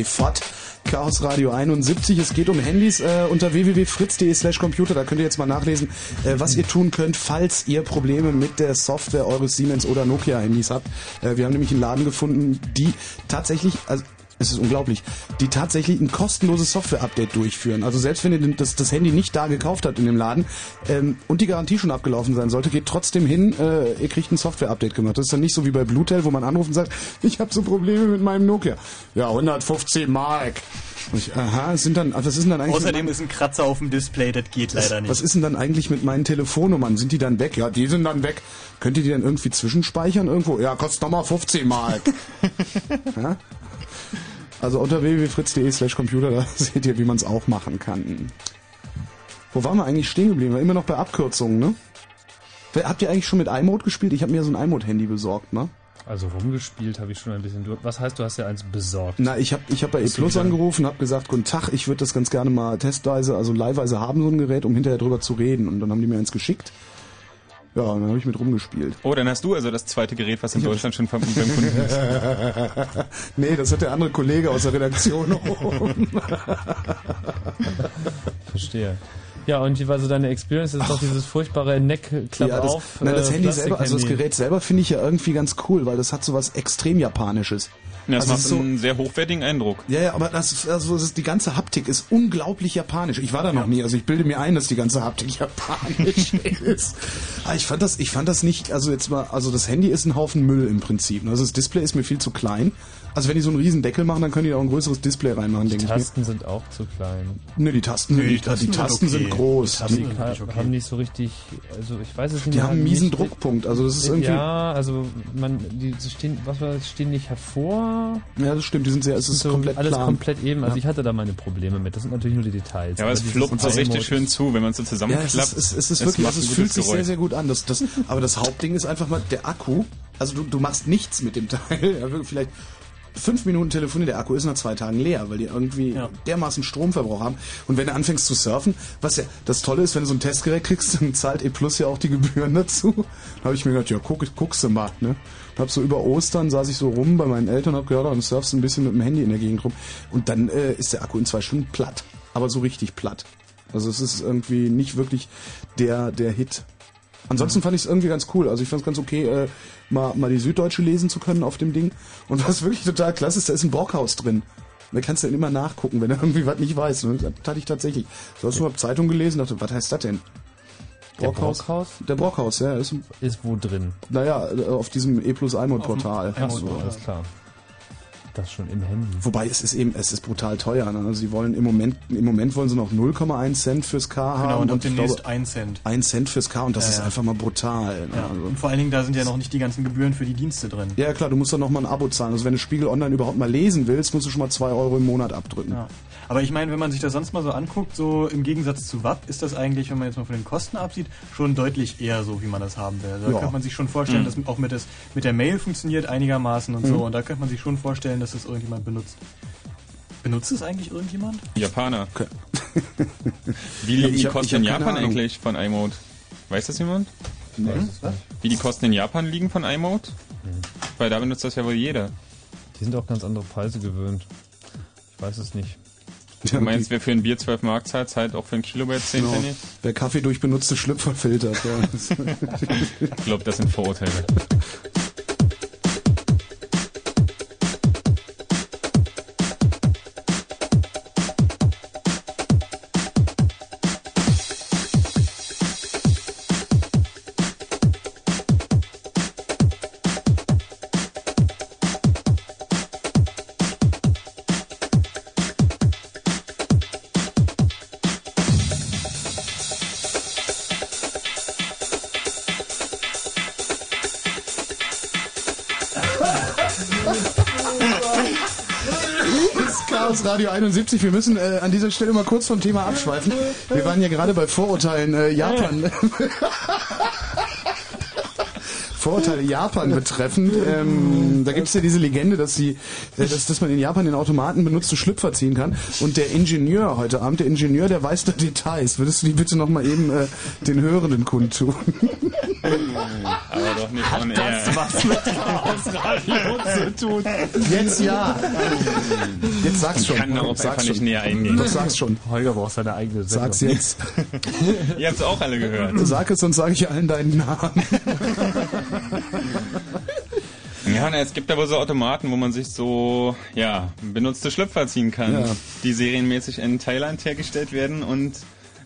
fort. Chaos Radio 71. Es geht um Handys äh, unter www.fritz.de slash Computer. Da könnt ihr jetzt mal nachlesen, äh, was ihr tun könnt, falls ihr Probleme mit der Software eures Siemens oder Nokia Handys habt. Äh, wir haben nämlich einen Laden gefunden, die tatsächlich, also es ist unglaublich, die tatsächlich ein kostenloses Software-Update durchführen. Also selbst wenn ihr das, das Handy nicht da gekauft habt in dem Laden ähm, und die Garantie schon abgelaufen sein sollte, geht trotzdem hin, äh, ihr kriegt ein Software-Update gemacht. Das ist dann nicht so wie bei Bluetel, wo man anruft und sagt, *laughs* ich habe so Probleme mit meinem Nokia. Ja, 115 Mark. Ich, aha, es sind dann, was ist denn dann eigentlich Außerdem ist ein Kratzer auf dem Display, das geht leider was, nicht. was ist denn dann eigentlich mit meinen Telefonnummern? Sind die dann weg? Ja, die sind dann weg. Könnt ihr die dann irgendwie zwischenspeichern irgendwo? Ja, kostet nochmal 15 Mark. *laughs* ja? Also unter www.fritz.de slash Computer, da *laughs* seht ihr, wie man es auch machen kann. Wo waren wir eigentlich stehen geblieben? Wir immer noch bei Abkürzungen, ne? Habt ihr eigentlich schon mit iMode gespielt? Ich habe mir so ein iMode-Handy besorgt, ne? Also rumgespielt habe ich schon ein bisschen. Was heißt, du hast ja eins besorgt? Na, ich habe ich hab bei E Plus angerufen, habe gesagt, guten Tag, ich würde das ganz gerne mal testweise, also leihweise haben so ein Gerät, um hinterher drüber zu reden. Und dann haben die mir eins geschickt. Ja, und dann habe ich mit rumgespielt. Oh, dann hast du also das zweite Gerät, was in Deutschland schon beim Kunden ist. *laughs* nee, das hat der andere Kollege aus der Redaktion. *laughs* Verstehe. Ja, und wie war so deine Experience? Das ist doch dieses furchtbare Neck-Klapp ja, das, auf. nein, das äh, Handy selber, also das. Gerät selber finde ich ja irgendwie ganz cool, weil das hat so was extrem Japanisches. Ja, das Also macht ist so, einen sehr hochwertigen Eindruck. Ja, ja, aber das, also das, die ganze Haptik ist unglaublich japanisch. Ich war da noch nie, also ich bilde mir ein, dass die ganze Haptik *laughs* japanisch ist. Aber ich fand das, ich fand das nicht, also jetzt mal, also das Handy ist ein Haufen Müll im Prinzip. ne? Also das Display ist mir viel zu klein. Also wenn die so einen riesen Deckel machen, dann können die da auch ein größeres Display reinmachen, Die denke ich mir. Tasten sind auch zu klein. Ne, die Tasten, Nee, die, die die Tasten Tasten, sind sind, okay. groß. Die Tasten Die, sind okay. Haben nicht so richtig, also ich weiß es nicht die haben einen miesen nicht- Druckpunkt. Also das ist irgendwie. Ja, also man, die stehen, was war das, stehen nicht hervor. Ja, das stimmt. Die sind sehr, es ist so komplett alles plan. komplett eben. Also Ja. ich hatte da meine Probleme mit. Das sind natürlich nur die Details. Ja, aber es dieses fluppt so richtig schön zu, wenn man es so Ja, zusammenklappt. es ist, es, es ist wirklich, macht also es fühlt sich sehr, Geräusch. sehr gut an. Das, das, aber das Hauptding ist einfach mal der Akku. Also du, du machst nichts mit dem *laughs* Teil. Ja, wirklich vielleicht fünf Minuten telefonieren, der Akku ist nach zwei Tagen leer, weil die irgendwie dermaßen Stromverbrauch haben. Und wenn du anfängst zu surfen, was ja das Tolle ist, wenn du so ein Testgerät kriegst, *laughs* dann zahlt E Plus ja auch die Gebühren dazu. *laughs* Da habe ich mir gedacht, ja, guck, guckst du mal, ne? Hab so über Ostern saß ich so rum bei meinen Eltern und hab gehört, dann surfst du ein bisschen mit dem Handy in der Gegend rum. Und dann äh, ist der Akku in zwei Stunden platt. Aber so richtig platt. Also es ist irgendwie nicht wirklich der, der Hit. Ansonsten fand ich es irgendwie ganz cool. Also ich fand es ganz okay, äh, mal, mal die Süddeutsche lesen zu können auf dem Ding. Und was wirklich total klasse ist, da ist ein Brockhaus drin. Da kannst du dann immer nachgucken, wenn du *laughs* irgendwie was nicht weißt. Und das hatte ich tatsächlich. So hast du mal Zeitung gelesen und dachte, was heißt das denn? Der Brockhaus? Der Brockhaus, ja. Ist, ist wo drin? Naja, äh, auf diesem E plus iMode Portal. Ach so, alles klar. Das schon im Handy. Wobei es ist eben, es ist brutal teuer. Ne? Also sie wollen im Moment, im Moment wollen sie noch 0,1 Cent fürs K haben. Genau, und ab ich demnächst glaube, 1 Cent. 1 Cent fürs K und das Ja, ist ja. einfach mal brutal. Ne? Ja. Also, Und vor allen Dingen, da sind ja noch nicht die ganzen Gebühren für die Dienste drin. ja klar, du musst dann nochmal ein Abo zahlen. Also wenn du Spiegel Online überhaupt mal lesen willst, musst du schon mal 2 Euro im Monat abdrücken. Aber ich meine, wenn man sich das sonst mal so anguckt, so im Gegensatz zu WAP, ist das eigentlich, wenn man jetzt mal von den Kosten absieht, schon deutlich eher so, wie man das haben will. Also Da Ja. könnte man sich schon vorstellen, Mhm. dass auch mit, das, mit der Mail funktioniert einigermaßen und Mhm. so. Und da könnte man sich schon vorstellen, dass das irgendjemand benutzt. Benutzt es eigentlich irgendjemand? Japaner. *laughs* Wie liegen die Kosten in Japan Ahnung. eigentlich von iMode? Weiß das jemand? Nee. Was? Wie die Kosten in Japan liegen von iMode? Weil da benutzt das ja wohl jeder. Die sind auch ganz andere Preise gewöhnt. Ich weiß es nicht. Du meinst, wer für ein Bier 12 Mark zahlt, zahlt auch für ein Kilobyte 10 Genau. Penny? Wer Kaffee durch benutzte Schlüpfer filtert. Ja. Ich glaube, das sind Vorurteile. Radio 71. Wir müssen äh, an dieser Stelle mal kurz vom Thema abschweifen. Wir waren ja gerade bei Vorurteilen äh, Japan. *laughs* Vorurteile Japan betreffend. Ähm, da gibt es ja diese Legende, dass, sie, äh, dass, dass man in Japan den Automaten benutzte Schlüpfer ziehen kann. Und der Ingenieur heute Abend, der Ingenieur, der weiß da Details. Würdest du die bitte nochmal eben äh, den Hörenden kundtun? Aber doch nicht on air. Das was mit Chaosradio zu tun. Jetzt ja. Jetzt sag's schon. Ich kann darauf Sag's einfach nicht schon. näher eingehen. Doch, sag's schon. Holger braucht seine eigene Sendung. Sag's jetzt. *laughs* Ihr habt's auch alle gehört. Sag es und sage ich allen deinen Namen. *laughs* Ja, na, es gibt aber so Automaten, wo man sich so, ja, benutzte Schlüpfer ziehen kann, Ja. die serienmäßig in Thailand hergestellt werden und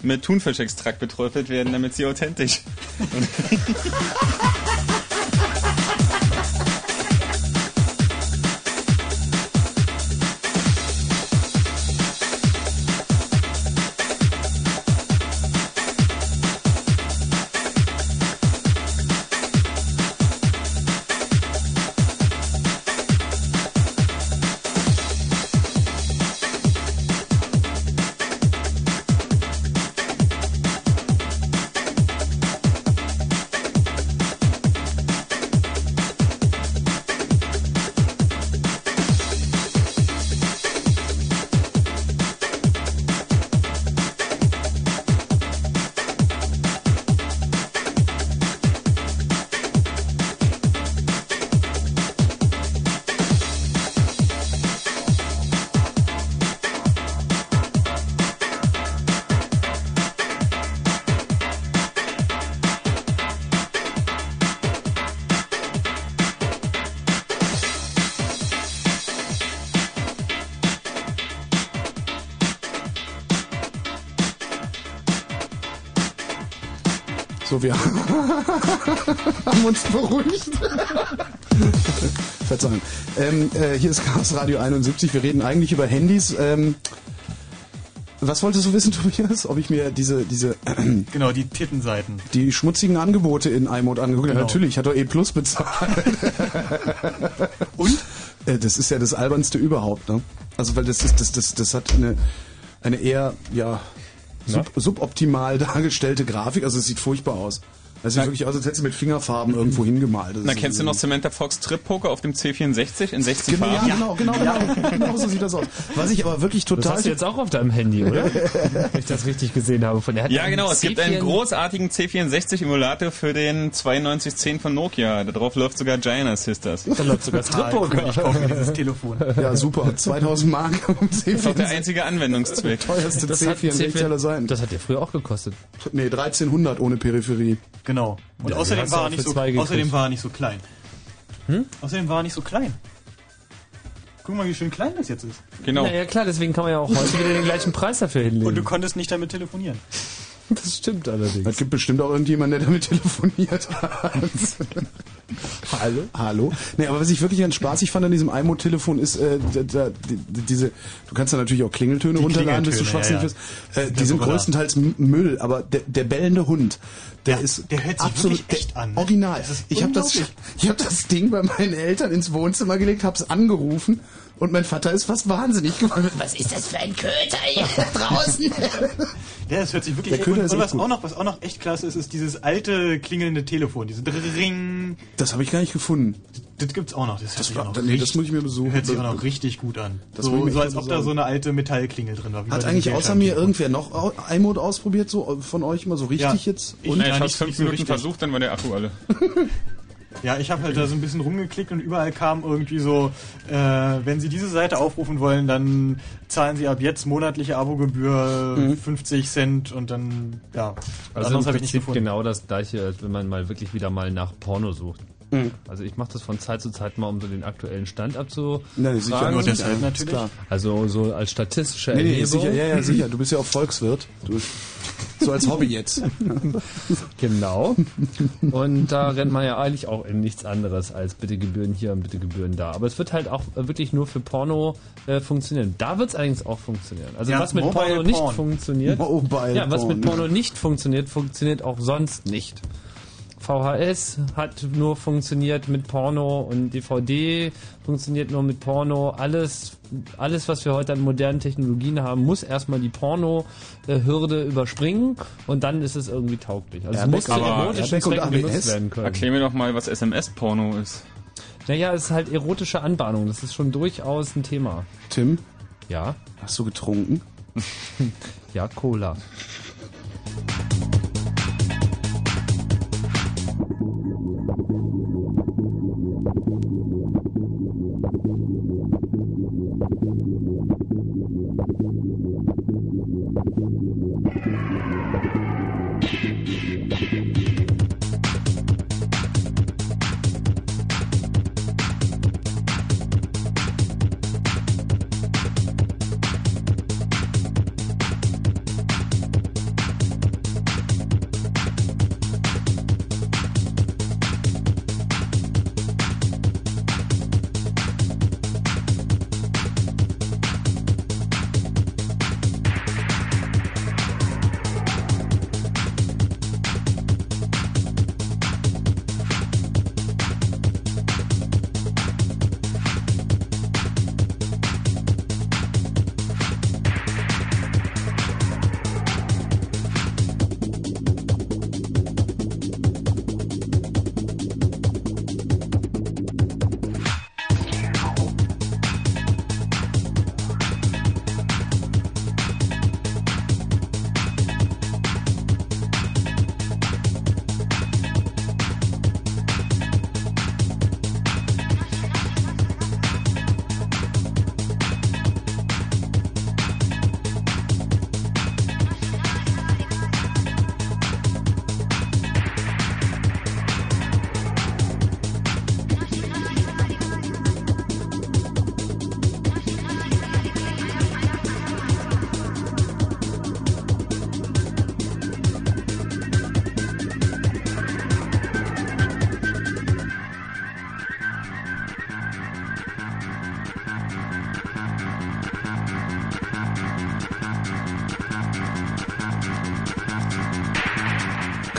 mit Thunfischextrakt beträufelt werden, damit sie authentisch. *laughs* *laughs* So, *laughs* wir haben uns beruhigt. Verzeihung. Ähm, äh, hier ist Chaos Radio 71. Wir reden eigentlich über Handys. Ähm, was wolltest du wissen, *laughs* Tobias? Ob ich mir diese, diese, *clears throat* Genau, die Tittenseiten. die schmutzigen Angebote in iMode angeguckt habe? Genau. Natürlich, ich hatte E Plus bezahlt. *laughs* Und? Äh, das ist ja das albernste überhaupt, ne? Also, weil das ist, das, das, das hat eine, eine eher, ja, sub, suboptimal *laughs* dargestellte Grafik. Also, es sieht furchtbar aus. Es sieht Na- wirklich aus, als hättest du mit Fingerfarben irgendwo hingemalt. Das Na, ist- kennst du noch Samantha Fox Trip Poker auf dem C64 in 16 Genau, ja, Farben? genau, genau, genau, genau so sieht das aus. Was ich aber wirklich Das total. hast du jetzt auch auf deinem Handy, oder? Wenn ich das richtig gesehen habe. Von der Ja, genau. Es gibt einen C4 großartigen C64-Emulator für den 9210 von Nokia. Darauf läuft sogar Giant Sisters. Da läuft sogar Strip-Poker. Ich kaufe mir dieses Telefon. Ja, super. 2000 Mark um Das ist der C4. einzige Anwendungszweck. Teuerste Das hat C64 aller sein. Das hat der früher auch gekostet. Nee, 1300 ohne Peripherie. Genau. Und Ja, außerdem war, er nicht so, außerdem war er nicht so klein. Hm? Außerdem war er nicht so klein. Guck mal, wie schön klein das jetzt ist. Genau. Na ja, klar, deswegen kann man ja auch heute wieder den gleichen Preis dafür hinlegen. Und du konntest nicht damit telefonieren. Das stimmt allerdings. Es gibt bestimmt auch irgendjemand, der damit telefoniert hat. Hallo? Hallo? Nee, aber was ich wirklich ganz spaßig fand an diesem iMode-Telefon ist, äh, da, da, die, diese, du kannst da natürlich auch Klingeltöne Die runterladen, bis du schwachsinnig ja, wirst. Äh, die sind größtenteils Müll, aber der, der bellende Hund, der Ja, ist der hört sich absolut echt an, ne? Original. Ich habe das, ich hab das Ding bei meinen Eltern ins Wohnzimmer gelegt, hab's angerufen und mein Vater ist fast wahnsinnig geworden. Was ist das für ein Köter hier *laughs* draußen? *laughs* Ja, das hört sich wirklich Der Köder und, ist und was gut. auch noch, was auch noch echt klasse ist, ist dieses alte klingelnde Telefon, diese Ring. Das habe ich gar nicht gefunden. Das gibt's auch noch. Das, hört Das, sich war, auch noch nee, das richtig- muss ich mir besuchen. Hört sich auch noch richtig gut an. Das ich so, so als ob da so eine alte Metallklingel drin war. Hat eigentlich außer mir irgendwer noch iMode ausprobiert, so von euch mal so richtig Ja, jetzt? ich- Und? Ich Ja, hab's nicht- fünf so Minuten versucht, dann war der Akku alle. *laughs* Ja, ich habe halt da so ein bisschen rumgeklickt und überall kam irgendwie so, äh, wenn Sie diese Seite aufrufen wollen, dann zahlen Sie ab jetzt monatliche Abogebühr Mhm. 50 Cent und dann, ja, Also im anderes habe ich nicht gefunden. genau das gleiche, als wenn man mal wirklich wieder mal nach Porno sucht. Mhm. Also ich mache das von Zeit zu Zeit mal, um so den aktuellen Stand abzufragen. Nein, sicher, Nur deshalb natürlich. Klar. Also so als statistische Nee, nee, Erhebung. sicher, ja, ja, sicher. Du bist ja auch Volkswirt. Du, *laughs* so als Hobby jetzt. Genau. Und da rennt man ja eigentlich auch in nichts anderes als bitte Gebühren hier und bitte Gebühren da. Aber es wird halt auch wirklich nur für Porno äh, funktionieren. Da wird es allerdings auch funktionieren. Also Ja, was mit Porno nicht Porn. funktioniert, Mobile ja, was mit Porn. Porno nicht funktioniert, funktioniert auch sonst nicht. VHS hat nur funktioniert mit Porno und DVD funktioniert nur mit Porno. Alles, alles was wir heute an modernen Technologien haben, muss erstmal die Porno-Hürde überspringen und dann ist es irgendwie tauglich. Also es Airbag- muss zu aber erotischen Zwecken genutzt werden können. Erklär mir doch mal, was SMS-Porno ist. Naja, es ist halt erotische Anbahnung. Das ist schon durchaus ein Thema. Tim, Ja, hast du getrunken? *laughs* ja, Cola.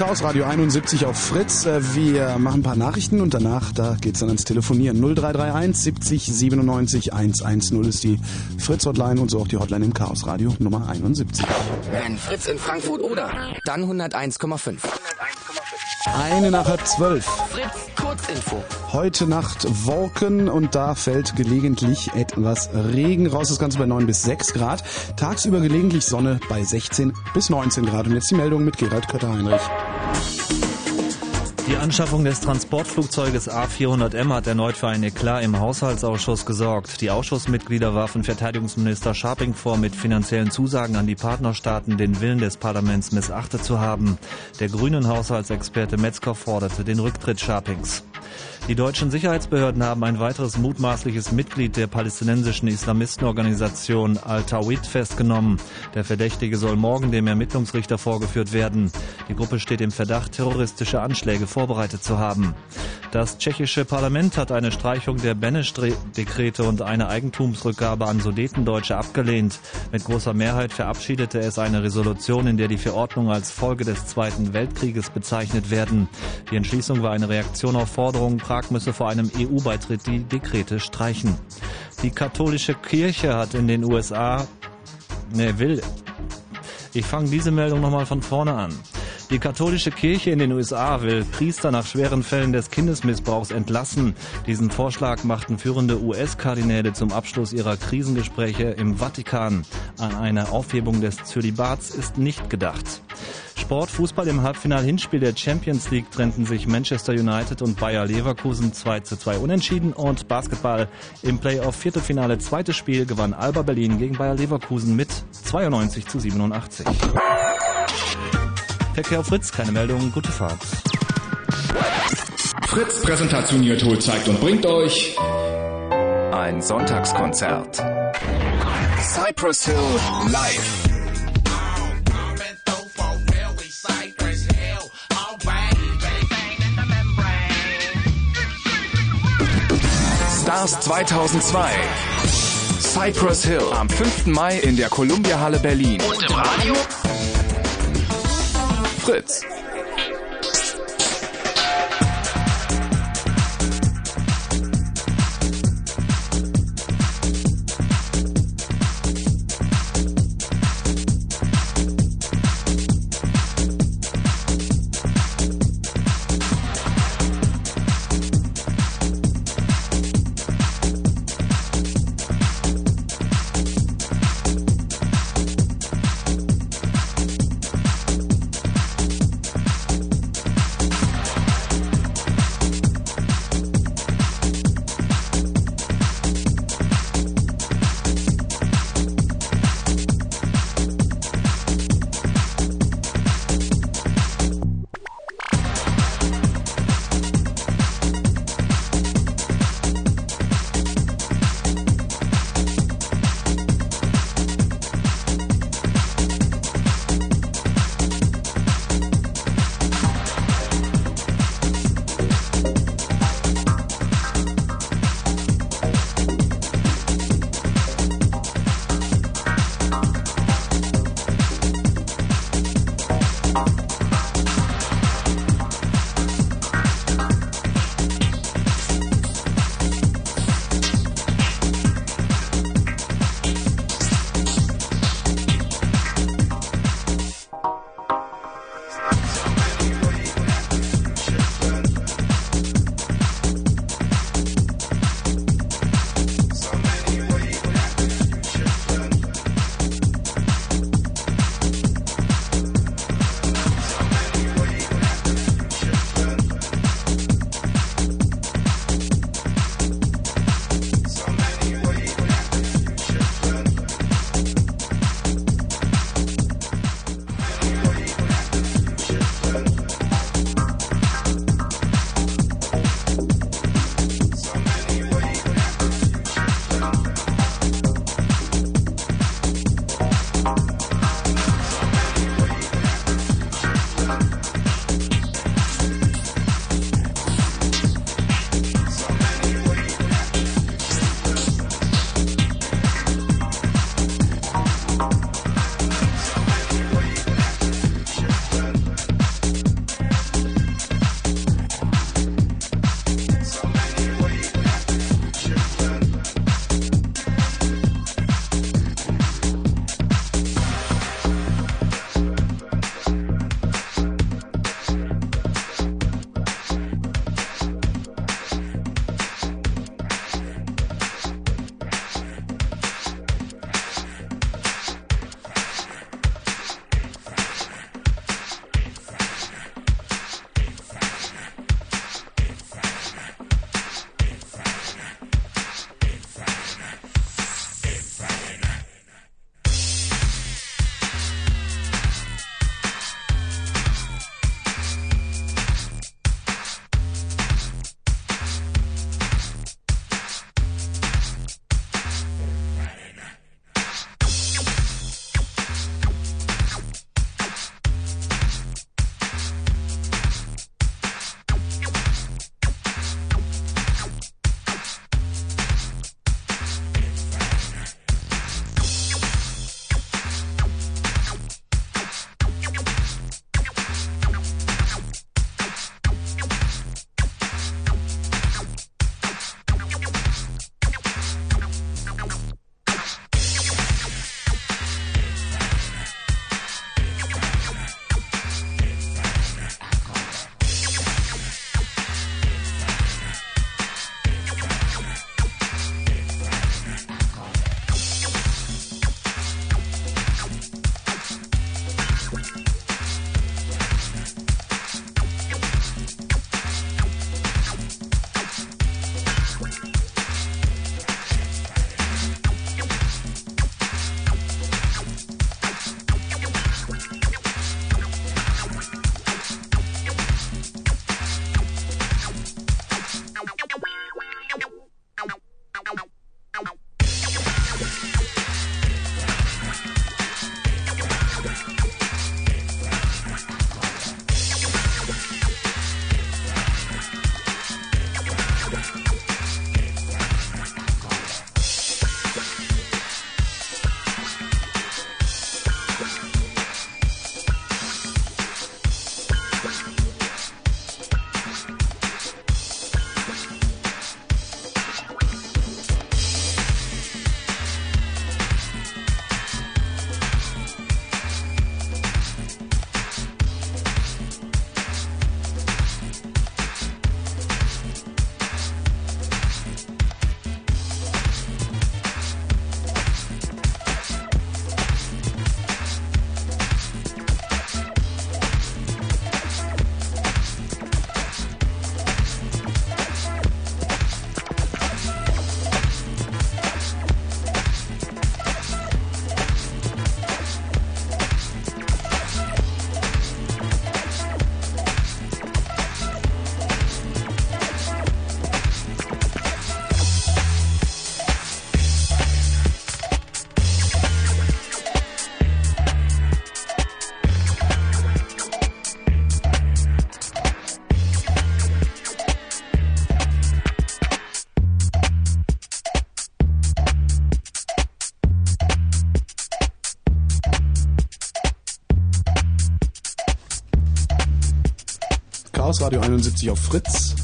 Chaos Radio 71 auf Fritz. Äh, Wir machen ein paar Nachrichten und danach, da geht's dann ans Telefonieren. 0331 70 97 110 ist die Fritz-Hotline und so auch die Hotline im Chaos Radio Nummer 71. Wenn Fritz in Frankfurt oder, dann 101,5. Eine nach halb zwölf. Fritz, Kurzinfo. Heute Nacht Wolken und da fällt gelegentlich etwas Regen raus. Das Ganze bei 9 bis 6 Grad. Tagsüber gelegentlich Sonne bei 16 bis 19 Grad. Und jetzt die Meldung mit Gerald Kötter-Heinrich. Die Anschaffung des Transportflugzeuges A400M hat erneut für einen Eklat im Haushaltsausschuss gesorgt. Die Ausschussmitglieder warfen Verteidigungsminister Scharping vor, mit finanziellen Zusagen an die Partnerstaaten den Willen des Parlaments missachtet zu haben. Der grünen Haushaltsexperte Metzger forderte den Rücktritt Scharpings. Die deutschen Sicherheitsbehörden haben ein weiteres mutmaßliches Mitglied der palästinensischen Islamistenorganisation Al-Tawhid festgenommen. Der Verdächtige soll morgen dem Ermittlungsrichter vorgeführt werden. Die Gruppe steht im Verdacht, terroristische Anschläge vorbereitet zu haben. Das tschechische Parlament hat eine Streichung der Benesch-Dekrete und eine Eigentumsrückgabe an Sudetendeutsche abgelehnt. Mit großer Mehrheit verabschiedete es eine Resolution, in der die Verordnungen als Folge des Zweiten Weltkrieges bezeichnet werden. Die Entschließung war eine Reaktion auf Forderungen, Prag müsse vor einem EU-Beitritt die Dekrete streichen. Die katholische Kirche hat in den USA, ne, will, ich fange diese Meldung nochmal von vorne an. Die katholische Kirche in den USA will Priester nach schweren Fällen des Kindesmissbrauchs entlassen. Diesen Vorschlag machten führende US-Kardinäle zum Abschluss ihrer Krisengespräche im Vatikan. An eine Aufhebung des Zölibats ist nicht gedacht. Sport, Fußball im Halbfinal-Hinspiel der Champions League trennten sich Manchester United und Bayer Leverkusen 2 zu 2 unentschieden und Basketball im Playoff-Viertelfinale zweites Spiel gewann Alba Berlin gegen Bayer Leverkusen mit 92 zu 87. Verkehr Fritz, keine Meldung, gute Fahrt. Fritz Präsentationiert zeigt und bringt euch ein Sonntagskonzert. Cypress Hill live. Stars 2002. Cypress Hill am 5. Mai in der Columbia Halle Berlin. Und im Radio? Fritz. Chaos Radio 71 auf Fritz.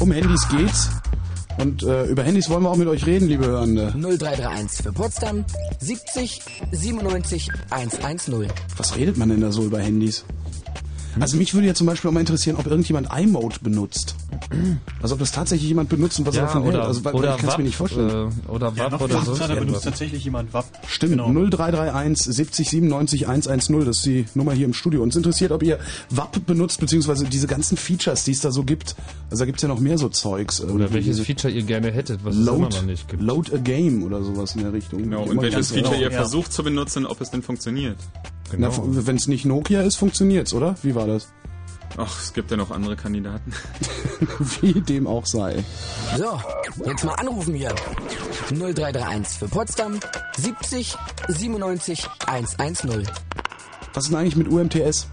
Um Handys geht's. Und äh, über Handys wollen wir auch mit euch reden, liebe Hörende. 0331 für Potsdam 70 97 110. Was redet man denn da so über Handys? Also mich würde ja zum Beispiel auch mal interessieren, ob irgendjemand iMode benutzt. Also ob das tatsächlich jemand benutzt und was er Ja, davon hält. oder- Also weil, oder ich kann es mir WAP, nicht vorstellen. äh, oder Ja, noch oder so. interessanter, benutzt tatsächlich jemand WAP. Stimmt, Genau. 0331 70 97 110, das ist die Nummer hier im Studio. Uns interessiert, ob ihr WAP benutzt, beziehungsweise diese ganzen Features, die es da so gibt. Also da gibt's ja noch mehr so Zeugs. Oder irgendwie. welches Diese Feature ihr gerne hättet, was es immer Load, noch nicht gibt. Load a Game oder sowas in der Richtung. Genau, und welches Feature genau. ihr versucht zu benutzen, ob es denn funktioniert. Na, Wenn es nicht Nokia ist, funktioniert's, oder? Wie war das? Ach, es gibt ja noch andere Kandidaten. *laughs* Wie dem auch sei. So, jetzt mal anrufen hier. 0331 für Potsdam 70 97 110. Was ist denn eigentlich mit UMTS?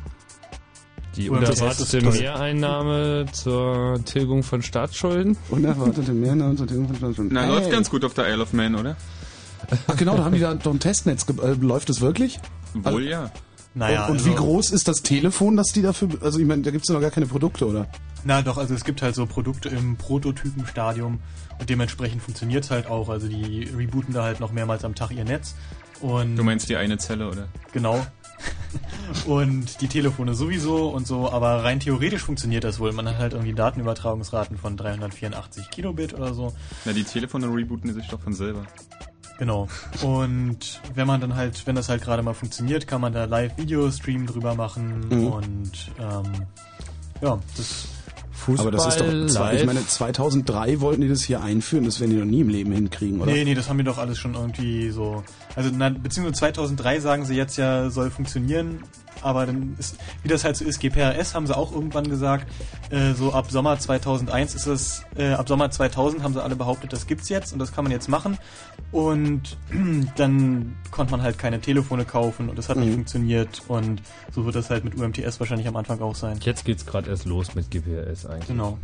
Die UMTS unerwartete Mehreinnahme zur Tilgung von Staatsschulden. Unerwartete Mehreinnahme zur Tilgung von Staatsschulden. Na, Hey. läuft ganz gut auf der Isle of Man, oder? Ach genau, da haben die da doch ein Testnetz. ge- Äh, läuft das wirklich? Wohl ja. Naja, und und also- wie groß ist das Telefon, das die dafür... Also ich meine, da gibt's ja noch gar keine Produkte, oder? Na doch, also es gibt halt so Produkte im Prototypenstadium und dementsprechend funktioniert's halt auch. Also die rebooten da halt noch mehrmals am Tag ihr Netz. Und Du meinst die eine Zelle, oder? Genau. *laughs* und die Telefone sowieso und so, aber rein theoretisch funktioniert das wohl. Man hat halt irgendwie Datenübertragungsraten von 384 Kilobit oder so. Na, die Telefone rebooten sich doch von selber. Genau. Und wenn man dann halt, wenn das halt gerade mal funktioniert, kann man da Live-Video-Stream drüber machen Mhm. und ähm, ja, das Aber das ist doch... Zwei, ich meine, 2003 wollten die das hier einführen, das werden die noch nie im Leben hinkriegen, oder? Nee, nee, das haben wir doch alles schon irgendwie so. Also, na, beziehungsweise 2003 sagen sie jetzt ja, soll funktionieren. Aber dann ist, wie das halt so ist, GPRS haben sie auch irgendwann gesagt, äh, so ab Sommer 2001 ist es, äh, ab Sommer 2000 haben sie alle behauptet, das gibt's jetzt und das kann man jetzt machen. Und *clears throat* dann konnte man halt keine Telefone kaufen und das hat nicht Mhm. funktioniert und so wird das halt mit UMTS wahrscheinlich am Anfang auch sein. Jetzt geht's gerade erst los mit GPS eigentlich. Genau.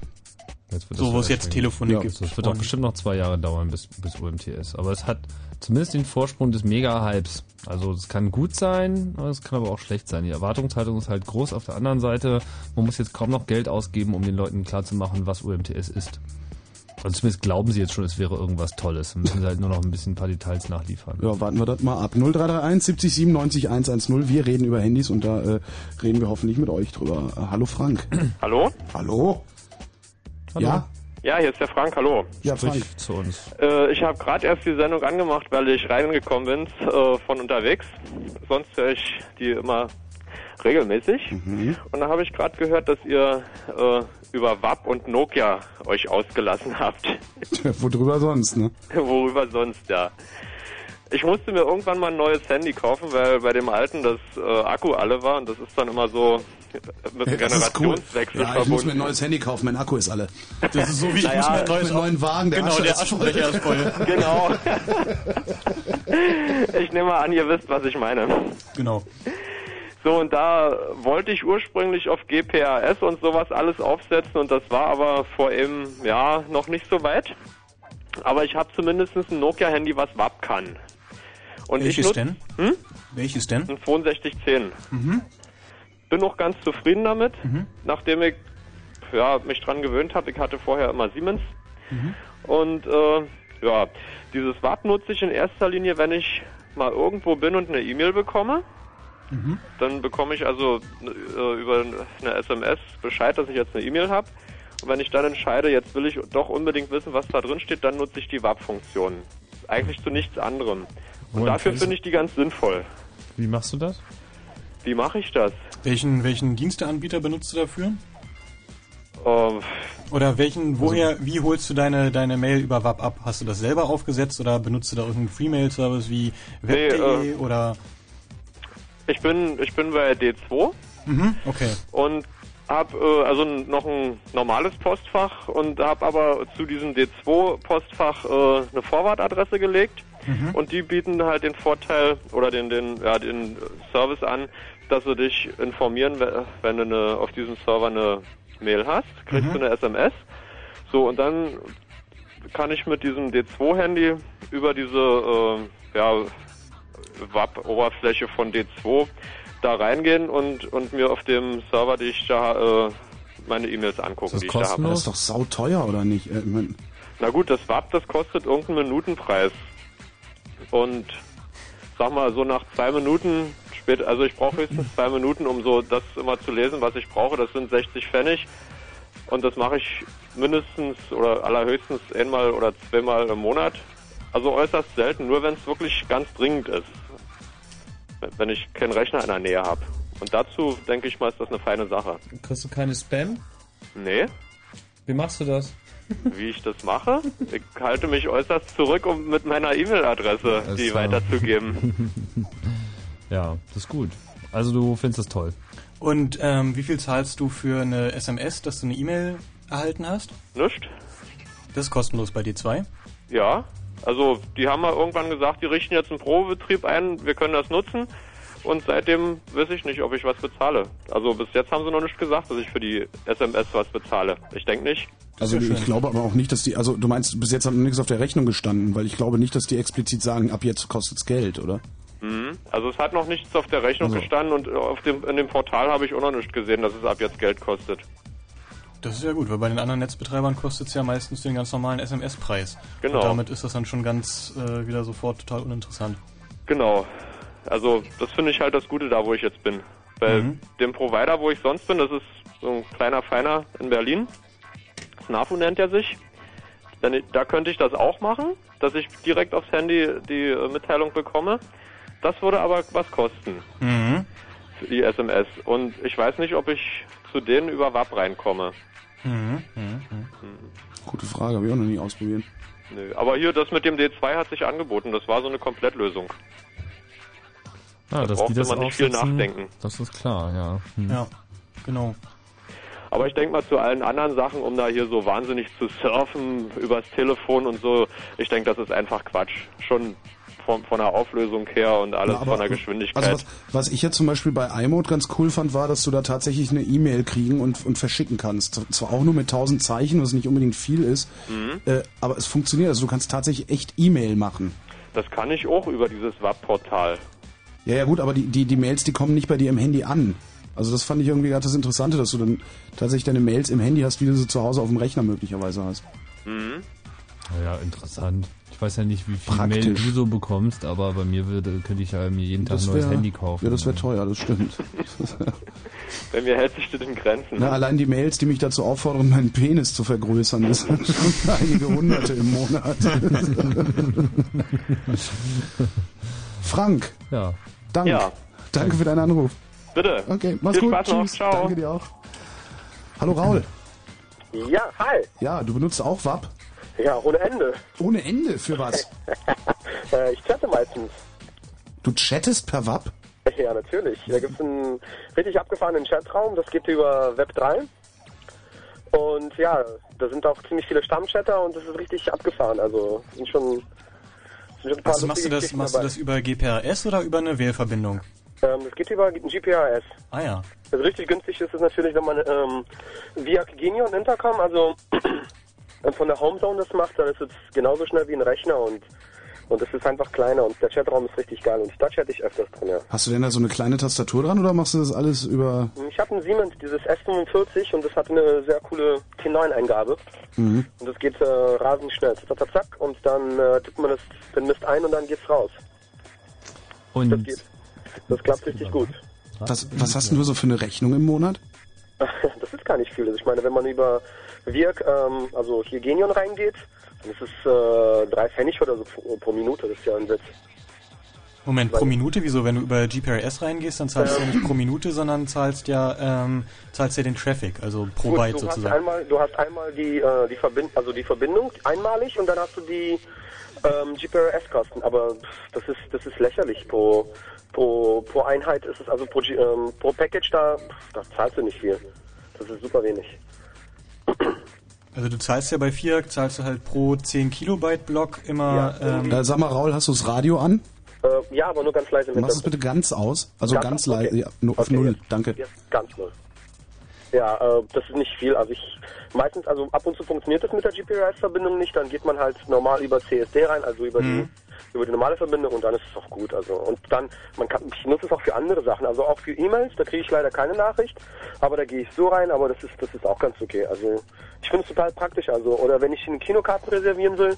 Jetzt wird So, wo es jetzt. Telefone ja, gibt. Das wird auch bestimmt noch zwei Jahre dauern bis, bis UMTS. Aber es hat zumindest den Vorsprung des Mega-Hypes. Also es kann gut sein, aber es kann aber auch schlecht sein. Die Erwartungshaltung ist halt groß. Auf der anderen Seite, man muss jetzt kaum noch Geld ausgeben, um den Leuten klarzumachen, was UMTS ist. Also zumindest glauben sie jetzt schon, es wäre irgendwas Tolles. Dann müssen sie halt nur noch ein bisschen ein paar Details nachliefern. Ja, warten wir das mal ab. 0331 70 97 110. Wir reden über Handys und da äh, reden wir hoffentlich mit euch drüber. Hallo Frank. Hallo? Hallo? Ja? Ja, hier ist der Frank, hallo. Ja, Sprich zu uns. Äh, ich habe gerade erst die Sendung angemacht, weil ich reingekommen bin äh, von unterwegs. Sonst höre ich die immer regelmäßig. Mhm. Und da habe ich gerade gehört, dass ihr äh, über WAP und Nokia euch ausgelassen habt. *laughs* Worüber sonst, ne? *laughs* Worüber sonst, ja. Ich musste mir irgendwann mal ein neues Handy kaufen, weil bei dem alten das äh, Akku alle war und das ist dann immer so mit einem Das ist cool. Generationswechsel Ja, ich verbunden. muss mir ein neues Handy kaufen, mein Akku ist alle. Das ist so wie ich Naja, muss mir ein neues einen neuen Wagen, der genau, Asche der ist voll. Aschenbecher ist voll. *laughs* Genau. ich nehme mal an, ihr wisst, was ich meine. Genau. So, und da wollte ich ursprünglich auf GPRS und sowas alles aufsetzen und das war aber vor eben, ja, noch nicht so weit. Aber ich habe zumindest ein Nokia-Handy, was WAP kann. Und Welches nutz- denn? Hm? Welches denn? Ein 6210. Mhm. Bin auch ganz zufrieden damit, nachdem ich ja, mich dran gewöhnt habe. Ich hatte vorher immer Siemens. Und äh, ja, dieses WAP nutze ich in erster Linie, wenn ich mal irgendwo bin und eine E-Mail bekomme. Dann bekomme ich also äh, über eine SMS Bescheid, dass ich jetzt eine E-Mail habe. Und wenn ich dann entscheide, jetzt will ich doch unbedingt wissen, was da drin steht, dann nutze ich die WAP-Funktion. Eigentlich zu nichts anderem. Und dafür finde ich die ganz sinnvoll. Wie machst du das? Wie mache ich das? Welchen, welchen Diensteanbieter benutzt du dafür? Ähm, Oder welchen, woher, wie holst du deine, deine Mail über WAP ab? Hast du das selber aufgesetzt oder benutzt du da irgendeinen Free-Mail-Service wie Nee, web.de äh, oder? Ich bin, ich bin bei D2 Mhm, okay. und habe äh, also noch ein normales Postfach und habe aber zu diesem D2-Postfach äh, eine Vorwartadresse gelegt Mhm. und die bieten halt den Vorteil oder den, den, ja, den Service an, dass sie dich informieren, we- wenn du eine, auf diesem Server eine Mail hast, kriegst Mhm. du eine SMS. So, und dann kann ich mit diesem D2-Handy über diese äh, ja, WAP-Oberfläche von D2 da reingehen und, und mir auf dem Server, die ich da äh, meine E-Mails angucken, die ich da habe. Das ist doch sauteuer, oder nicht? Äh, Na gut, das WAP, das kostet irgendeinen Minutenpreis. Und sag mal, so nach zwei Minuten spät, also ich brauche höchstens zwei Minuten, um so das immer zu lesen, was ich brauche. Das sind 60 Pfennig. Und das mache ich mindestens oder allerhöchstens einmal oder zweimal im Monat. Also äußerst selten, nur wenn es wirklich ganz dringend ist. Wenn- Wenn ich keinen Rechner in der Nähe habe. Und dazu, denke ich mal, ist das eine feine Sache. Kriegst du keine Spam? Nee, Wie machst du das? Wie ich das mache? Ich halte mich äußerst zurück, um mit meiner E-Mail-Adresse die klar. weiterzugeben. *laughs* Ja, das ist gut. Also du findest das toll. Und ähm, wie viel zahlst du für eine SMS, dass du eine E-Mail erhalten hast? Nicht? Das ist kostenlos bei D2. Ja, also die haben mal irgendwann gesagt, die richten jetzt einen Probebetrieb ein, wir können das nutzen. Und seitdem weiß ich nicht, ob ich was bezahle. Also bis jetzt haben sie noch nicht gesagt, dass ich für die SMS was bezahle. Ich denke nicht. Also ich glaube aber auch nicht, dass die, also du meinst, bis jetzt hat noch nichts auf der Rechnung gestanden, weil ich glaube nicht, dass die explizit sagen, ab jetzt kostet's Geld, oder? Mhm. Also es hat noch nichts auf der Rechnung Also. gestanden und auf dem, in dem Portal habe ich auch noch nicht gesehen, dass es ab jetzt Geld kostet. Das ist ja gut, weil bei den anderen Netzbetreibern kostet es ja meistens den ganz normalen SMS-Preis. Genau. Und damit ist das dann schon ganz äh, wieder sofort total uninteressant. Genau. Also das finde ich halt das Gute da, wo ich jetzt bin. Bei Mhm. dem Provider, wo ich sonst bin, das ist so ein kleiner Feiner in Berlin. Snafu nennt er sich. Denn da könnte ich das auch machen, dass ich direkt aufs Handy die äh, Mitteilung bekomme. Das würde aber was kosten, Mhm. für die SMS. Und ich weiß nicht, ob ich zu denen über WAP reinkomme. Mhm. Mhm. Gute Frage, habe ich auch noch nie ausprobiert. Nö. Aber hier, das mit dem D2 hat sich angeboten. Das war so eine Komplettlösung. Ja, Da dass die das man nicht viel nachdenken. Das ist klar, ja. Hm. Ja, genau. Aber ich denke mal zu allen anderen Sachen, um da hier so wahnsinnig zu surfen übers Telefon und so, ich denke, das ist einfach Quatsch. Schon von, von der Auflösung her und alles Na, aber- von der Geschwindigkeit. Also was, was ich jetzt zum Beispiel bei iMode ganz cool fand, war, dass du da tatsächlich eine E-Mail kriegen und, und verschicken kannst. Zwar auch nur mit 1000 Zeichen, was nicht unbedingt viel ist, Mhm. äh, aber es funktioniert. Also du kannst tatsächlich echt E-Mail machen. Das kann ich auch über dieses WAP-Portal. Ja, ja gut, aber die, die, die Mails, die kommen nicht bei dir im Handy an. Also das fand ich irgendwie gerade das Interessante, dass du dann tatsächlich deine Mails im Handy hast, wie du sie zu Hause auf dem Rechner möglicherweise hast. Mhm. Ja, interessant. Ich weiß ja nicht, wie viel Praktisch. Mail du so bekommst, aber bei mir würde, könnte ich ja mir jeden Tag ein neues wär- Handy kaufen. Ja, das wäre teuer, das stimmt. *laughs* Bei mir hält sich das in Grenzen. Na, allein die Mails, die mich dazu auffordern, meinen Penis zu vergrößern, das sind schon *laughs* einige Hunderte im Monat. *laughs* Frank. Ja. Dank. Ja. Danke für deinen Anruf. Bitte. Okay, mach's Viel gut. Spaß noch. Tschüss. Ciao. Danke dir auch. Hallo Raul. Ja, hi. Ja, du benutzt auch WAP? Ja, ohne Ende. Ohne Ende? Für was? *laughs* äh, ich chatte meistens. Du chattest per WAP? Ja, natürlich. Da gibt es einen richtig abgefahrenen Chatraum, das geht über Web 3. Und ja, da sind auch ziemlich viele Stammchatter und das ist richtig abgefahren. Also sind schon, Also machst du das, machst du das über GPRS oder über eine Wählverbindung? Ähm, das geht über GPRS. Ah ja. Also richtig günstig ist es natürlich, wenn man ähm, via Genion Intercom, also *clears throat* von der Homezone das macht, dann ist es genauso schnell wie ein Rechner und und es ist einfach kleiner und der Chatraum ist richtig geil und da chatte ich öfters drin, ja. Hast du denn da so eine kleine Tastatur dran oder machst du das alles über... Ich habe einen Siemens, dieses S45 und das hat eine sehr coole T9-Eingabe Mhm. und das geht äh, rasend schnell, zack, zack, zack und dann äh, tippt man das, den Mist ein und dann geht's raus. Und Das geht. Das klappt richtig gut. Was, was hast denn du so für eine Rechnung im Monat? *laughs* Das ist gar nicht viel. Also ich meine, wenn man über Wirk, ähm, also hier Genion reingeht, dann ist äh, drei Pfennig oder so pro, Minute. Das ist ja ein Witz. Moment, pro Minute? Wieso? Wenn du über GPRS reingehst, dann zahlst du ja nicht pro Minute, sondern zahlst ja, ähm, zahlst ja den Traffic, also pro Gut, Byte du hast sozusagen. einmal, du hast einmal die, äh, die Verbind also die Verbindung einmalig und dann hast du die ähm, GPRS-Kosten. Aber das ist das ist lächerlich. Pro pro pro Einheit ist es also pro ähm, pro Package da, da zahlst du nicht viel. Das ist super wenig. Also du zahlst ja bei FIAC, zahlst du halt pro 10 Kilobyte Block immer... ähm, Äh, sag mal, Raul, hast du das Radio an? Äh, ja, aber nur ganz leise im Machst es bitte ganz aus. Also Ja, ganz okay. leise. Ja, nur auf Okay, Null. jetzt- Danke. Jetzt ganz null. Ja, äh, das ist nicht viel. Also ich meistens, also ab und zu funktioniert das mit der GPRS-Verbindung nicht, dann geht man halt normal über CSD rein, also über Mhm. die über die normale Verbindung und dann ist es auch gut. Also und dann, man kann, ich nutze es auch für andere Sachen, also auch für E-Mails, da kriege ich leider keine Nachricht, aber da gehe ich so rein, aber das ist das ist auch ganz okay. Also ich finde es total praktisch. Also oder wenn ich eine Kinokarten reservieren will,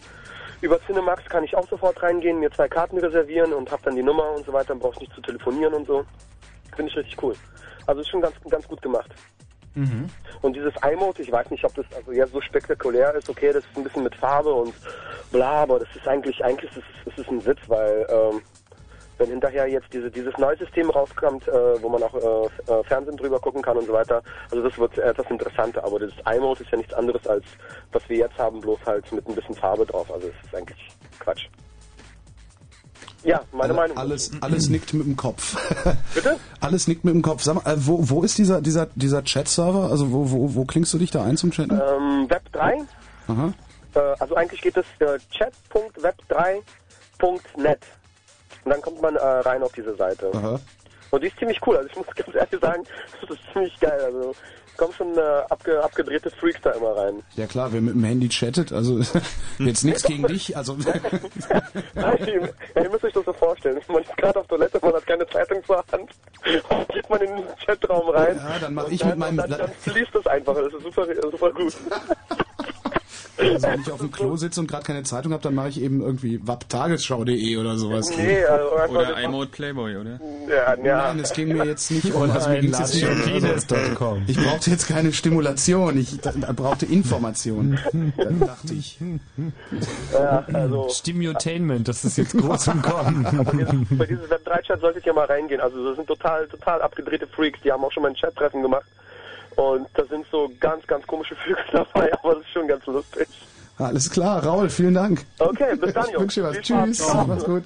über Cinemax kann ich auch sofort reingehen, mir zwei Karten reservieren und habe dann die Nummer und so weiter, dann brauche ich nicht zu telefonieren und so. Finde ich richtig cool. Also ist schon ganz ganz gut gemacht. Mhm. Und dieses iMode, ich weiß nicht, ob das also ja so spektakulär ist. Okay, das ist ein bisschen mit Farbe und bla, aber das ist eigentlich, eigentlich ist es, ist ein Witz, weil ähm, wenn hinterher jetzt diese, dieses neue System rauskommt, äh, wo man auch äh, äh, Fernsehen drüber gucken kann und so weiter, also das wird etwas interessanter. Aber dieses iMode ist ja nichts anderes als was wir jetzt haben, bloß halt mit ein bisschen Farbe drauf. Also es ist eigentlich Quatsch. Ja, meine Meinung. Alles, alles nickt mit dem Kopf. *laughs* Bitte? Alles nickt mit dem Kopf. Sag mal, äh, wo, wo ist dieser, dieser, dieser Chat-Server? Also wo, wo, wo klingst du dich da ein zum Chatten? Ähm, Web 3, Aha. Äh, also eigentlich geht es äh, chat.web3.net. Und dann kommt man äh, rein auf diese Seite. Aha. Und die ist ziemlich cool. Also ich muss *laughs* ganz ehrlich sagen, *laughs* das ist ziemlich geil. Also kommen schon äh, abge abgedrehte Freaks da immer rein. Ja klar, wer mit dem Handy chattet, also *laughs* jetzt nichts gegen dich, also *laughs* Nein, ihr, ja, ihr müsst euch das so vorstellen. Man ist gerade auf Toilette, man hat keine Zeitung zur Hand. Geht man in den Chatraum rein. Ja, dann mach und ich dann, mit meinem- Dann, dann liest das einfach. Das ist super, super gut. *laughs* also wenn ich auf dem Klo sitze und gerade keine Zeitung habe, dann mache ich eben irgendwie waptagesschau.de oder sowas. Nee, also Oder das- iMode Playboy, oder? Ja, ja. Nein, es ging mir jetzt nicht um also mir jetzt nicht um-. Ich brauchte jetzt keine Stimulation, ich brauchte Information. Dann dachte ich. Ja, also Stimutainment, das ist jetzt groß im Kommen. *laughs* bei dieses Web 3 Chat solltet ihr mal reingehen. Also das sind total, total abgedrehte Freaks. Die haben auch schon mal ein Chat-Treffen gemacht. Und da sind so ganz, ganz komische Vögel *laughs* dabei, aber das ist schon ganz lustig. Alles klar, Raul, vielen Dank. Okay, bis dann, Ich wünsche dir was. Spaß. Tschüss. Mach's gut.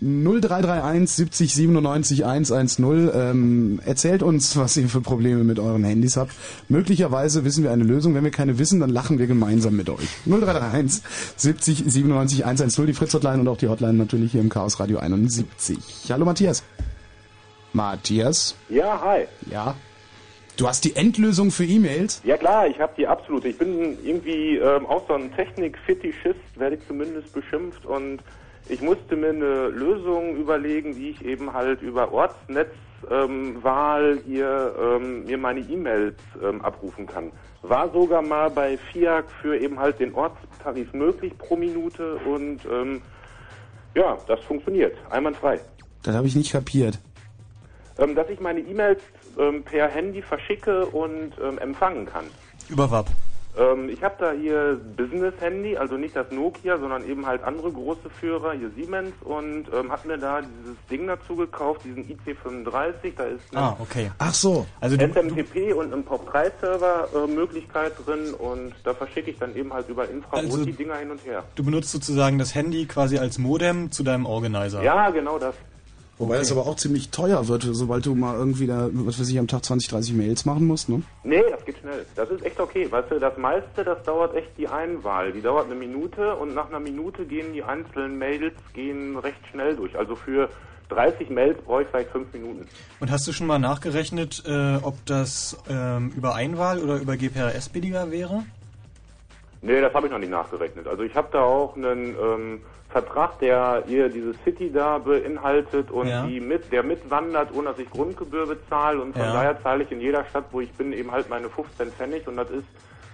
0331 70 97 110. Ähm, erzählt uns, was ihr für Probleme mit euren Handys habt. Möglicherweise wissen wir eine Lösung. Wenn wir keine wissen, dann lachen wir gemeinsam mit euch. 0331 70 97 110. Die Fritz-Hotline und auch die Hotline natürlich hier im Chaos Radio 71. Hallo Matthias. Matthias? Ja, hi. Ja. Du hast die Endlösung für E-Mails? Ja klar, ich habe die absolute. Ich bin irgendwie ähm, auch so ein Technik-Fetischist, werde ich zumindest beschimpft und ich musste mir eine Lösung überlegen, wie ich eben halt über Ortsnetzwahl ähm, hier ähm, mir meine E-Mails ähm, abrufen kann. War sogar mal bei FIAC für eben halt den Ortstarif möglich pro Minute und ähm, ja, das funktioniert. Einwandfrei. Das habe ich nicht kapiert. Ähm, dass ich meine E-Mails ähm, per Handy verschicke und ähm, empfangen kann. Über WAP. Ähm, ich habe da hier Business-Handy, also nicht das Nokia, sondern eben halt andere große Führer, hier Siemens und ähm, habe mir da dieses Ding dazu gekauft, diesen IC35, da ist eine Ah, okay. Ach so. Also du, SMTP und ein POP3-Server äh, Möglichkeit drin und da verschicke ich dann eben halt über Infrarot Also- die Dinger hin und her. du benutzt sozusagen das Handy quasi als Modem zu deinem Organizer. Ja, genau das. Wobei das aber auch ziemlich teuer wird, sobald du mal irgendwie da, was weiß ich, am Tag 20, 30 Mails machen musst, ne? Nee, das geht schnell. Das ist echt okay. Weißt du, das meiste, das dauert echt die Einwahl. Die dauert eine Minute und nach einer Minute gehen die einzelnen Mails gehen recht schnell durch. Also für 30 Mails brauche ich vielleicht 5 Minuten. Und hast du schon mal nachgerechnet, äh, ob das ähm, über Einwahl oder über GPRS billiger wäre? Nee, das habe ich noch nicht nachgerechnet. Also ich habe da auch einen ähm, Vertrag, der hier diese City da beinhaltet und Ja. die mit, der mitwandert, ohne dass ich Grundgebühr bezahle und von Ja. daher zahle ich in jeder Stadt, wo ich bin, eben halt meine 15 Pfennig und das ist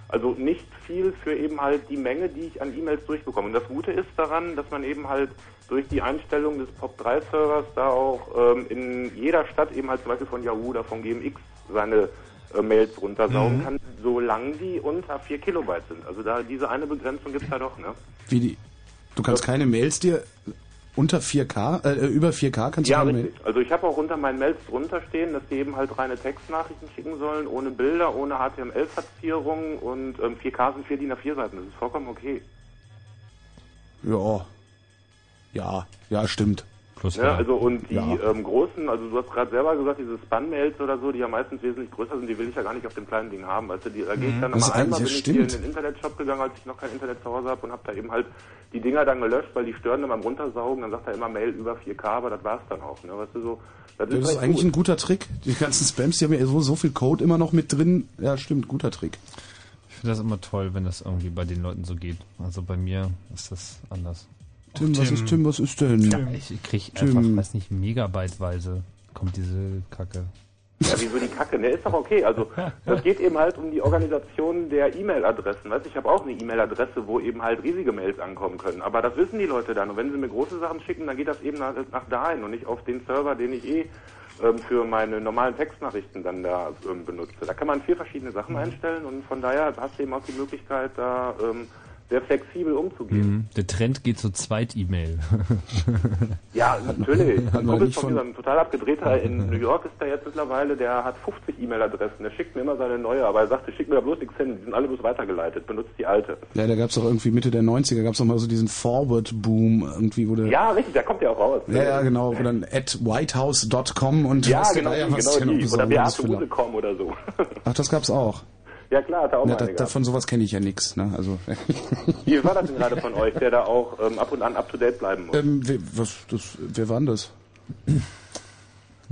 also nicht viel für eben halt die Menge, die ich an E-Mails durchbekomme. Und das Gute ist daran, dass man eben halt durch die Einstellung des POP3-Servers da auch ähm, in jeder Stadt eben halt zum Beispiel von Yahoo oder von GMX seine äh, Mails runtersaugen Mhm. kann, solange die unter 4 Kilobyte sind. Also da diese eine Begrenzung gibt's da doch, ne? Wie die. Du kannst keine Mails dir unter 4K, äh, über 4K kannst Ja, du richtig. Also ich habe auch unter meinen Mails drunter stehen, dass die eben halt reine Textnachrichten schicken sollen, ohne Bilder, ohne HTML-Verzierung und ähm, 4K sind 4 DIN A4 Seiten. Das ist vollkommen okay. Ja. Ja, ja, stimmt. Plus Ne? Also und die ähm, großen, also du hast gerade selber gesagt, diese Spam-Mails oder so, die ja meistens wesentlich größer sind, die will ich ja gar nicht auf dem kleinen Ding haben. Weißt du, die, da gehe ich dann Das nochmal einmal, bin eigentlich- ich hier in stimmt. den Internetshop gegangen, als ich noch kein Internet zu Hause habe und habe da eben halt die Dinger dann gelöscht, weil die stören dann beim Runtersaugen, dann sagt er immer Mail über 4K, aber das war's dann auch. Ne? Weißt du, so, das, Das ist recht eigentlich gut. ein guter Trick. Die ganzen Spams, die haben ja so, so viel Code immer noch mit drin. Ja, stimmt, guter Trick. Ich finde das immer toll, wenn das irgendwie bei den Leuten so geht. Also bei mir ist das anders. Tim, was ist Tim, was ist denn? Ja, ich krieg Tim. einfach, weiß nicht, megabyteweise kommt diese Kacke. Ja, wieso die Kacke? Ne, ist doch okay. Also das geht eben halt um die Organisation der E-Mail-Adressen. Weißt du, ich habe auch eine E-Mail-Adresse, wo eben halt riesige Mails ankommen können. Aber das wissen die Leute dann. Und wenn sie mir große Sachen schicken, dann geht das eben nach, nach dahin und nicht auf den Server, den ich eh ähm, für meine normalen Textnachrichten dann da ähm, benutze. Da kann man vier verschiedene Sachen einstellen und von daher hast du eben auch die Möglichkeit, da ähm, sehr flexibel umzugehen. Mhm. Der Trend geht zur Zweit-E-Mail. *laughs* Ja, natürlich. Ein Kumpel von mir, ein total abgedrehter in New York ist der jetzt mittlerweile, der hat 50 E-Mail-Adressen. Der schickt mir immer seine neue, aber er sagte, schick mir da bloß nichts hin. Die sind alle bloß weitergeleitet. Benutzt die alte. Ja, da gab's doch irgendwie Mitte der 90er, gab's doch mal so diesen Forward-Boom irgendwie, wo der... Ja, richtig, der kommt ja auch raus. Ja, ja, genau, wo dann at whitehouse.com und Ja, genau, die, was genau die. Oder Beate.com oder so. Ach, das gab's auch. Ja klar, hat er auch Na, da, eine da, gehabt. von sowas kenne ich ja nix. Ne? Also, *laughs* Wie war das denn gerade von euch, der da auch ähm, ab und an up-to-date bleiben muss? ähm, wer, was, das, wer war denn das?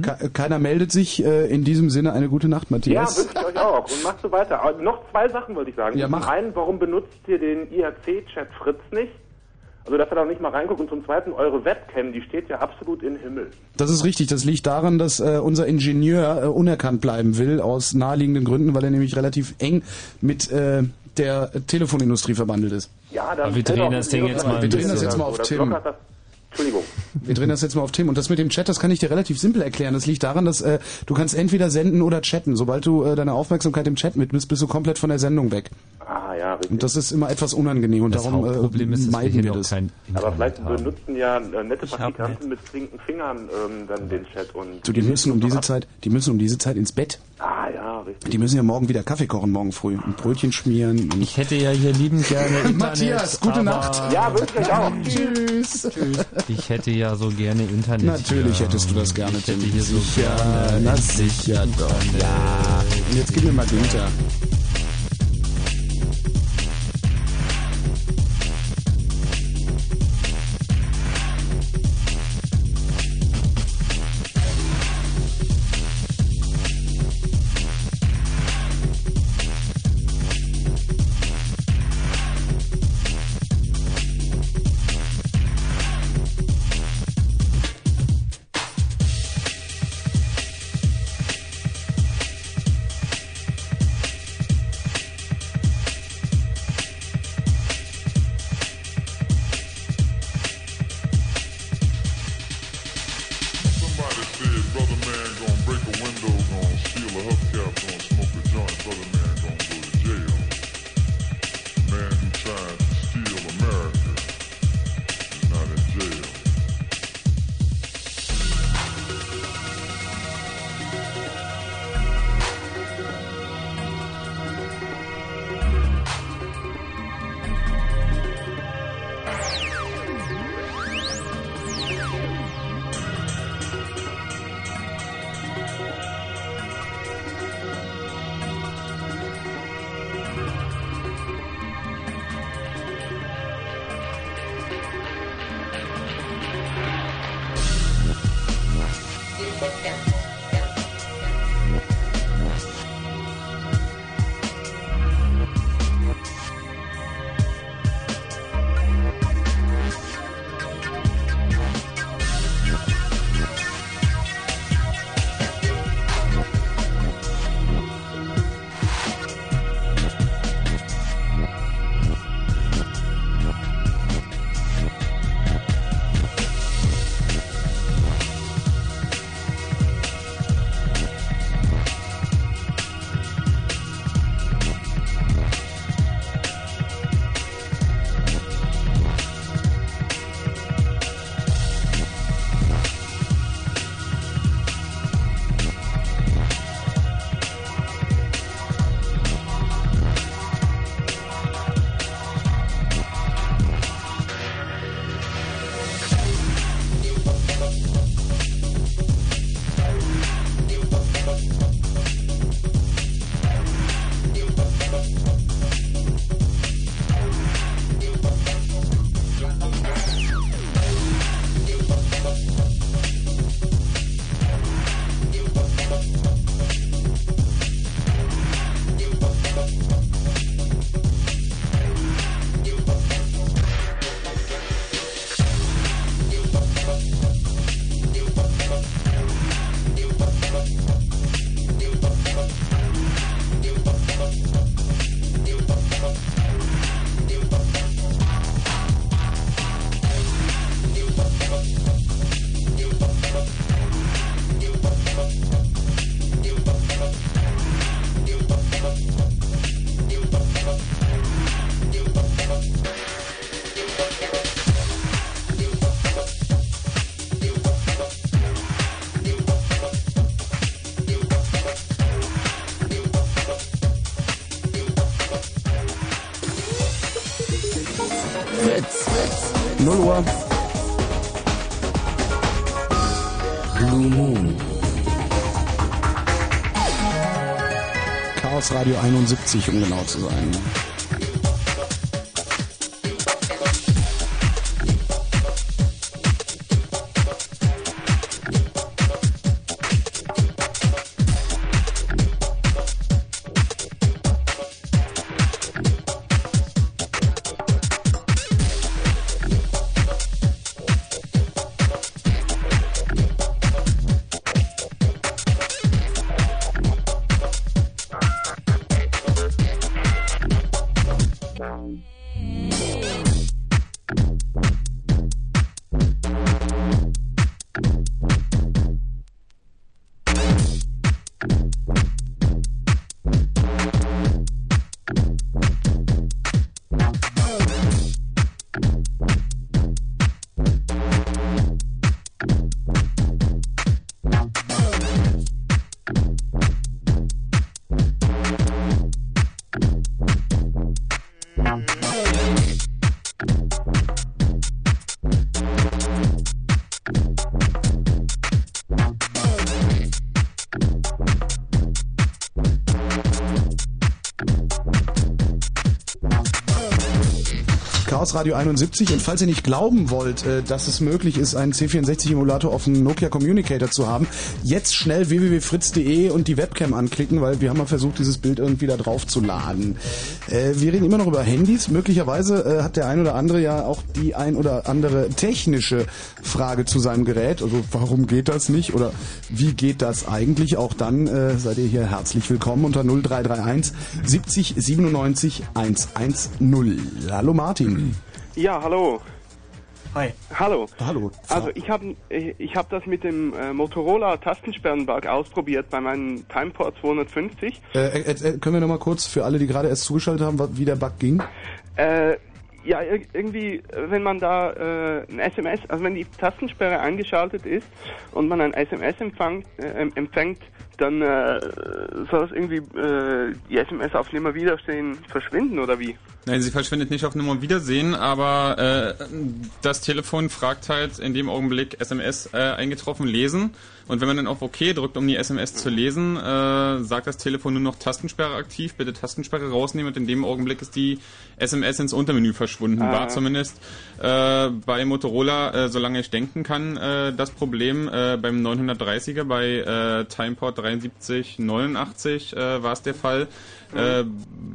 Ke- Keiner meldet sich. Äh, in diesem Sinne eine gute Nacht, Ja, Matthias. wünsche ich euch auch. Und machst du weiter. Aber noch zwei Sachen wollte ich sagen. Ja, Zum mach. einen, warum benutzt ihr den IRC-Chat Fritz nicht? Also, dass er da nicht mal reinguckt. Und zum zweiten, eure Webcam, die steht ja absolut im Himmel. Das ist richtig. Das liegt daran, dass äh, unser Ingenieur äh, unerkannt bleiben will, aus naheliegenden Gründen, weil er nämlich relativ eng mit äh, der Telefonindustrie verbandelt ist. Ja, dann Aber wir drehen das Ding jetzt mal Wir drehen das jetzt mal auf Tim. Entschuldigung. Wir drehen das jetzt mal auf Tim. Und das mit dem Chat, das kann ich dir relativ simpel erklären. Das liegt daran, dass äh, du kannst entweder senden oder chatten. Sobald du äh, deine Aufmerksamkeit im Chat mit bist, bist du komplett von der Sendung weg. Ah, ja, richtig. Und das ist immer etwas unangenehm und Das darum Hauptproblem äh, ist, dass wir meiden wir das. kein Aber vielleicht haben. benutzen ja äh, nette Praktikanten mit flinken Fingern ähm, dann den Chat und. Du, die müssen um diese Zeit, die müssen um diese Zeit ins Bett. Ah, ja, richtig. Die müssen ja morgen wieder Kaffee kochen, morgen früh. Und Brötchen schmieren. Und Ich hätte ja hier liebend gerne *laughs* Internet. Matthias, gute Nacht. Ja, wünsche ich euch auch. *laughs* Tschüss. Ich hätte ja so gerne Internet. Natürlich hier. hättest du das gerne, Ich hätte hier so Sicher, gerne na sicher doch. Ja. Und jetzt gib mir mal Günther. Radio 71, um genau zu sein. Chaos Radio 71 und falls ihr nicht glauben wollt, äh, dass es möglich ist, einen C64-Emulator auf dem Nokia Communicator zu haben, jetzt schnell www.fritz.de und die Webcam anklicken, weil wir haben mal versucht, dieses Bild irgendwie da drauf zu laden. Äh, Wir reden immer noch über Handys. Möglicherweise äh, hat der ein oder andere ja auch die ein oder andere technische Frage zu seinem Gerät. Also warum geht das nicht oder wie geht das eigentlich? Auch dann äh, seid ihr hier herzlich willkommen unter 0331 70 97 110. Hallo Martin. Ja, hallo. Hi. Hallo. Hallo. Also ich habe ich hab das mit dem äh, Motorola Tastensperrenbug ausprobiert bei meinem Timeport 250. Äh, äh, äh, können wir noch mal kurz für alle, die gerade erst zugeschaltet haben, wie der Bug ging? Äh, ja, ir- irgendwie, äh, wenn man da äh, ein SMS, also wenn die Tastensperre eingeschaltet ist und man ein SMS empfang, äh, em- empfängt, dann äh, soll das irgendwie äh, die SMS auf Nimmerwiedersehen verschwinden oder wie? Nein, sie verschwindet nicht auf Nummer Wiedersehen, aber äh, das Telefon fragt halt in dem Augenblick SMS äh, eingetroffen lesen. Und wenn man dann auf OK drückt, um die SMS zu lesen, äh, sagt das Telefon nur noch Tastensperre aktiv, bitte Tastensperre rausnehmen und in dem Augenblick ist die SMS ins Untermenü verschwunden. Ah. War zumindest äh, bei Motorola, äh, solange ich denken kann, äh, das Problem. Äh, beim 930er, bei äh, Timeport 7389 äh, war es der Fall. Äh,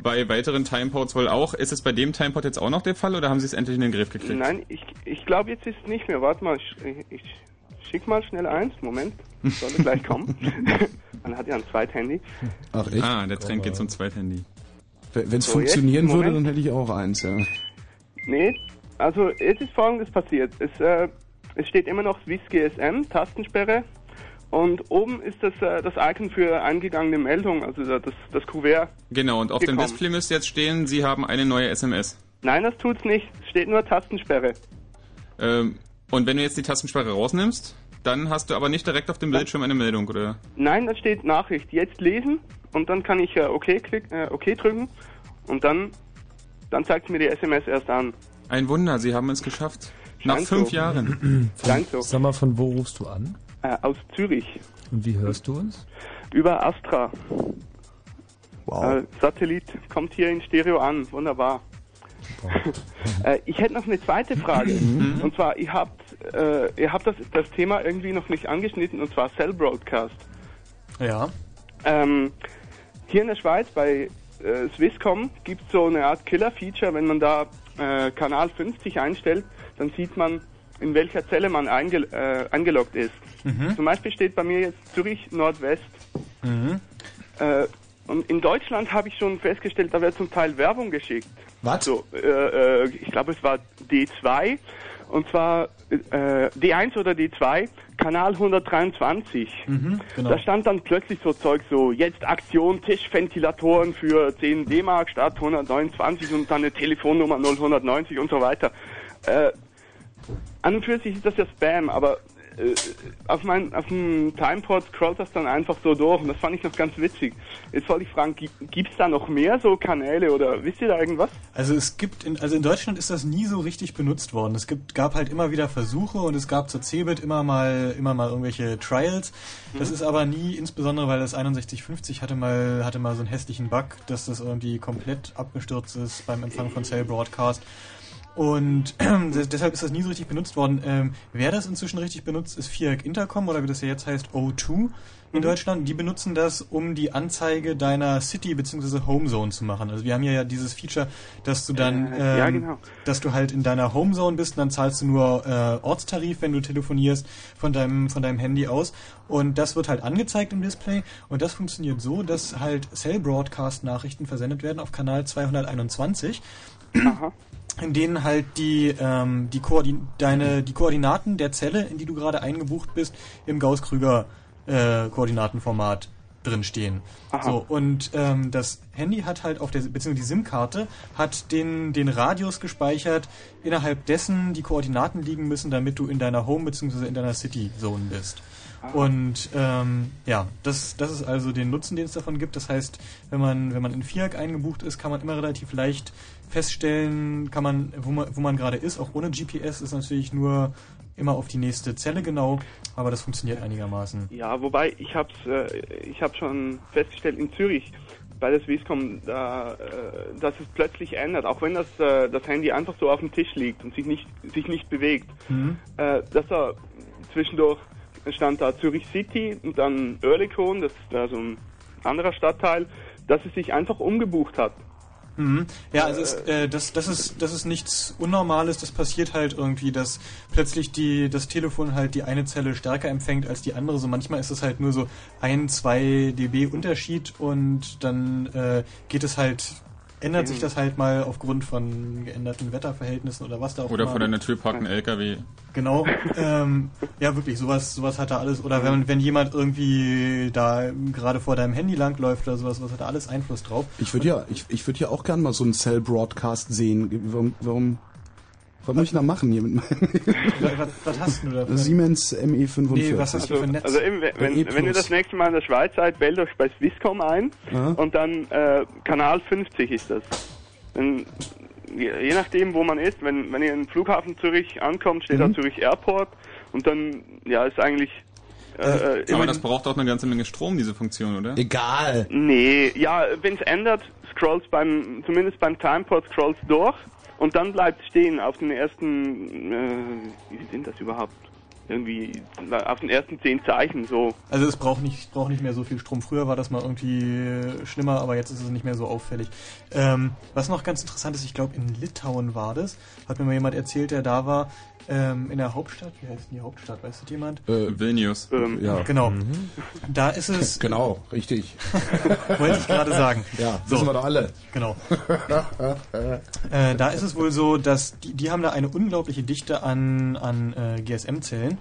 bei weiteren Timeports wohl auch. Ist es bei dem Timeport jetzt auch noch der Fall oder haben Sie es endlich in den Griff gekriegt? Nein, ich, ich glaube jetzt ist es nicht mehr. Warte mal, ich, ich schick mal schnell eins. Moment, *laughs* sollte gleich kommen. *laughs* Man hat ja ein Zweithandy. Ach echt? Ah, der Trend geht zum Zweithandy. Wenn es So, funktionieren jetzt, würde, dann hätte ich auch eins, ja. Nee, also jetzt ist folgendes passiert. Es, äh, es steht immer noch Swiss GSM, Tastensperre. Und oben ist das, äh, das Icon für eingegangene Meldung, also das, das Kuvert. Genau, und auf dem gekommen. Display müsste jetzt stehen, Sie haben eine neue SMS. Nein, das tut's nicht. Es steht nur Tastensperre. Ähm, und wenn du jetzt die Tastensperre rausnimmst, dann hast du aber nicht direkt auf dem Bildschirm eine Meldung, oder? Nein, da steht Nachricht. Jetzt lesen und dann kann ich äh, OK, klick, äh, OK drücken und dann, dann zeigt mir die SMS erst an. Ein Wunder, Sie haben es geschafft. Nach Scheint fünf so. Jahren. Scheint so. Sag mal, von wo rufst du an? Äh, aus Zürich. Und wie hörst du uns? Über Astra. Wow. Äh, Satellit kommt hier in Stereo an. Wunderbar. *laughs* äh, ich hätte noch eine zweite Frage. und zwar, ihr habt, äh, ihr habt das, das Thema irgendwie noch nicht angeschnitten, und zwar Cell Broadcast. Ja. Ähm, hier in der Schweiz bei äh, Swisscom gibt es so eine Art Killer-Feature, wenn man da äh, Kanal 50 einstellt, dann sieht man, in welcher Zelle man einge äh, eingeloggt ist. Mhm. Zum Beispiel steht bei mir jetzt Zürich Nordwest. Mhm. Äh, und in Deutschland habe ich schon festgestellt, da wird zum Teil Werbung geschickt. Was? So, äh, äh, ich glaube, es war D2 und zwar äh, D1 oder D2, Kanal 123. Mhm, genau. Da stand dann plötzlich so Zeug so, jetzt Aktion Tischventilatoren für 10 D-Mark statt 129 und dann eine Telefonnummer 0190 und so weiter. Äh, an und für sich ist das ja Spam, aber äh, auf, mein, auf dem Timepod scrollt das dann einfach so durch und das fand ich noch ganz witzig. Jetzt wollte ich fragen, gibt es da noch mehr so Kanäle oder wisst ihr da irgendwas? Also es gibt, in, also in Deutschland ist das nie so richtig benutzt worden. Es gibt, gab halt immer wieder Versuche und es gab zur Cebit immer mal, immer mal irgendwelche Trials. Das Mhm. ist aber nie, insbesondere weil das 6150 hatte mal, hatte mal so einen hässlichen Bug, dass das irgendwie komplett abgestürzt ist beim Empfang von Cell Broadcast. Und *clears throat* deshalb ist das nie so richtig benutzt worden. Ähm, wer das inzwischen richtig benutzt, ist Viereck Intercom oder wie das ja jetzt heißt, O2 in Deutschland. Die benutzen das, um die Anzeige deiner City bzw. Homezone zu machen. Also wir haben ja, ja dieses Feature, dass du dann, Äh, ähm, ja, genau. dass du halt in deiner Homezone bist und dann zahlst du nur äh, Ortstarif, wenn du telefonierst von deinem, von deinem Handy aus. Und das wird halt angezeigt im Display. Und das funktioniert so, dass halt Cell Broadcast Nachrichten versendet werden auf Kanal 221 in denen halt die, ähm, die, Koordin deine, die Koordinaten der Zelle, in die du gerade eingebucht bist, im Gauss-Krüger-Koordinatenformat drinstehen. So, und ähm, das Handy hat halt auf der, beziehungsweise die SIM-Karte hat den, den Radius gespeichert, innerhalb dessen die Koordinaten liegen müssen, damit du in deiner Home beziehungsweise in deiner City-Zone bist. Und ähm, ja, das, das ist also den Nutzen, den es davon gibt. Das heißt, wenn man, wenn man in FIAC eingebucht ist, kann man immer relativ leicht feststellen, kann man, wo man, wo man gerade ist, auch ohne GPS, ist natürlich nur immer auf die nächste Zelle genau, aber das funktioniert einigermaßen. Ja, wobei ich hab's, äh, ich habe schon festgestellt in Zürich bei der Swisscom, da, äh, dass es plötzlich ändert, auch wenn das äh, das Handy einfach so auf dem Tisch liegt und sich nicht sich nicht bewegt, Mhm. äh, dass da zwischendurch stand da Zürich City und dann Oerlikon, das ist da so ein anderer Stadtteil, dass es sich einfach umgebucht hat. Mhm. Ja, also es, äh, das, das, ist, das ist nichts Unnormales, das passiert halt irgendwie, dass plötzlich die, das Telefon halt die eine Zelle stärker empfängt als die andere. So manchmal ist es halt nur so ein, zwei dB Unterschied und dann äh, geht es halt, ändert sich Mhm. das halt mal aufgrund von geänderten Wetterverhältnissen oder was da auch Oder immer. vor deiner Tür parkt ein LKW. Genau, ähm, ja wirklich, sowas, sowas hat er alles. Oder wenn, wenn jemand irgendwie da gerade vor deinem Handy langläuft oder sowas, was hat da alles Einfluss drauf. Ich würde ja, ich, ich würde ja auch gern mal so einen Cell Broadcast sehen. Warum, warum was muss ich da machen hier mit meinem was, was hast du da? für- Siemens ME45? Nee, was hast du für ein Netz? Also eben, wenn, Bei E+. wenn ihr das nächste Mal in der Schweiz seid, wählt euch bei Swisscom ein Ja. und dann äh, Kanal 50 ist das. Dann, je, je nachdem, wo man ist, wenn, wenn ihr im Flughafen Zürich ankommt, steht da Mhm. Zürich Airport und dann, ja, ist eigentlich... Äh, äh, Aber das braucht auch eine ganze Menge Strom, diese Funktion, oder? Egal. Nee, ja, wenn es ändert, scrolls beim, zumindest beim Timepod scrolls durch und dann bleibt stehen auf den ersten, äh, wie sind das überhaupt? Irgendwie auf den ersten zehn Zeichen so. Also es braucht nicht, braucht nicht mehr so viel Strom. Früher war das mal irgendwie schlimmer, aber jetzt ist es nicht mehr so auffällig. Ähm, was noch ganz interessant ist, ich glaube in Litauen war das, hat mir mal jemand erzählt, der da war, ähm, in der Hauptstadt, wie heißt denn die Hauptstadt, weiß das jemand? Äh, Vilnius. Ähm, ja. Genau. Da ist es... *laughs* Genau, richtig. *laughs* Wollte ich gerade sagen. Ja, wissen wir doch alle. Genau. *laughs* Äh, da ist es wohl so, dass die, die haben da eine unglaubliche Dichte an, an äh, GSM-Zellen.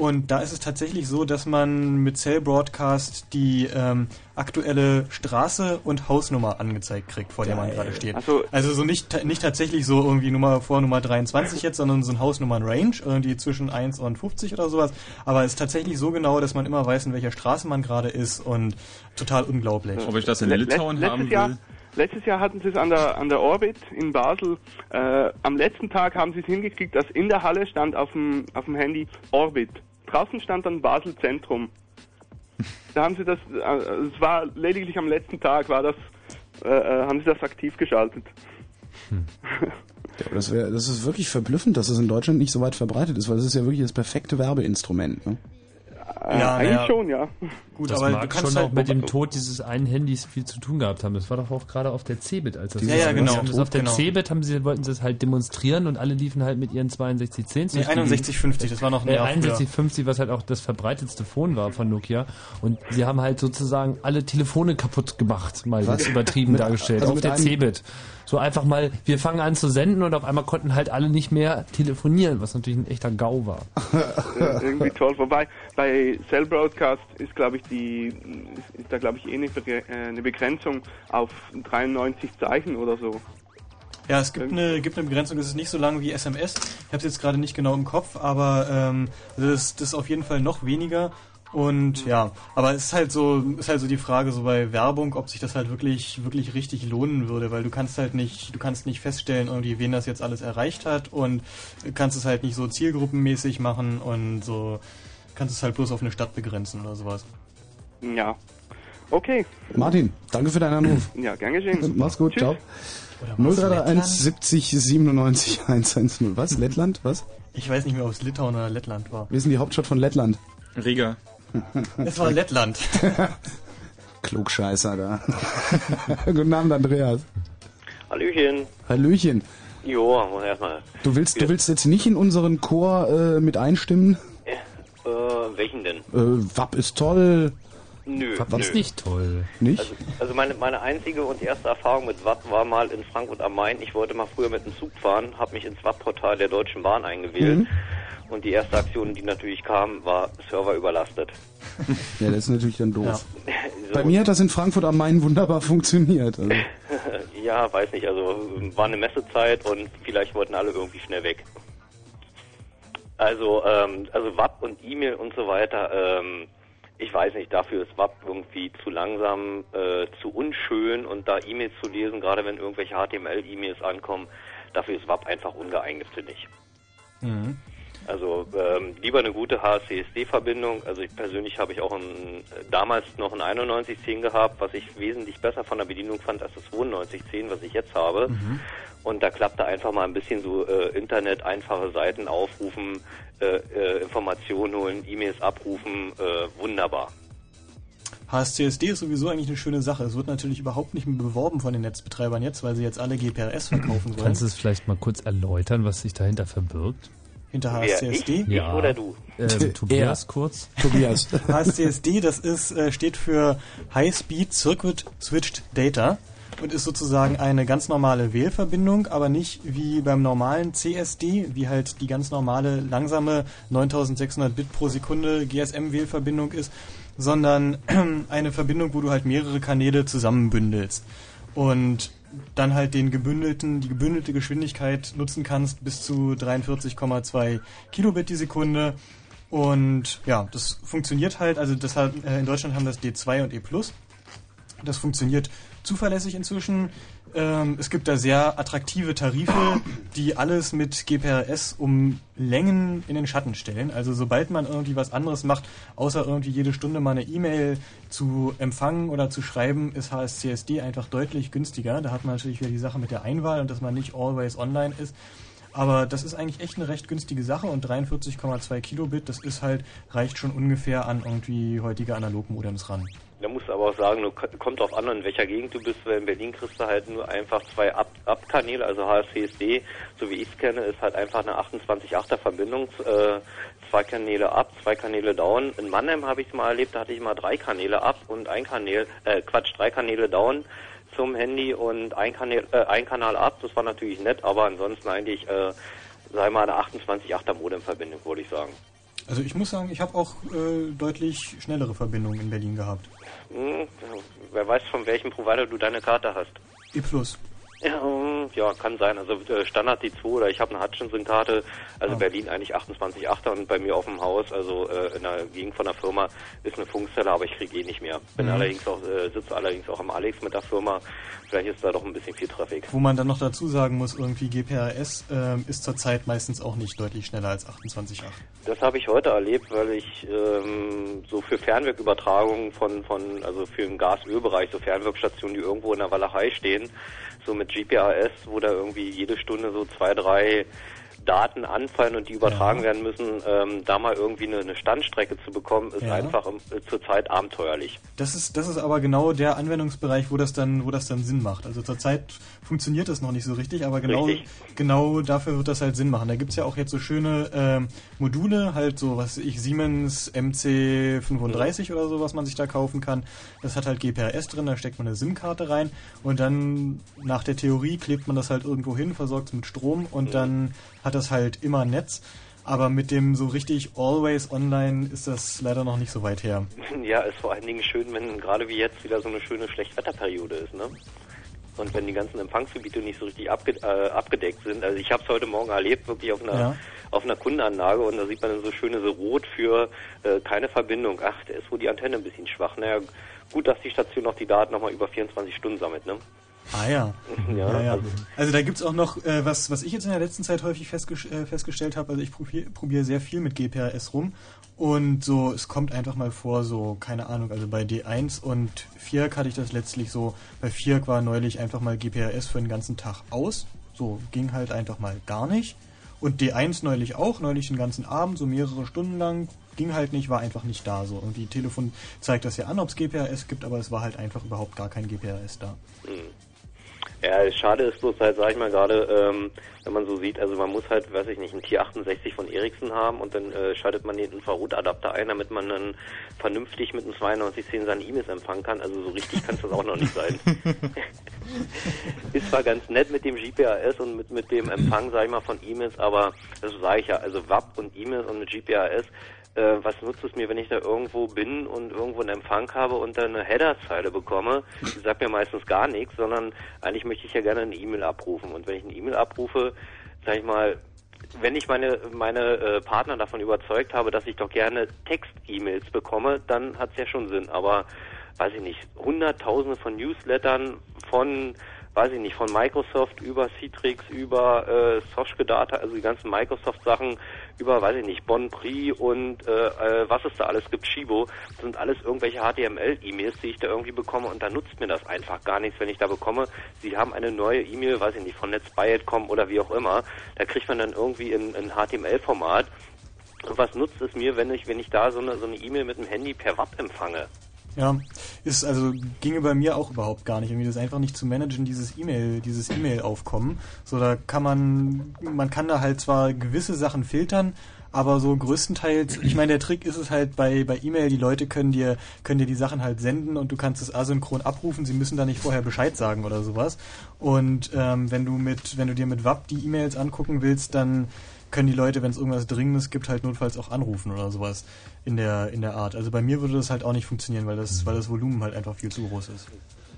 Und da ist es tatsächlich so, dass man mit Cell Broadcast die ähm, aktuelle Straße und Hausnummer angezeigt kriegt, vor der man gerade steht. Also- also so nicht, ta- nicht tatsächlich so irgendwie Nummer vor Nummer 23 jetzt, sondern so ein Hausnummern-Range, irgendwie zwischen 1 und 50 oder sowas. Aber es ist tatsächlich so genau, dass man immer weiß, in welcher Straße man gerade ist und total unglaublich. Ob ich das in Litauen letztes haben Jahr, will? Letztes Jahr hatten sie es an der, an der Orbit in Basel. Äh, am letzten Tag haben sie es hingekriegt, dass in der Halle stand auf dem, auf dem Handy Orbit. Draußen stand dann Basel Zentrum. *laughs* Da haben sie das, äh, es war lediglich am letzten Tag, war das, äh, äh, haben sie das aktiv geschaltet. *laughs* Ja, aber das, wär, das ist wirklich verblüffend, dass es in Deutschland nicht so weit verbreitet ist, weil es ist ja wirklich das perfekte Werbeinstrument. Ne? Ja, eigentlich naja. schon, ja. Gut, das aber du mag kannst schon halt- auch mit dem Tod dieses einen Handys viel zu tun gehabt haben. Das war doch auch gerade auf der Cebit, als das Ja, ja, genau. Tod, auf der genau. Cebit haben sie, wollten sie es halt demonstrieren und alle liefen halt mit ihren 6210. Nee, 6150, das war noch ein äh, Jahr früher. 6150, was halt auch das verbreitetste Phone war von Nokia. Und sie haben halt sozusagen alle Telefone kaputt gemacht, mal Was? ganz übertrieben Mit- dargestellt, also auf der Cebit. So einfach mal, wir fangen an zu senden und auf einmal konnten halt alle nicht mehr telefonieren, was natürlich ein echter GAU war. Äh, irgendwie toll. Wobei bei Cell Broadcast ist, glaube ich, die ist, da glaube ich eh eine, äh, eine Begrenzung auf 93 Zeichen oder so. Ja, es gibt eine, gibt eine Begrenzung, das ist nicht so lang wie SMS. Ich habe es jetzt gerade nicht genau im Kopf, aber ähm, das, das ist auf jeden Fall noch weniger. Und ja, aber es ist halt so, ist halt so die Frage so bei Werbung, ob sich das halt wirklich, wirklich richtig lohnen würde, weil du kannst halt nicht, du kannst nicht feststellen, irgendwie, wen das jetzt alles erreicht hat und kannst es halt nicht so zielgruppenmäßig machen und so kannst es halt bloß auf eine Stadt begrenzen oder sowas. Ja. Okay. Martin, danke für deinen Anruf. *clears throat* Ja, gern geschehen. Mach's gut, Tschüss. ciao. was, 0331 70 97 110. Was? Lettland? Was? Ich weiß nicht mehr, ob es Litauen oder Lettland war. Wir sind die Hauptstadt von Lettland. Riga. *laughs* Es war Lettland. *laughs* Klugscheißer da. *laughs* Guten Abend, Andreas. Hallöchen. Hallöchen. Jo, muss erstmal. Du willst, du willst jetzt nicht in unseren Chor äh, mit einstimmen? Äh, welchen denn? Äh, WAP ist toll. Nö. WAP nö. ist nicht toll. Nicht? Also, also meine, meine einzige und erste Erfahrung mit WAP war mal in Frankfurt am Main. Ich wollte mal früher mit dem Zug fahren, habe mich ins WAP-Portal der Deutschen Bahn eingewählt. Mhm. Und die erste Aktion, die natürlich kam, war Server überlastet. Ja, das ist natürlich dann doof. So. Bei mir hat das in Frankfurt am Main wunderbar funktioniert. Also. *laughs* ja, weiß nicht. Also war eine Messezeit und vielleicht wollten alle irgendwie schnell weg. Also, ähm, also WAP und E-Mail und so weiter, ähm, ich weiß nicht, dafür ist WAP irgendwie zu langsam, äh, zu unschön und da E-Mails zu lesen, gerade wenn irgendwelche HTML-E-Mails ankommen, dafür ist WAP einfach ungeeignet, finde ich. Mhm. Also ähm, lieber eine gute HCSD-Verbindung. Also ich persönlich habe ich auch ein, damals noch ein 9110 gehabt, was ich wesentlich besser von der Bedienung fand als das 9210, was ich jetzt habe. Mhm. Und da klappte einfach mal ein bisschen so äh, Internet, einfache Seiten aufrufen, äh, äh, Informationen holen, E-Mails abrufen, äh, wunderbar. HSCSD ist sowieso eigentlich eine schöne Sache. Es wird natürlich überhaupt nicht mehr beworben von den Netzbetreibern jetzt, weil sie jetzt alle GPRS verkaufen wollen. Kannst du es vielleicht mal kurz erläutern, was sich dahinter verbirgt? Hinter HSCSD? ich? Ich oder du? Ähm, *laughs* Tobias kurz. Tobias. *laughs* HSCSD, das ist, äh, steht für High Speed Circuit Switched Data und ist sozusagen eine ganz normale Wählverbindung, aber nicht wie beim normalen CSD, wie halt die ganz normale langsame 9600 Bit pro Sekunde GSM-Wählverbindung ist, sondern *clears throat* eine Verbindung, wo du halt mehrere Kanäle zusammenbündelst und dann halt den gebündelten, die gebündelte Geschwindigkeit nutzen kannst bis zu 43,2 Kilobit die Sekunde. Und ja, das funktioniert halt, also das hat, äh, in Deutschland haben das D2 und E+. Das funktioniert zuverlässig inzwischen. Ähm, es gibt da sehr attraktive Tarife, die alles mit GPRS um Längen in den Schatten stellen. Also sobald man irgendwie was anderes macht, außer irgendwie jede Stunde mal eine E-Mail zu empfangen oder zu schreiben, ist HSCSD einfach deutlich günstiger. Da hat man natürlich wieder die Sache mit der Einwahl und dass man nicht always online ist. Aber das ist eigentlich echt eine recht günstige Sache und 43,2 Kilobit, das ist halt, reicht schon ungefähr an irgendwie heutige Analogmodems ran. Da musst du aber auch sagen, du, kommt drauf an, in welcher Gegend du bist, weil in Berlin kriegst du halt nur einfach zwei Up-Kanäle, also HSCSD, so wie ich es kenne, ist halt einfach eine 28-8er Verbindung, äh, zwei Kanäle up, zwei Kanäle down. In Mannheim habe ich es mal erlebt, da hatte ich mal drei Kanäle up und ein Kanal, äh, Quatsch, drei Kanäle down zum Handy und ein Kanal, äh, ein Kanal up, das war natürlich nett, aber ansonsten eigentlich, äh, sei mal eine 28-8er Modem-Verbindung, würde ich sagen. Also ich muss sagen, ich habe auch äh, deutlich schnellere Verbindungen in Berlin gehabt. Hm, wer weiß, von welchem Provider du deine Karte hast. E+. Ähm, ja, kann sein. Also äh, Standard die 2 oder ich habe eine Hutchinson-Karte, also Ah. Berlin eigentlich 28,8er und bei mir auf dem Haus, also äh, in der Gegend von der Firma, ist eine Funkzelle, aber ich kriege eh nicht mehr. Bin Mhm. allerdings auch, äh, sitze allerdings auch am Alex mit der Firma. Vielleicht ist da doch ein bisschen viel Traffic. Wo man dann noch dazu sagen muss, irgendwie GPRS ähm, ist zurzeit meistens auch nicht deutlich schneller als 28.8. Das habe ich heute erlebt, weil ich ähm, so für Fernwirkübertragungen von, von, also für den Gas-Öl-Bereich, so Fernwirkstationen, die irgendwo in der Walachei stehen, so mit GPRS, wo da irgendwie jede Stunde so zwei, drei Daten anfallen und die übertragen werden müssen, ähm, da mal irgendwie eine, eine Standstrecke zu bekommen, ist Ja. einfach äh, zurzeit abenteuerlich. Das ist, das ist aber genau der Anwendungsbereich, wo das dann, wo das dann Sinn macht. Also zurzeit funktioniert das noch nicht so richtig, aber genau, Richtig. genau dafür wird das halt Sinn machen. Da gibt's ja auch jetzt so schöne ähm, Module, halt so, was ich, Siemens MC35 oder so, was man sich da kaufen kann. Das hat halt GPRS drin, da steckt man eine SIM-Karte rein und dann nach der Theorie klebt man das halt irgendwo hin, versorgt es mit Strom und dann hat das halt immer Netz. Aber mit dem so richtig always online ist das leider noch nicht so weit her. *laughs* Ja, ist vor allen Dingen schön, wenn gerade wie jetzt wieder so eine schöne Schlechtwetterperiode ist, ne? Und wenn die ganzen Empfangsgebiete nicht so richtig abge äh, abgedeckt sind, also ich habe es heute Morgen erlebt, wirklich auf einer Ja. auf einer Kundenanlage und da sieht man dann so schöne so rot für äh, keine Verbindung. Ach, da ist wohl die Antenne ein bisschen schwach. Naja, gut, dass die Station noch die Daten nochmal über 24 Stunden sammelt, ne? Ah *laughs* ja. Ja, ja, also- Also da gibt's auch noch, äh, was, was ich jetzt in der letzten Zeit häufig äh, festgestellt habe, also ich probiere probier sehr viel mit GPRS rum und so, es kommt einfach mal vor, so, keine Ahnung, also bei D1 und 4 hatte ich das letztlich so, bei 4 war neulich einfach mal GPRS für den ganzen Tag aus, so, ging halt einfach mal gar nicht. Und D1 neulich auch, neulich den ganzen Abend, so mehrere Stunden lang, ging halt nicht, war einfach nicht da so. Und die Telefon zeigt das ja an, ob es GPRS gibt, aber es war halt einfach überhaupt gar kein GPRS da. Ja, schade ist bloß halt, sag ich mal gerade, ähm, wenn man so sieht, also man muss halt, weiß ich nicht, einen T68 von Ericsson haben und dann äh, schaltet man den Infrarotadapter ein, damit man dann vernünftig mit einem 9210 seine E-Mails empfangen kann. Also so richtig kann es das auch noch nicht sein. *laughs* ist zwar ganz nett mit dem GPRS und mit, mit dem Empfang, sag ich mal, von E-Mails, aber das sage ich ja, also WAP und E-Mails und mit GPRS, äh, was nutzt es mir, wenn ich da irgendwo bin und irgendwo einen Empfang habe und dann eine Header-Zeile bekomme? Die sagt mir meistens gar nichts, sondern eigentlich möchte ich ja gerne eine E-Mail abrufen. Und wenn ich eine E-Mail abrufe, sag ich mal, wenn ich meine meine äh, Partner davon überzeugt habe, dass ich doch gerne Text-E-Mails bekomme, dann hat es ja schon Sinn. Aber weiß ich nicht, hunderttausende von Newslettern von weiß ich nicht, von Microsoft über Citrix, über äh, Soschke Data, also die ganzen Microsoft-Sachen, über, weiß ich nicht, Bon Prix und äh, äh, was es da alles gibt, Shibo, sind alles irgendwelche HTML-E-Mails, die ich da irgendwie bekomme und da nutzt mir das einfach gar nichts, wenn ich da bekomme, Sie haben eine neue E-Mail, weiß ich nicht, von NetzBuyit.com oder wie auch immer, da kriegt man dann irgendwie in, in HTML-Format und was nutzt es mir, wenn ich, wenn ich da so eine so eine E-Mail mit dem Handy per WAP empfange? Ja, ist also ginge bei mir auch überhaupt gar nicht. Irgendwie das einfach nicht zu managen, dieses E-Mail, dieses E-Mail-Aufkommen. So, da kann man, man kann da halt zwar gewisse Sachen filtern, aber so größtenteils, ich meine, der Trick ist es halt bei, bei E-Mail, die Leute können dir, können dir die Sachen halt senden und du kannst es asynchron abrufen, sie müssen da nicht vorher Bescheid sagen oder sowas. Und ähm, wenn du mit, wenn du dir mit WAP die E-Mails angucken willst, dann können die Leute, wenn es irgendwas Dringendes gibt, halt notfalls auch anrufen oder sowas in der in der Art. Also bei mir würde das halt auch nicht funktionieren, weil das weil das Volumen halt einfach viel zu groß ist.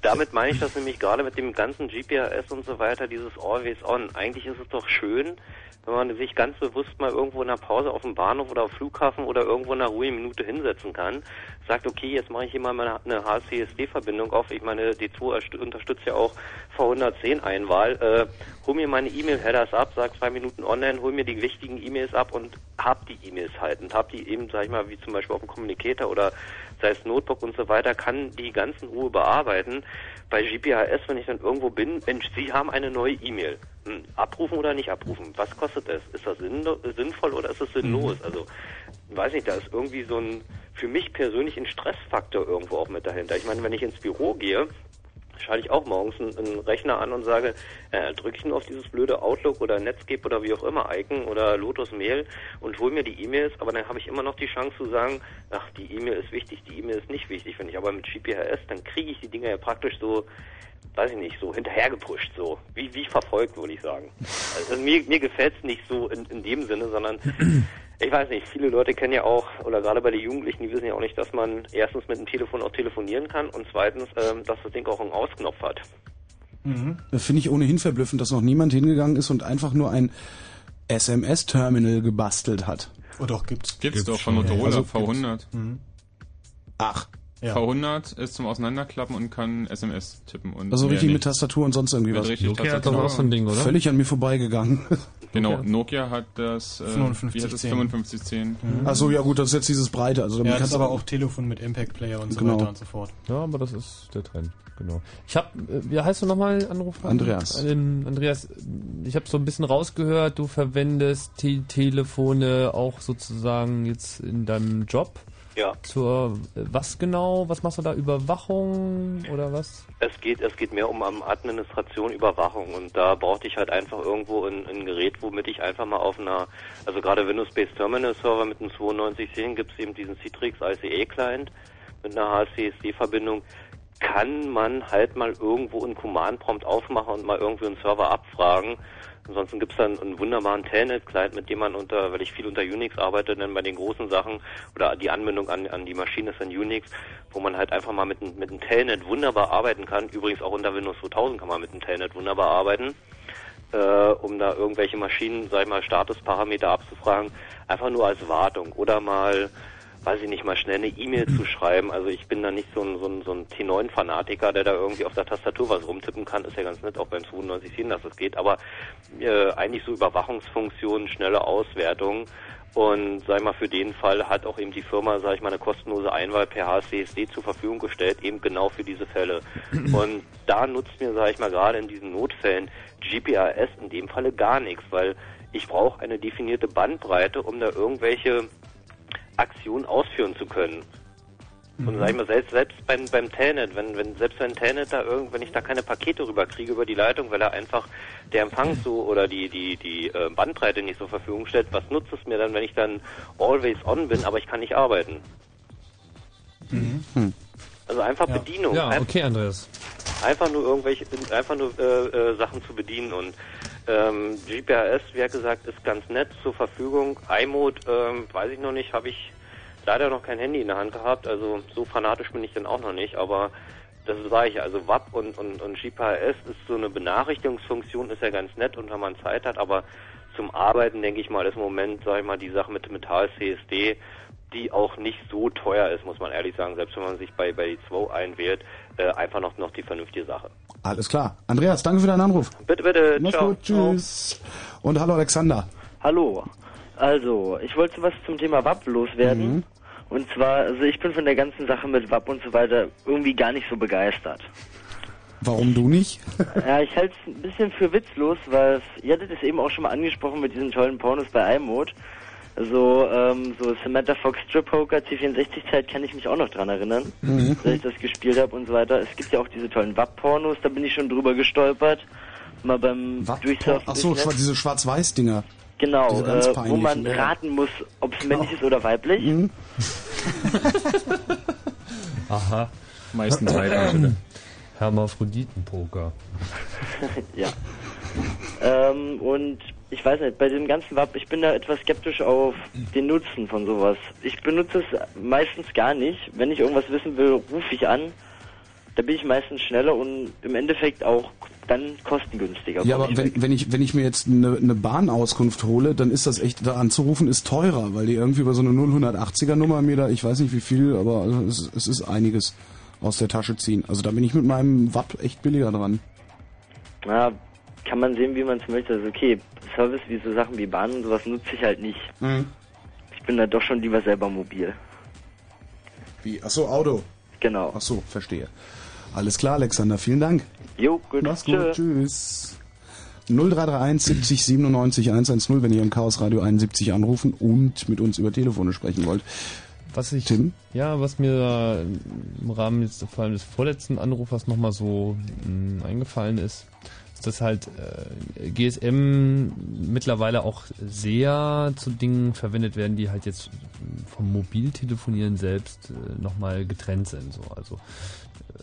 Damit meine ich das nämlich gerade mit dem ganzen GPRS und so weiter, dieses Always On. Eigentlich ist es doch schön, wenn man sich ganz bewusst mal irgendwo in einer Pause auf dem Bahnhof oder am Flughafen oder irgendwo in einer ruhigen Minute hinsetzen kann, sagt, okay, jetzt mache ich hier mal eine HCSD-Verbindung auf. Ich meine, D2 erst- unterstützt ja auch V110-Einwahl. Äh, hol mir meine E-Mail-Headers ab, sag zwei Minuten online, hol mir die wichtigen E-Mails ab und hab die E-Mails halt. Und hab die eben, sag ich mal, wie zum Beispiel auf dem Communicator oder sei es Notebook und so weiter, kann die ganzen Ruhe bearbeiten. Bei GPRS, wenn ich dann irgendwo bin, Mensch, Sie haben eine neue E-Mail. Hm, abrufen oder nicht abrufen? Was kostet das? Ist das sinn sinnvoll oder ist das sinnlos? Also, weiß nicht, da ist irgendwie so ein, für mich persönlich ein Stressfaktor irgendwo auch mit dahinter. Ich meine, wenn ich ins Büro gehe, schalte ich auch morgens einen, einen Rechner an und sage, äh, drücke ich nur auf dieses blöde Outlook oder Netscape oder wie auch immer, Icon oder Lotus Mail und hole mir die E-Mails, aber dann habe ich immer noch die Chance zu sagen, ach, die E-Mail ist wichtig, die E-Mail ist nicht wichtig. Wenn ich aber mit GPRS, dann kriege ich die Dinger ja praktisch so, weiß ich nicht, so hinterhergepusht, so, wie, wie verfolgt, würde ich sagen. Also mir, mir gefällt es nicht so in, in dem Sinne, sondern *clears throat* ich weiß nicht, viele Leute kennen ja auch, oder gerade bei den Jugendlichen, die wissen ja auch nicht, dass man erstens mit dem Telefon auch telefonieren kann und zweitens, ähm, dass das Ding auch einen Ausknopf hat. Das finde ich ohnehin verblüffend, dass noch niemand hingegangen ist und einfach nur ein SMS-Terminal gebastelt hat. Oh doch, gibt's. Gibt's doch von Motorola, Also V100. Ach. Ja. V100 ist zum Auseinanderklappen und kann SMS tippen. Und Also richtig nicht. mit Tastatur und sonst irgendwie Mit was. richtig Nokia hat doch Tastatur. auch so ein Ding, oder? Völlig an mir vorbeigegangen. *laughs* Genau, Nokia hat das, äh, wie hat das 5510. 5510. Mhm. Ach so, ja gut, das ist jetzt dieses Breite. Also damit Ja, das kannst aber auch Telefon mit Impact Player und so Genau. weiter und so fort. Ja, aber das ist der Trend, genau. Ich habe, wie heißt du nochmal, Anrufer? Andreas. Ähm, Andreas, ich habe so ein bisschen rausgehört, du verwendest Te Telefone auch sozusagen jetzt in deinem Job. Ja. Zur, was genau, was machst du da, Überwachung oder was? Es geht, es geht mehr um Administration, Überwachung und da brauchte ich halt einfach irgendwo ein, ein Gerät, womit ich einfach mal auf einer, also gerade Windows-Based Terminal Server mit einem 9210 gibt es eben diesen Citrix ICA Client mit einer HCSD-Verbindung. Kann man halt mal irgendwo einen Command-Prompt aufmachen und mal irgendwie einen Server abfragen. Ansonsten gibt's dann einen wunderbaren Telnet-Client, mit dem man unter, weil ich viel unter Unix arbeite, dann bei den großen Sachen oder die Anbindung an, an die Maschine ist in Unix, wo man halt einfach mal mit, mit einem Telnet wunderbar arbeiten kann. Übrigens auch unter Windows 2000 kann man mit einem Telnet wunderbar arbeiten, äh, um da irgendwelche Maschinen, sag ich mal, Statusparameter abzufragen, einfach nur als Wartung oder mal weiß ich nicht, mal schnell eine E-Mail zu schreiben. Also ich bin da nicht so ein, so ein, so ein T9-Fanatiker, der da irgendwie auf der Tastatur was rumtippen kann. Ist ja ganz nett, auch beim 9210, dass es geht. Aber äh, eigentlich so Überwachungsfunktionen, schnelle Auswertung. Und sag ich mal, für den Fall hat auch eben die Firma, sag ich mal, eine kostenlose Einwahl per HCSD zur Verfügung gestellt, eben genau für diese Fälle. *clears throat* Und da nutzt mir, sag ich mal, gerade in diesen Notfällen GPRS in dem Falle gar nichts, weil ich brauche eine definierte Bandbreite, um da irgendwelche Aktion ausführen zu können. Und sag ich mal, selbst, selbst beim, beim Telnet, wenn, wenn, selbst wenn Telnet da irgend, wenn ich da keine Pakete rüberkriege über die Leitung, weil er einfach der Empfang so oder die, die, die äh, Bandbreite nicht zur Verfügung stellt, was nutzt es mir dann, wenn ich dann always on bin, aber ich kann nicht arbeiten? Also einfach Ja. Bedienung. Ja, okay, Andreas. einfach nur irgendwelche, einfach nur äh, äh, Sachen zu bedienen und ähm, GPRS, wie gesagt, ist ganz nett zur Verfügung. iMode, ähm, weiß ich noch nicht, habe ich leider noch kein Handy in der Hand gehabt, also so fanatisch bin ich dann auch noch nicht, aber das sage ich, also WAP und, und, und GPRS ist so eine Benachrichtigungsfunktion, ist ja ganz nett und wenn man Zeit hat, aber zum Arbeiten denke ich mal, ist im Moment, sage ich mal, die Sache mit Metall CSD, die auch nicht so teuer ist, muss man ehrlich sagen, selbst wenn man sich bei, bei die 2 einwählt, äh, einfach noch, noch die vernünftige Sache. Alles klar. Andreas, danke für deinen Anruf. Bitte, bitte, Mach's ciao. gut, tschüss. Und hallo Alexander. Hallo. Also, ich wollte was zum Thema WAP loswerden. Mhm. Und zwar, also ich bin von der ganzen Sache mit WAP und so weiter irgendwie gar nicht so begeistert. Warum du nicht? *laughs* ja, ich halte es ein bisschen für witzlos, weil ihr hattet es eben auch schon mal angesprochen mit diesen tollen Pornos bei iMode. So, ähm, so Samantha Fox Strip Poker C64-Zeit kann ich mich auch noch dran erinnern, Mhm. dass ich das gespielt habe und so weiter. Es gibt ja auch diese tollen WAP-Pornos, da bin ich schon drüber gestolpert. Mal beim Durchsurfen Ach so, durchs schwa- Netz. diese Schwarz-Weiß-Dinger. Genau, äh, wo man ja. raten muss, ob es männlich ist oder weiblich. Mhm. *laughs* Aha. Meistens Heilige. Hermaphroditenpoker. *laughs* ja. Ähm, und ich weiß nicht, bei dem ganzen WAP, ich bin da etwas skeptisch auf den Nutzen von sowas. Ich benutze es meistens gar nicht. Wenn ich irgendwas wissen will, rufe ich an. Da bin ich meistens schneller und im Endeffekt auch dann kostengünstiger. Ja, aber wenn, wenn ich wenn ich mir jetzt eine, eine Bahnauskunft hole, dann ist das echt da anzurufen ist teurer, weil die irgendwie über so eine 0180er Nummer mir da, ich weiß nicht wie viel, aber also es, es ist einiges aus der Tasche ziehen. Also da bin ich mit meinem WAP echt billiger dran. Na, kann man sehen, wie man es möchte. Also okay, Service wie so Sachen wie Bahn und sowas nutze ich halt nicht. Mhm. Ich bin da doch schon lieber selber mobil. Wie? Ach so, Auto. Genau. Ach so, verstehe. Alles klar, Alexander, vielen Dank. Jo, gut. Mach's gut, tschüss. 0331 70 97 110, wenn ihr im Chaos Radio 71 anrufen und mit uns über Telefone sprechen wollt. Was ich, Tim? ja, was mir da im Rahmen jetzt vor allem des vorletzten Anrufers nochmal so mh, eingefallen ist, ist, dass halt äh, GSM mittlerweile auch sehr zu Dingen verwendet werden, die halt jetzt vom Mobiltelefonieren selbst äh, nochmal getrennt sind. So. Also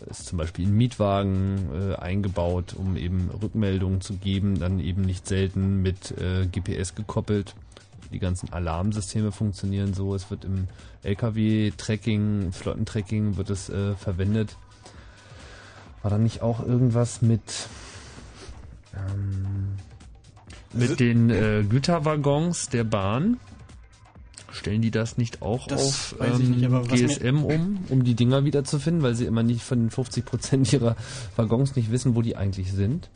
äh, ist zum Beispiel ein Mietwagen äh, eingebaut, um eben Rückmeldungen zu geben, dann eben nicht selten mit äh, GPS gekoppelt. Die ganzen Alarmsysteme funktionieren so. Es wird im LKW-Tracking, Flottentracking wird es äh, verwendet. War da nicht auch irgendwas mit ähm, Also- mit den äh, Güterwaggons der Bahn? Stellen die das nicht auch Das auf ähm, nicht, GSM um, um die Dinger wiederzufinden, weil sie immer nicht von den 50 Prozent ihrer Waggons nicht wissen, wo die eigentlich sind?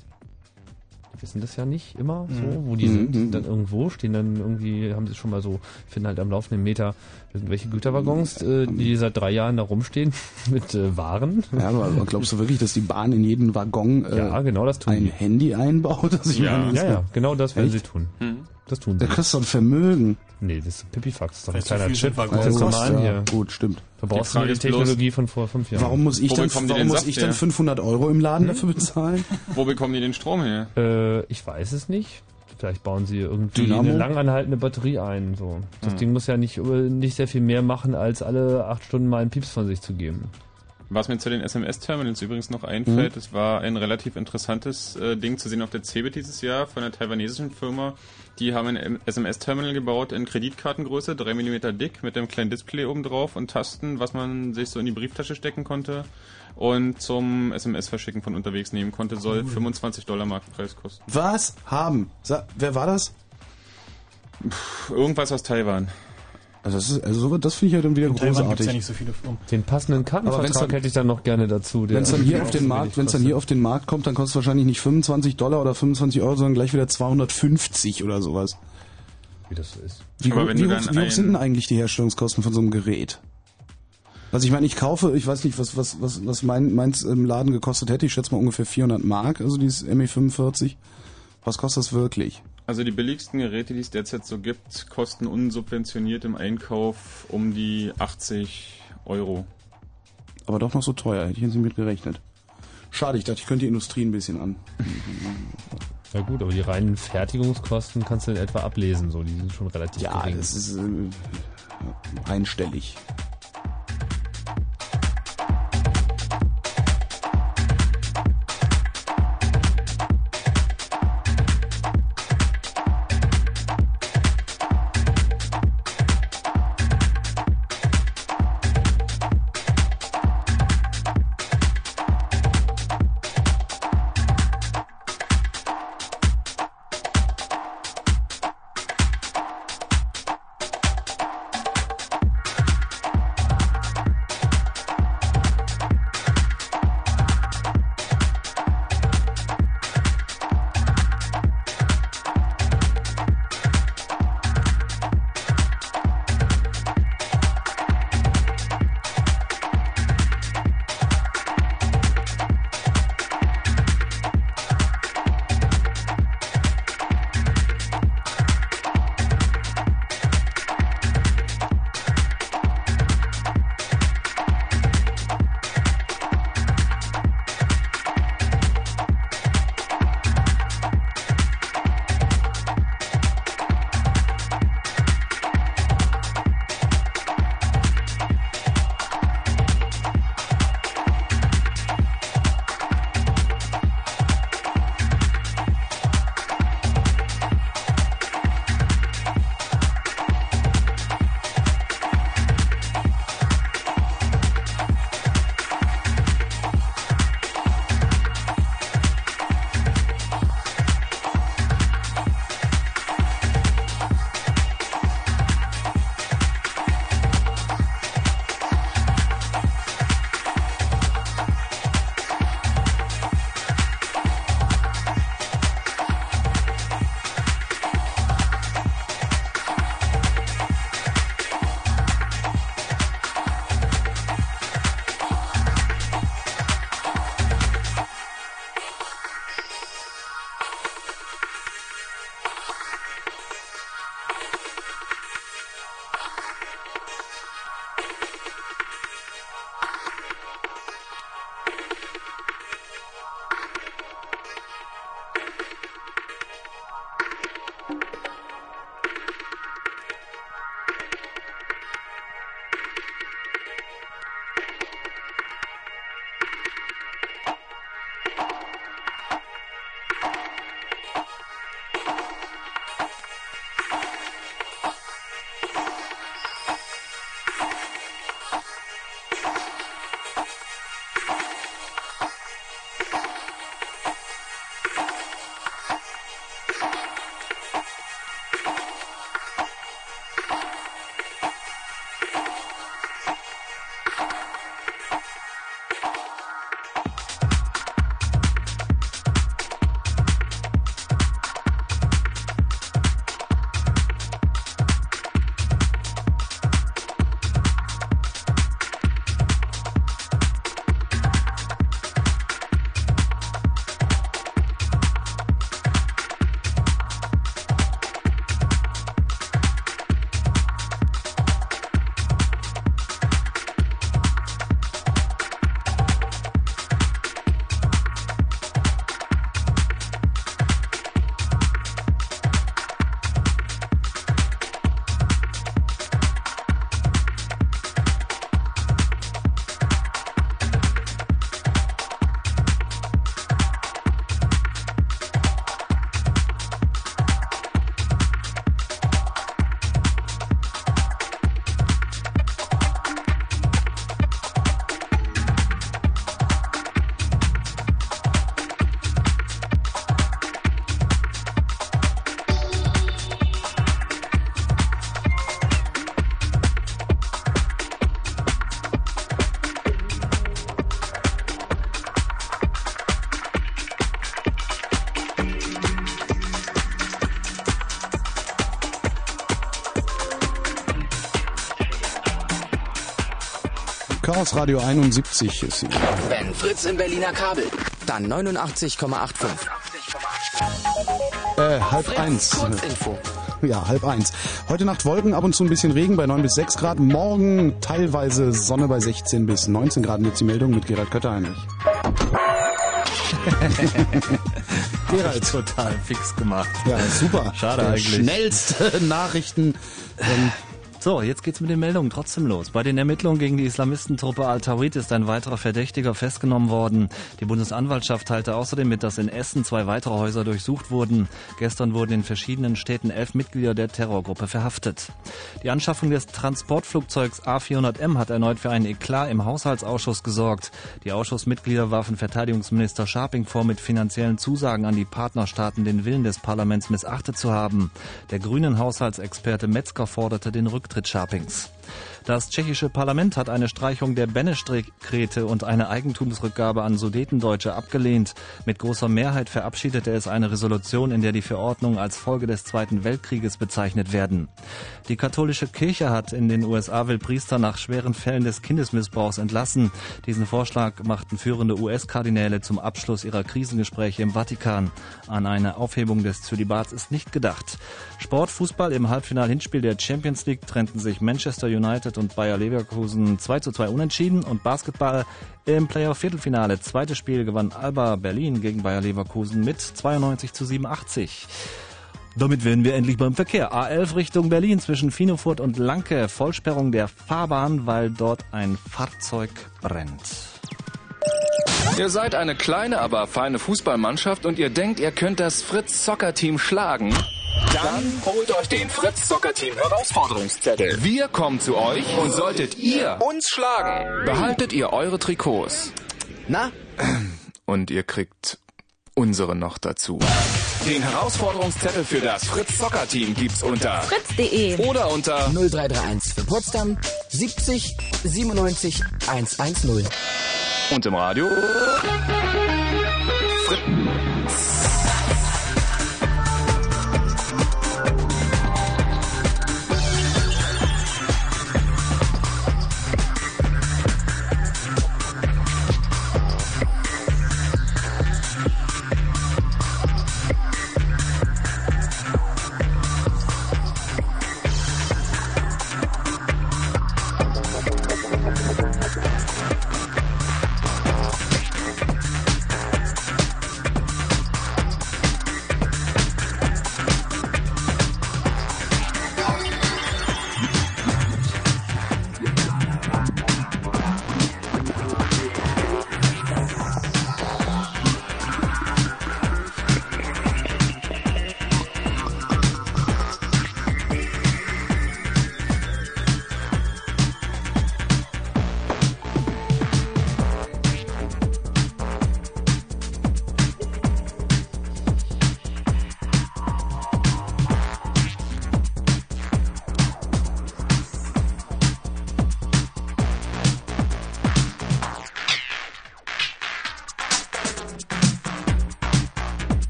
Wissen das ja nicht immer so, Mhm. wo die Mhm, sind. Die mhm. sind dann irgendwo, stehen dann irgendwie, haben sie schon mal so, finden halt am laufenden Meter irgendwelche Güterwaggons, äh, die seit drei Jahren da rumstehen *laughs* mit äh, Waren. Ja, aber glaubst du wirklich, dass die Bahn in jeden Waggon äh, Ja, genau das tun ein die. Handy einbaut? *laughs* Ja, ja, ja, genau das werden Echt? sie tun. Hm. Das tun sie. Da kriegst du ein Vermögen. Nee, das ist Pipifax, das ist doch ein kleiner Chip. Das ist normal ja, hier. Gut, stimmt. Da brauchst Die du die ist bloß, Technologie von vor fünf Jahren. Warum muss ich Wo dann, warum muss Saft ich dann her? 500 Euro im Laden dafür bezahlen? Wo bekommen die den Strom her? Äh, ich weiß es nicht. Vielleicht bauen sie irgendwie Dynamo? eine langanhaltende Batterie ein. So. Das Hm. Ding muss ja nicht, äh, nicht sehr viel mehr machen, als alle acht Stunden mal einen Pieps von sich zu geben. Was mir zu den SMS-Terminals übrigens noch einfällt, Mhm. es war ein relativ interessantes äh, Ding zu sehen auf der CeBIT dieses Jahr von einer taiwanesischen Firma. Die haben ein SMS-Terminal gebaut in Kreditkartengröße, 3 mm dick, mit einem kleinen Display oben drauf und Tasten, was man sich so in die Brieftasche stecken konnte und zum SMS-Verschicken von unterwegs nehmen konnte, soll Cool. 25 Dollar Marktpreis kosten. Was haben? Sa wer war das? Irgendwas aus Taiwan. Also das, ist, also so- das finde ich ja dann wieder großartig. Den passenden Aber wenn's Kartenvertrag dann- hätte ich dann noch gerne dazu. Wenn es dann hier auf den so Markt, wenig wenn es dann hier auf den Markt kommt, dann kostet es wahrscheinlich nicht 25 Dollar oder 25 Euro, sondern gleich wieder 250 oder sowas. Wie das so ist. Wie, Aber wenn wie, hoch, wie hoch sind denn eigentlich die Herstellungskosten von so einem Gerät? Also ich meine, ich kaufe, ich weiß nicht, was was was was mein meins im Laden gekostet hätte. Ich schätze mal ungefähr 400 Mark, also dieses ME45. Was kostet das wirklich? Also die billigsten Geräte, die es derzeit so gibt, kosten unsubventioniert im Einkauf um die 80 Euro. Aber doch noch so teuer, hätte ich jetzt nicht mit gerechnet. Schade, ich dachte, ich könnte die Industrie ein bisschen an. Ja gut, aber die reinen Fertigungskosten kannst du in etwa ablesen, so die sind schon relativ Ja, gering. das ist äh, einstellig. Radio 71 ist sie. Wenn Fritz im Berliner Kabel, dann 89,85. Äh, halb eins. Kurzinfo. Ja, halb eins. Heute Nacht Wolken, ab und zu ein bisschen Regen bei 9 bis 6 Grad. Morgen teilweise Sonne bei 16 bis 19 Grad. Und jetzt die Meldung mit Gerald Kötterheinrich. *laughs* Gerald. Total fix gemacht. Ja, super. Schade Der eigentlich. Schnellste Nachrichten. Ähm, So, jetzt geht's mit den Meldungen trotzdem los. Bei den Ermittlungen gegen die Islamistentruppe Al-Tawhid ist ein weiterer Verdächtiger festgenommen worden. Die Bundesanwaltschaft teilte außerdem mit, dass in Essen zwei weitere Häuser durchsucht wurden. Gestern wurden in verschiedenen Städten elf Mitglieder der Terrorgruppe verhaftet. Die Anschaffung des Transportflugzeugs A400M hat erneut für einen Eklat im Haushaltsausschuss gesorgt. Die Ausschussmitglieder warfen Verteidigungsminister Scharping vor, mit finanziellen Zusagen an die Partnerstaaten den Willen des Parlaments missachtet zu haben. Der grünen Haushaltsexperte Metzger forderte den Rücktritt Scharpings. Das tschechische Parlament hat eine Streichung der Bennestrek-Krete und eine Eigentumsrückgabe an Sudetendeutsche abgelehnt. Mit großer Mehrheit verabschiedete es eine Resolution, in der die Verordnungen als Folge des Zweiten Weltkrieges bezeichnet werden. Die katholische Kirche hat in den USA will Priester nach schweren Fällen des Kindesmissbrauchs entlassen. Diesen Vorschlag machten führende US-Kardinäle zum Abschluss ihrer Krisengespräche im Vatikan. An eine Aufhebung des Zölibats ist nicht gedacht. Sport, Fußball im Halbfinal-Hinspiel der Champions League trennten sich Manchester United und Bayer Leverkusen 2 zu 2 unentschieden und Basketball im Playoff-Viertelfinale. Zweites Spiel gewann Alba Berlin gegen Bayer Leverkusen mit 92 zu 87. Damit wären wir endlich beim Verkehr. A11 Richtung Berlin zwischen Finofurt und Lanke. Vollsperrung der Fahrbahn, weil dort ein Fahrzeug brennt. Ihr seid eine kleine, aber feine Fußballmannschaft und ihr denkt, ihr könnt das Fritz Soccer Team schlagen? Dann holt euch den Fritz Soccer Team Herausforderungszettel. Wir kommen zu euch und solltet ihr uns schlagen, behaltet ihr eure Trikots. Na? Und ihr kriegt unsere noch dazu. Den Herausforderungszettel für das Fritz Soccer Team gibt's unter Fritz.de oder unter 0331 für Potsdam 70 97 110. und im Radio.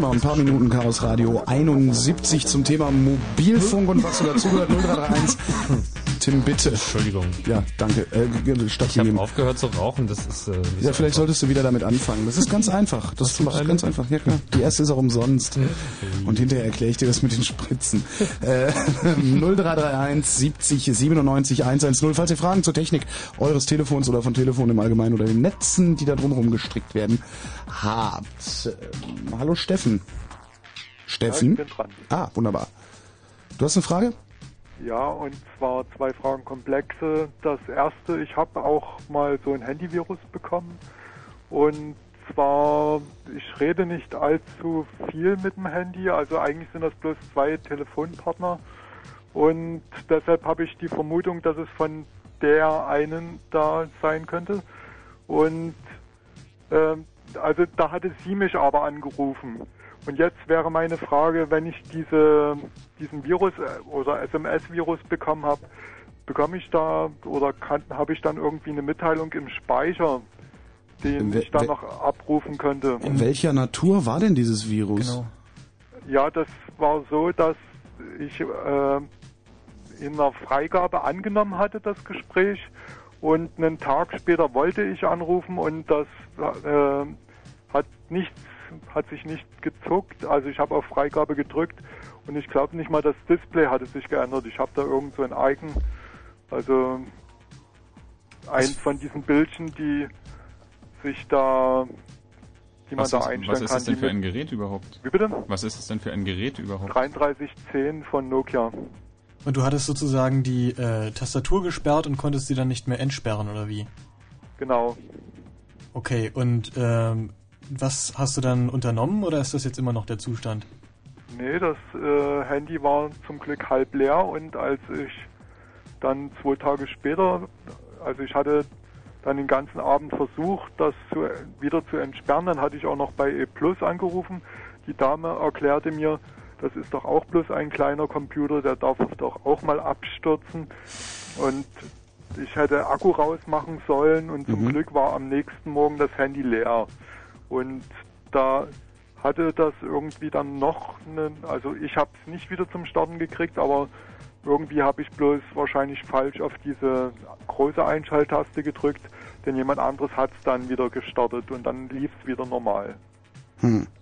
So, noch ein paar Minuten Chaos Radio 71 zum Thema Mobilfunk und was so dazugehört. 0331. Tim, bitte. Entschuldigung. Ja, danke. Äh, Ich stattgegeben. habe aufgehört zu rauchen, das ist... Äh, Ja, vielleicht solltest du wieder damit anfangen. Das ist ganz einfach. Das, du ist eine? ganz einfach. Ja klar. Die erste ist auch umsonst. Und hinterher erkläre ich dir das mit den Spritzen. Äh, 0331 70 97 110. Falls ihr Fragen zur Technik eures Telefons oder von Telefonen im Allgemeinen oder den Netzen, die da drumherum gestrickt werden, habt. Hallo Steffen. Steffen? Ja, ich bin dran. Ah, wunderbar. Du hast eine Frage? Ja, und zwar zwei Fragen komplexe. Das erste, ich habe auch mal so ein Handyvirus bekommen. Und zwar, ich rede nicht allzu viel mit dem Handy, also eigentlich sind das bloß zwei Telefonpartner. Und deshalb habe ich die Vermutung, dass es von der einen da sein könnte. Und ähm, also da hatte sie mich aber angerufen. Und jetzt wäre meine Frage, wenn ich diese, diesen Virus äh, oder SMS-Virus bekommen habe, bekomme ich da oder habe ich dann irgendwie eine Mitteilung im Speicher, den ich dann noch abrufen könnte? In welcher Natur war denn dieses Virus? Genau. Ja, das war so, dass ich äh, in einer Freigabe angenommen hatte, das Gespräch. Und einen Tag später wollte ich anrufen und das äh, hat nichts, hat sich nicht gezuckt. Also ich habe auf Freigabe gedrückt und ich glaube nicht mal das Display hatte sich geändert. Ich habe da irgend so ein Icon, also eins von diesen Bildchen, die sich da, die man Was da ist, einstellen was ist kann. das denn für ein Gerät überhaupt? Wie bitte? Was ist das denn für ein Gerät überhaupt? 3310 von Nokia. Und du hattest sozusagen die äh, Tastatur gesperrt und konntest sie dann nicht mehr entsperren, oder wie? Genau. Okay, und ähm, was hast du dann unternommen oder ist das jetzt immer noch der Zustand? Nee, das äh, Handy war zum Glück halb leer und als ich dann zwei Tage später, also ich hatte dann den ganzen Abend versucht, das zu, wieder zu entsperren, dann hatte ich auch noch bei E Plus angerufen. Die Dame erklärte mir, das ist doch auch bloß ein kleiner Computer, der darf doch auch mal abstürzen. Und ich hätte Akku rausmachen sollen und zum Mhm. Glück war am nächsten Morgen das Handy leer. Und da hatte das irgendwie dann noch, eine, also ich habe es nicht wieder zum Starten gekriegt, aber irgendwie habe ich bloß wahrscheinlich falsch auf diese große Einschalttaste gedrückt, denn jemand anderes hat es dann wieder gestartet und dann lief es wieder normal.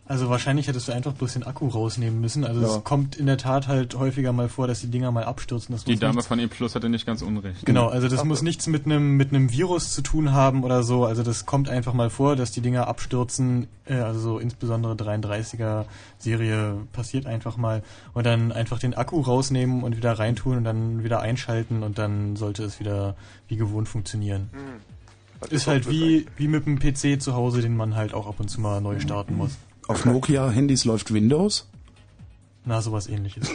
Also wahrscheinlich hättest du einfach bloß den Akku rausnehmen müssen. Also Ja. es kommt in der Tat halt häufiger mal vor, dass die Dinger mal abstürzen. Das Die muss Dame nichts- von E Plus hatte nicht ganz unrecht. Genau, also das muss nichts mit einem mit einem Virus zu tun haben oder so. Also das kommt einfach mal vor, dass die Dinger abstürzen. Äh, also so insbesondere 33er Serie passiert einfach mal und dann einfach den Akku rausnehmen und wieder reintun und dann wieder einschalten und dann sollte es wieder wie gewohnt funktionieren. Das Ist halt wie wie mit dem PC zu Hause, den man halt auch ab und zu mal neu starten muss. Auf Nokia-Handys läuft Windows? Na, sowas ähnliches.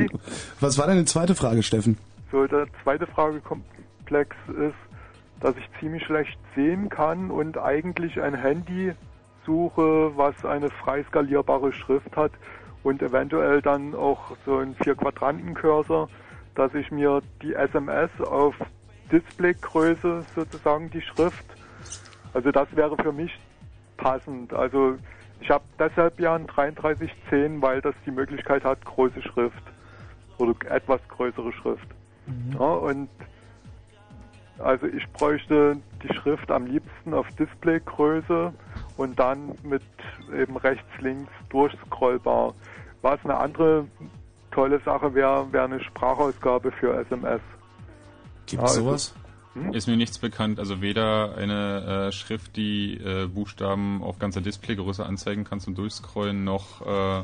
*laughs* Was war deine zweite Frage, Steffen? So, der zweite Fragekomplex ist, dass ich ziemlich schlecht sehen kann und eigentlich ein Handy suche, was eine frei skalierbare Schrift hat und eventuell dann auch so ein Vier-Quadranten-Cursor, dass ich mir die SMS auf Displaygröße sozusagen die Schrift, also das wäre für mich passend. Also ich habe deshalb ja ein 3310, weil das die Möglichkeit hat, große Schrift oder etwas größere Schrift. Ja, und also ich bräuchte die Schrift am liebsten auf Displaygröße und dann mit eben rechts, links durchscrollbar. Was eine andere tolle Sache wäre, wäre eine Sprachausgabe für SMS. Gibt Ja, es also- sowas? Ist mir nichts bekannt. Also weder eine äh, Schrift, die äh, Buchstaben auf ganzer Displaygröße anzeigen kann zum Durchscrollen, noch äh,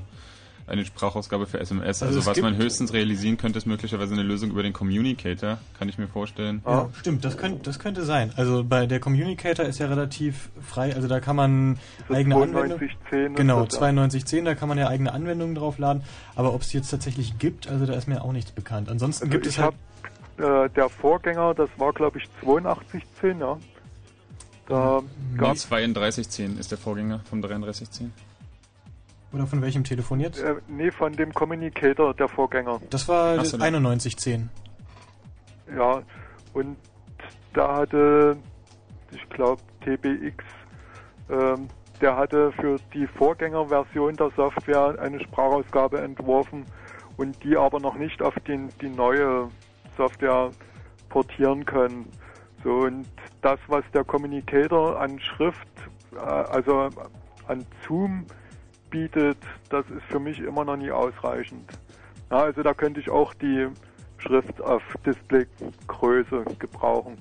eine Sprachausgabe für SMS. Also Also, was man höchstens realisieren könnte, ist möglicherweise eine Lösung über den Communicator, kann ich mir vorstellen. Ja, stimmt, das könnte, das könnte sein. Also bei der Communicator ist ja relativ frei, also da kann man eigene 9210 Anwendungen. Genau, das, ja. 9210, da kann man ja eigene Anwendungen draufladen. Aber ob es jetzt tatsächlich gibt, also da ist mir auch nichts bekannt. Ansonsten Also gibt es halt. Äh, der Vorgänger, das war glaube ich 8210, ja. Da Nee, gab 3210 ist der Vorgänger vom 3310. Oder von welchem Telefon jetzt? äh, nee, von dem Communicator, der Vorgänger. Das war Ach so, 9110. Ja, und da hatte, ich glaube, TBX, ähm, der hatte für die Vorgängerversion der Software eine Sprachausgabe entworfen und die aber noch nicht auf den, die neue Software portieren können. So, und das, was der Communicator an Schrift, äh, also an Zoom bietet, das ist für mich immer noch nie ausreichend. Ja, also da könnte ich auch die Schrift auf Displaygröße gebrauchen.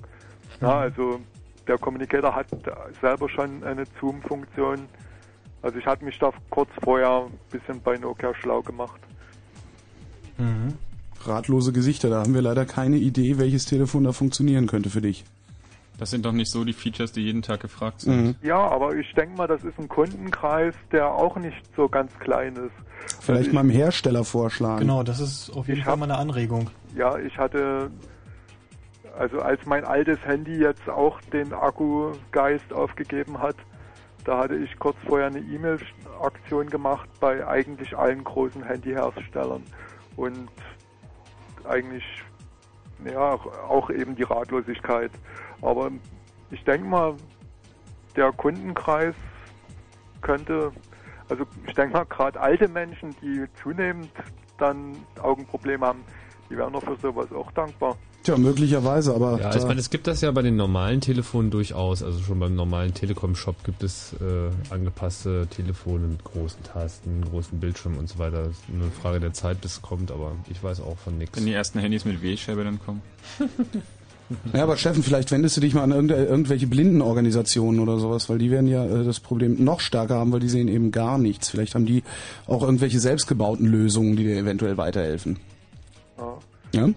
Ja, also der Communicator hat selber schon eine Zoom-Funktion. Also ich hatte mich da kurz vorher ein bisschen bei Nokia schlau gemacht. Mhm. Ratlose Gesichter, da haben wir leider keine Idee, welches Telefon da funktionieren könnte für dich. Das sind doch nicht so die Features, die jeden Tag gefragt sind. Mhm. Ja, aber ich denke mal, das ist ein Kundenkreis, der auch nicht so ganz klein ist. Vielleicht mal dem Hersteller vorschlagen. Genau, das ist auf jeden Ich Fall hab- mal eine Anregung. Ja, ich hatte, also als mein altes Handy jetzt auch den Akkugeist aufgegeben hat, da hatte ich kurz vorher eine E-Mail-Aktion gemacht bei eigentlich allen großen Handyherstellern. Und eigentlich, ja, auch eben die Ratlosigkeit. Aber ich denke mal, der Kundenkreis könnte, also ich denke mal, gerade alte Menschen, die zunehmend dann Augenprobleme haben, die wären doch für sowas auch dankbar. Tja, möglicherweise, aber Ja, ich meine, es gibt das ja bei den normalen Telefonen durchaus. Also schon beim normalen Telekom-Shop gibt es äh, angepasste Telefone mit großen Tasten, großen Bildschirm und so weiter. Das ist nur eine Frage der Zeit, bis es kommt, aber ich weiß auch von nichts. Wenn die ersten Handys mit W-Scheibe dann kommen. *laughs* Ja, aber Steffen, vielleicht wendest du dich mal an irgende- irgendwelche Blindenorganisationen oder sowas, weil die werden ja äh, das Problem noch stärker haben, weil die sehen eben gar nichts. Vielleicht haben die auch irgendwelche selbstgebauten Lösungen, die dir eventuell weiterhelfen. Ja, Ja?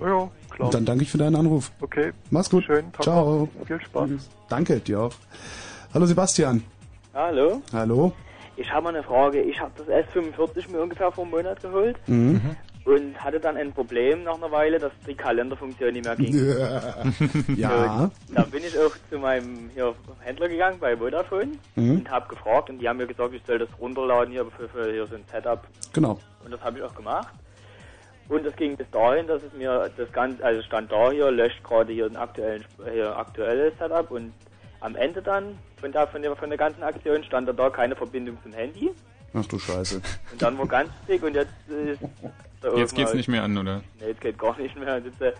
ja klar. Dann danke ich für deinen Anruf. Okay. Mach's gut. Schönen Tag Ciao. Viel Spaß. Danke, dir auch. Hallo Sebastian. Hallo, Hallo. ich habe mal eine Frage. Ich habe das S45 mir ungefähr vor einem Monat geholt Mhm. und hatte dann ein Problem nach einer Weile, dass die Kalenderfunktion nicht mehr ging. *laughs* Ja. Und dann bin ich auch zu meinem hier, Händler gegangen bei Vodafone Mhm. und habe gefragt und die haben mir gesagt, ich soll das runterladen hier für, für hier so ein Setup. Genau. Und das habe ich auch gemacht. Und es ging bis dahin, dass es mir das Ganze, also stand da hier, löscht gerade hier ein aktuellen, hier aktuelles Setup und am Ende dann von der, von der, von der ganzen Aktion stand da, da keine Verbindung zum Handy. Ach du Scheiße. Und dann war ganz dick und jetzt ist da Jetzt geht's nicht mehr an, oder? Nee, jetzt geht gar nicht mehr. Jetzt, äh,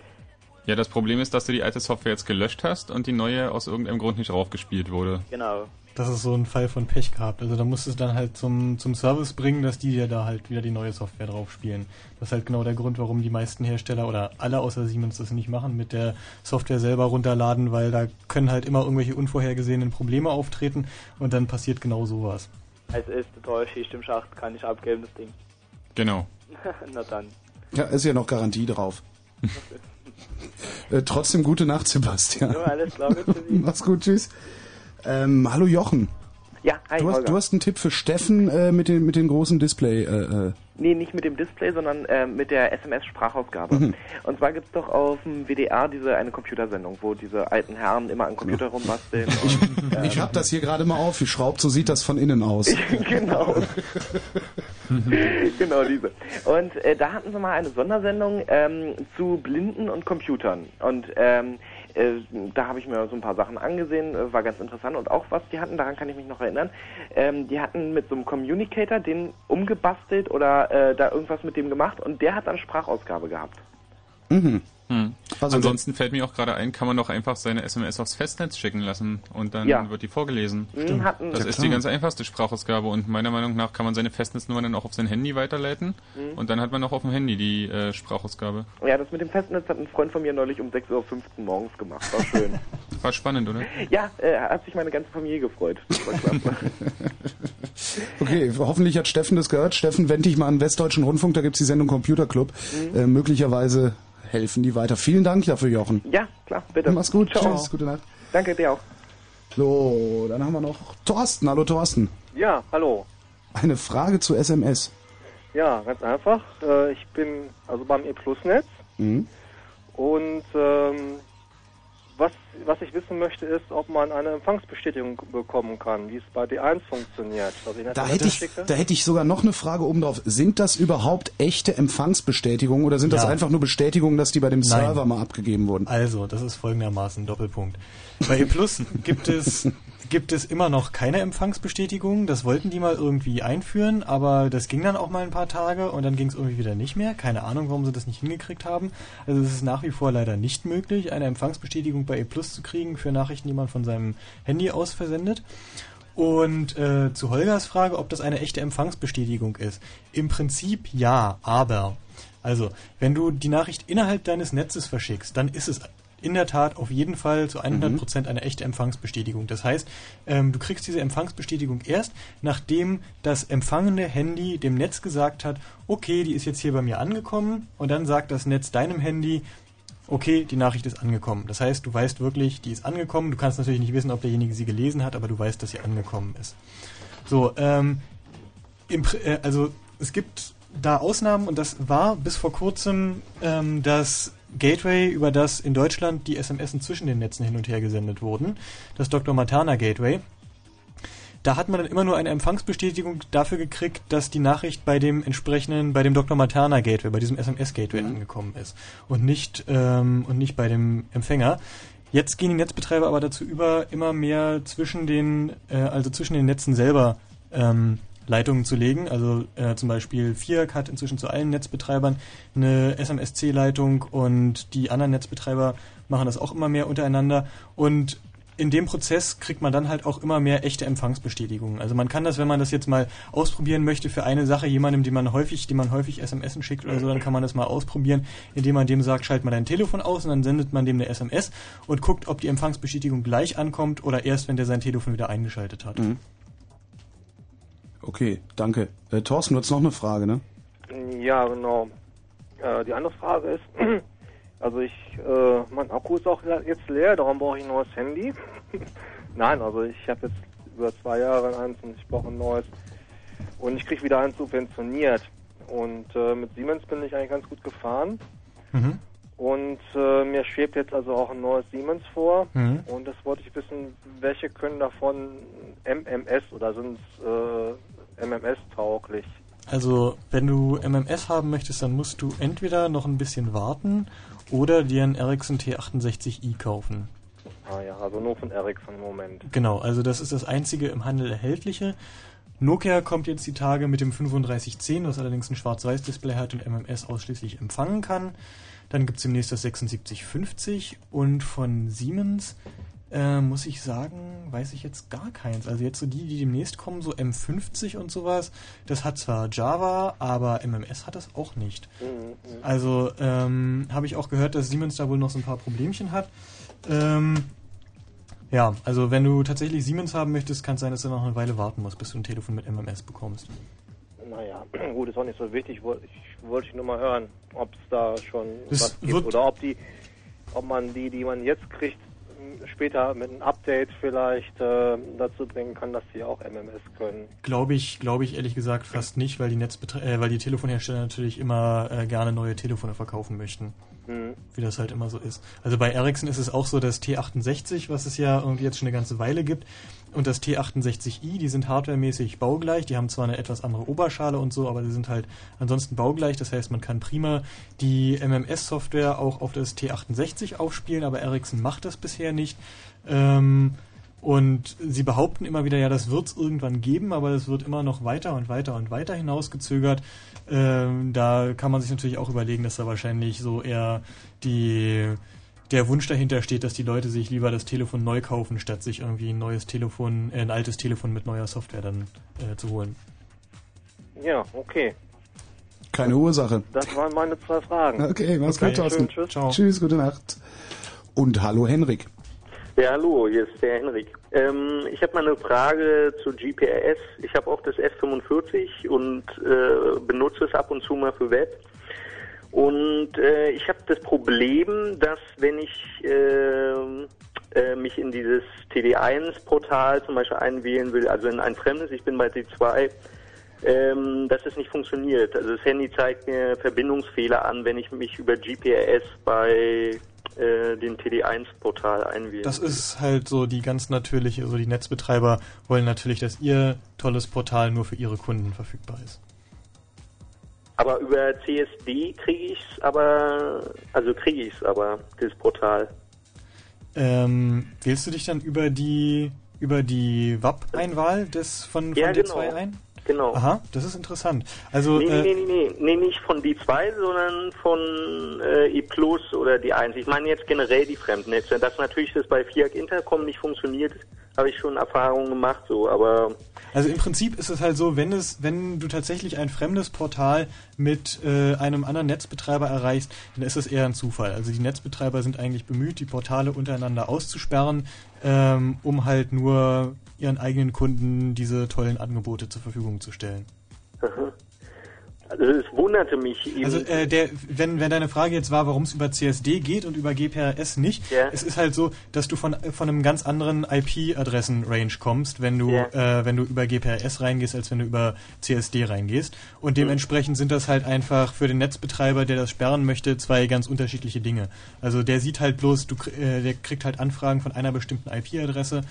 Ja, das Problem ist, dass du die alte Software jetzt gelöscht hast und die neue aus irgendeinem Grund nicht raufgespielt wurde. genau. Das ist so ein Fall von Pech gehabt. Also da musst du es dann halt zum, zum Service bringen, dass die dir da halt wieder die neue Software drauf spielen. Das ist halt genau der Grund, warum die meisten Hersteller oder alle außer Siemens das nicht machen, mit der Software selber runterladen, weil da können halt immer irgendwelche unvorhergesehenen Probleme auftreten und dann passiert genau sowas. Es ist total Schicht im Schacht, kann ich abgeben, das Ding. Genau. *laughs* Na dann. Ja, ist ja noch Garantie drauf. *laughs* äh, trotzdem gute Nacht, Sebastian. Ja, alles klar. *laughs* Mach's gut, tschüss. Ähm, hallo Jochen. Ja, hi, Du hast, Holger. du hast einen Tipp für Steffen äh, mit, den, mit den großen Display. Äh, äh. Nee, nicht mit dem Display, sondern äh, mit der SMS-Sprachausgabe. Mhm. Und zwar gibt's doch auf dem WDR diese eine Computersendung, wo diese alten Herren immer am Computer rumbasteln. *laughs* und, ähm, Ich hab das hier gerade mal aufgeschraubt, so sieht das von innen aus. *laughs* genau. *laughs* genau diese. Und äh, da hatten sie mal eine Sondersendung ähm, zu Blinden und Computern. Und ähm, äh, da habe ich mir so ein paar Sachen angesehen, äh, war ganz interessant. Und auch was die hatten, daran kann ich mich noch erinnern, ähm, die hatten mit so einem Communicator den umgebastelt oder äh, da irgendwas mit dem gemacht und der hat dann Sprachausgabe gehabt. Mhm. Hm. Also Ansonsten fällt mir auch gerade ein, kann man doch einfach seine SMS aufs Festnetz schicken lassen und dann Ja. wird die vorgelesen. Stimmt. Hatten- das Ja, ist klar. die ganz einfachste Sprachausgabe und meiner Meinung nach kann man seine Festnetznummer dann auch auf sein Handy weiterleiten Mhm. und dann hat man auch auf dem Handy die äh, Sprachausgabe. Ja, das mit dem Festnetz hat ein Freund von mir neulich um 6.15 Uhr morgens gemacht. War schön. *laughs* War spannend, oder? ja, äh, hat sich meine ganze Familie gefreut. *laughs* Okay, hoffentlich hat Steffen das gehört. Steffen, wend dich mal an den Westdeutschen Rundfunk, da gibt's die Sendung Computer Club. Mhm. Äh, möglicherweise helfen die weiter. Vielen Dank dafür, Jochen. ja, klar, bitte. Mach's gut. Ciao. Tschüss. Gute Nacht. Danke dir auch. So, dann haben wir noch Thorsten. Hallo Thorsten. Ja, hallo. Eine Frage zu SMS. Ja, ganz einfach. Äh, ich bin also beim E-Plus-Netz Mhm. und ähm, was, ich wissen möchte, ist, ob man eine Empfangsbestätigung bekommen kann, wie es bei D1 funktioniert. Also ich Da hätte, ich, schicke. da hätte ich sogar noch eine Frage oben drauf. Sind das überhaupt echte Empfangsbestätigungen oder sind das Ja. einfach nur Bestätigungen, dass die bei dem Nein. Server mal abgegeben wurden? Also, das ist folgendermaßen Doppelpunkt. Bei E Plus gibt es gibt es immer noch keine Empfangsbestätigung. Das wollten die mal irgendwie einführen, aber das ging dann auch mal ein paar Tage und dann ging es irgendwie wieder nicht mehr. Keine Ahnung, warum sie das nicht hingekriegt haben. Also es ist nach wie vor leider nicht möglich, eine Empfangsbestätigung bei E Plus zu kriegen für Nachrichten, die man von seinem Handy aus versendet. Und äh, zu Holgers Frage, ob das eine echte Empfangsbestätigung ist. Im Prinzip ja, aber. Also, wenn du die Nachricht innerhalb deines Netzes verschickst, dann ist es in der Tat auf jeden Fall zu 100% eine echte Empfangsbestätigung. Das heißt, ähm, du kriegst diese Empfangsbestätigung erst, nachdem das empfangende Handy dem Netz gesagt hat, okay, die ist jetzt hier bei mir angekommen und dann sagt das Netz deinem Handy, okay, die Nachricht ist angekommen. Das heißt, du weißt wirklich, die ist angekommen. Du kannst natürlich nicht wissen, ob derjenige sie gelesen hat, aber du weißt, dass sie angekommen ist. So, ähm, im, äh, also es gibt da Ausnahmen und das war bis vor kurzem ähm, das Gateway, über das in Deutschland die SMS zwischen den Netzen hin und her gesendet wurden, das Dr. Matana Gateway. Da hat man dann immer nur eine Empfangsbestätigung dafür gekriegt, dass die Nachricht bei dem entsprechenden, bei dem Dr. Materna Gateway, bei diesem SMS Gateway angekommen ist und nicht ähm, und nicht bei dem Empfänger. Jetzt gehen die Netzbetreiber aber dazu über, immer mehr zwischen den, äh, also zwischen den Netzen selber ähm, Leitungen zu legen. Also äh, zum Beispiel FIAC hat inzwischen zu allen Netzbetreibern eine SMSC-Leitung und die anderen Netzbetreiber machen das auch immer mehr untereinander. Und in dem Prozess kriegt man dann halt auch immer mehr echte Empfangsbestätigungen. Also man kann das, wenn man das jetzt mal ausprobieren möchte für eine Sache, jemandem, dem man häufig, dem man häufig SMS schickt oder so, dann kann man das mal ausprobieren, indem man dem sagt, schalt mal dein Telefon aus und dann sendet man dem eine SMS und guckt, ob die Empfangsbestätigung gleich ankommt oder erst, wenn der sein Telefon wieder eingeschaltet hat. Mhm. Okay, danke. Äh, Thorsten, du hast noch eine Frage, ne? Ja, genau. Äh, die andere Frage ist, *clears throat* also ich, äh, mein Akku ist auch jetzt leer, darum brauche ich ein neues Handy. *laughs* Nein, also ich habe jetzt über zwei Jahre eins und ich brauche ein neues. Und ich kriege wieder eins subventioniert. Und äh, mit Siemens bin ich eigentlich ganz gut gefahren. Mhm. Und äh, mir schwebt jetzt also auch ein neues Siemens vor. Mhm. Und das wollte ich wissen, welche können davon MMS oder sind äh, MMS tauglich? Also, wenn du MMS haben möchtest, dann musst du entweder noch ein bisschen warten oder dir einen Ericsson T68i kaufen. Ah ja, also nur von Ericsson im Moment. Genau, also das ist das einzige im Handel erhältliche. Nokia kommt jetzt die Tage mit dem 3510, was allerdings ein Schwarz-Weiß-Display hat und MMS ausschließlich empfangen kann. Dann gibt's demnächst das 7650 und von Siemens äh, muss ich sagen, weiß ich jetzt gar keins. Also jetzt so die, die demnächst kommen, so M50 und sowas, das hat zwar Java, aber MMS hat das auch nicht. Also ähm, habe ich auch gehört, dass Siemens da wohl noch so ein paar Problemchen hat. Ähm, ja, also wenn du tatsächlich Siemens haben möchtest, kann es sein, dass du noch eine Weile warten musst, bis du ein Telefon mit MMS bekommst. Naja, *clears throat* gut, ist auch nicht so wichtig. Ich wollte nur mal hören, ob es da schon Das was gibt oder ob die, ob man die, die man jetzt kriegt, später mit einem Update vielleicht äh, dazu bringen kann, dass sie auch MMS können. Glaube ich, glaube ich ehrlich gesagt fast nicht, weil die Netzbetre äh, weil die Telefonhersteller natürlich immer äh, gerne neue Telefone verkaufen möchten. Mhm. Wie das halt immer so ist. Also bei Ericsson ist es auch so, das T68, was es ja irgendwie jetzt schon eine ganze Weile gibt, und das T68i, die sind hardwaremäßig baugleich. Die haben zwar eine etwas andere Oberschale und so, aber sie sind halt ansonsten baugleich. Das heißt, man kann prima die MMS-Software auch auf das T68 aufspielen, aber Ericsson macht das bisher nicht. Ähm, und sie behaupten immer wieder, ja, das wird es irgendwann geben, aber es wird immer noch weiter und weiter und weiter hinausgezögert. Ähm, da kann man sich natürlich auch überlegen, dass da wahrscheinlich so eher die, der Wunsch dahinter steht, dass die Leute sich lieber das Telefon neu kaufen, statt sich irgendwie ein neues Telefon, äh, ein altes Telefon mit neuer Software dann äh, zu holen. Ja, okay. Keine Ursache. Das waren meine zwei Fragen. Okay, mach's Okay, gut, Thorsten. schön, tschüss. Tschüss, gute Nacht. Und hallo, Henrik. Ja, hallo, hier ist der Henrik. Ähm, ich habe mal eine Frage zu GPRS. Ich habe auch das S45 und äh, benutze es ab und zu mal für Web. Und äh, ich habe das Problem, dass wenn ich ähm, äh, mich in dieses TD1-Portal zum Beispiel einwählen will, also in ein fremdes, ich bin bei T2, ähm, dass es nicht funktioniert. Also das Handy zeigt mir Verbindungsfehler an, wenn ich mich über GPRS bei äh, dem TD1-Portal einwähle. Das ist halt so die ganz natürliche, so die Netzbetreiber wollen natürlich, dass ihr tolles Portal nur für ihre Kunden verfügbar ist. Aber über CSD kriege ich es aber, also kriege ich es aber, das Portal. Ähm, wählst du dich dann über die über die WAP-Einwahl des von, von Ja, D2 genau. ein? Genau. Aha, das ist interessant. Also nee, äh, nee, nee, nee, nee, nicht von D2, sondern von äh, E Plus oder D1. Ich meine jetzt generell die Fremdnetze. Dass natürlich das bei FIAC Intercom nicht funktioniert, habe ich schon Erfahrungen gemacht, so, aber Also im Prinzip ist es halt so, wenn es, wenn du tatsächlich ein fremdes Portal mit äh, einem anderen Netzbetreiber erreichst, dann ist es eher ein Zufall. Also die Netzbetreiber sind eigentlich bemüht, die Portale untereinander auszusperren, ähm, um halt nur ihren eigenen Kunden diese tollen Angebote zur Verfügung zu stellen. *laughs* also es wunderte mich eben. Also äh, der, wenn, wenn deine Frage jetzt war, warum es über CSD geht und über GPRS nicht, Ja. es ist halt so, dass du von, von einem ganz anderen IP-Adressen-Range kommst, wenn du, äh, wenn du über GPRS reingehst, als wenn du über CSD reingehst. Und dementsprechend sind das halt einfach für den Netzbetreiber, der das sperren möchte, zwei ganz unterschiedliche Dinge. Also der sieht halt bloß, du, äh, der kriegt halt Anfragen von einer bestimmten IP-Adresse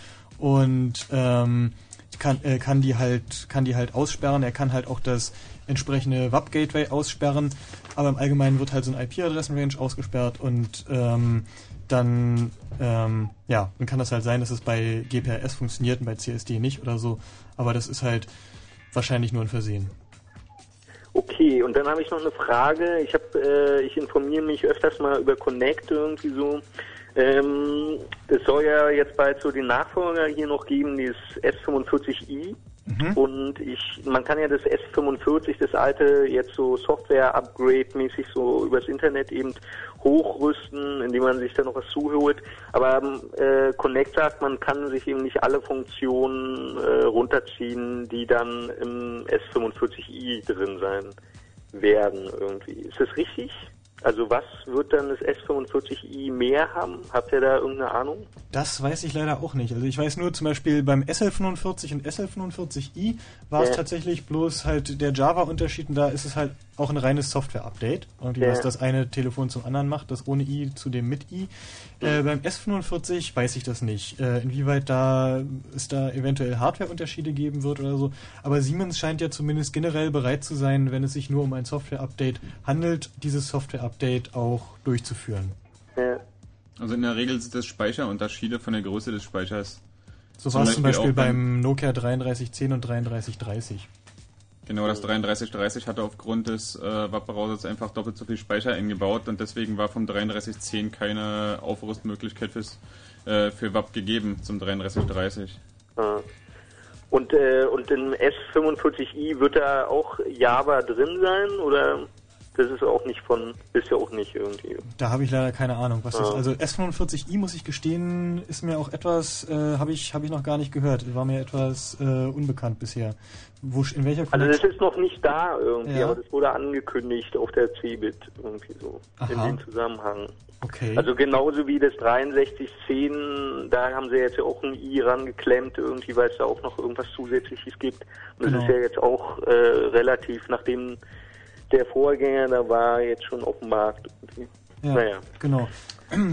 und ähm, kann, äh, kann die halt kann die halt aussperren. Er kann halt auch das entsprechende WAP-Gateway aussperren, aber im Allgemeinen wird halt so ein IP-Adressen-Range ausgesperrt und ähm, dann ähm, ja, dann kann das halt sein, dass es bei GPRS funktioniert und bei CSD nicht oder so, aber das ist halt wahrscheinlich nur ein Versehen. Okay, und dann habe ich noch eine Frage. Ich äh, ich informiere mich öfters mal über Connect irgendwie so. Ähm, es soll ja jetzt bald so den Nachfolger hier noch geben, dieses S45i. Und ich, man kann ja das S45, das alte, jetzt so Software-Upgrade-mäßig so übers Internet eben hochrüsten, indem man sich da noch was zuholt. Aber äh, Connect sagt, man kann sich eben nicht alle Funktionen äh, runterziehen, die dann im S45i drin sein werden irgendwie. Ist das richtig? Also was wird dann das S45i mehr haben? Habt ihr da irgendeine Ahnung? Das weiß ich leider auch nicht. Also ich weiß nur zum Beispiel beim SL45 und SL45i war es Ja. tatsächlich bloß halt der Java-Unterschied und da ist es halt auch ein reines Software-Update. Irgendwie Ja. was das eine Telefon zum anderen macht, das ohne i zu dem mit i. Äh, beim S45 weiß ich das nicht. Äh, inwieweit da es da eventuell Hardware-Unterschiede geben wird oder so. Aber Siemens scheint ja zumindest generell bereit zu sein, wenn es sich nur um ein Software-Update handelt, dieses Software-Update auch durchzuführen. Ja. Also in der Regel sind das Speicherunterschiede von der Größe des Speichers. So war es zum Beispiel beim Nokia 3310 und 3330. Genau, das 3330 hatte aufgrund des äh, WAP-Browsers einfach doppelt so viel Speicher eingebaut und deswegen war vom 3310 keine Aufrüstmöglichkeit fürs, äh, für WAP gegeben zum 3330. Ja. Und, äh, und im S45i wird da auch Java drin sein oder das ist auch nicht von, ist ja auch nicht irgendwie. Da habe ich leider keine Ahnung, was das Ja. Also S45i muss ich gestehen, ist mir auch etwas, äh, habe ich, habe ich noch gar nicht gehört. War mir etwas äh, unbekannt bisher. Wo, in welcher Also Connect- das ist noch nicht da irgendwie, Ja. aber das wurde angekündigt auf der CeBIT irgendwie so in Aha. dem Zusammenhang. Okay. Also genauso wie das 6310, da haben sie jetzt ja auch ein i rangeklemmt irgendwie, weil es da auch noch irgendwas Zusätzliches gibt. Und das Genau. ist ja jetzt auch äh, relativ, nachdem der Vorgänger da war, jetzt schon auf dem Markt. Ja, Naja. genau. *clears throat*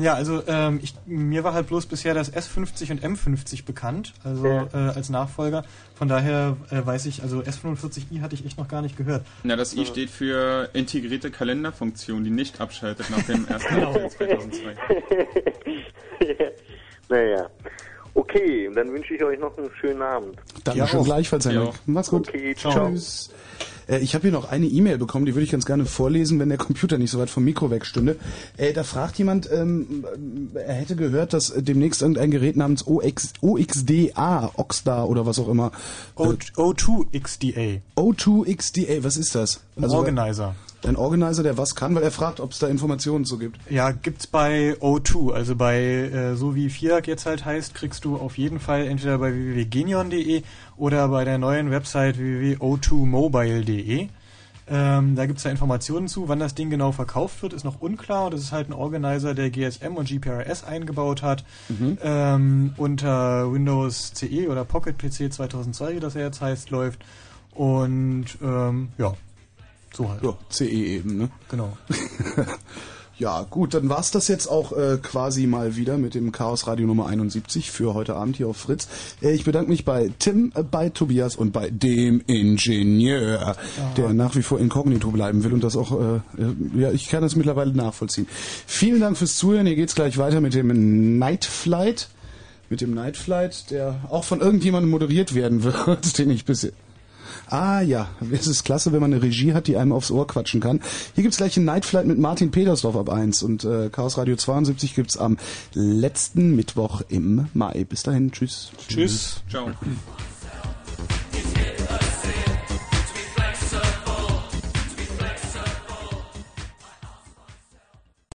Ja, also ähm, ich, mir war halt bloß bisher das S50 und M50 bekannt, also Ja. äh, als Nachfolger. Von daher äh, weiß ich, also S45i hatte ich echt noch gar nicht gehört. Na, das I steht für integrierte Kalenderfunktion, die nicht abschaltet nach dem *laughs* 1. Genau. April 2002. *laughs* Naja. Okay, dann wünsche ich euch noch einen schönen Abend. Dankeschön gleichfalls, Ja. Henrik. Mach's gut. Okay, ciao. Tschüss. Äh, Ich habe hier noch eine E-Mail bekommen, die würde ich ganz gerne vorlesen, wenn der Computer nicht so weit vom Mikro wegstünde. Äh, da fragt jemand, ähm, er hätte gehört, dass äh, demnächst irgendein Gerät namens OX, OXDA, Oxda oder was auch immer. O, O2XDA. O2XDA, was ist das? Ein Organizer. Ein Organizer, der was kann, weil er fragt, ob es da Informationen zu gibt. Ja, gibt's bei O2, also bei äh, so wie FIAC jetzt halt heißt, kriegst du auf jeden Fall entweder bei www.genion.de oder bei der neuen Website www.o2mobile.de. Ähm, da gibt's da Informationen zu, wann das Ding genau verkauft wird, ist noch unklar. Und Das ist halt ein Organizer, der GSM und GPRS eingebaut hat. Ähm, unter Windows CE oder Pocket PC 2002, wie das ja jetzt heißt, läuft. Und ähm, ja, so halt. Ja, CE eben, ne? Genau. *laughs* Ja, gut, dann war's das jetzt auch äh, quasi mal wieder mit dem Chaos Radio Nummer 71 für heute Abend hier auf Fritz. Äh, ich bedanke mich bei Tim, äh, bei Tobias und bei dem Ingenieur, der nach wie vor inkognito bleiben will und das auch, äh, äh, ja, ich kann das mittlerweile nachvollziehen. Vielen Dank fürs Zuhören. Hier geht's gleich weiter mit dem Night Flight, mit dem Night Flight, der auch von irgendjemandem moderiert werden *laughs* wird, den ich bisher Ah ja, es ist klasse, wenn man eine Regie hat, die einem aufs Ohr quatschen kann. Hier gibt's gleich ein Night Flight mit Martin Petersdorf ab 1 und äh, Chaos Radio 72 gibt's am letzten Mittwoch im Mai. Bis dahin, tschüss. Tschüss. Ciao.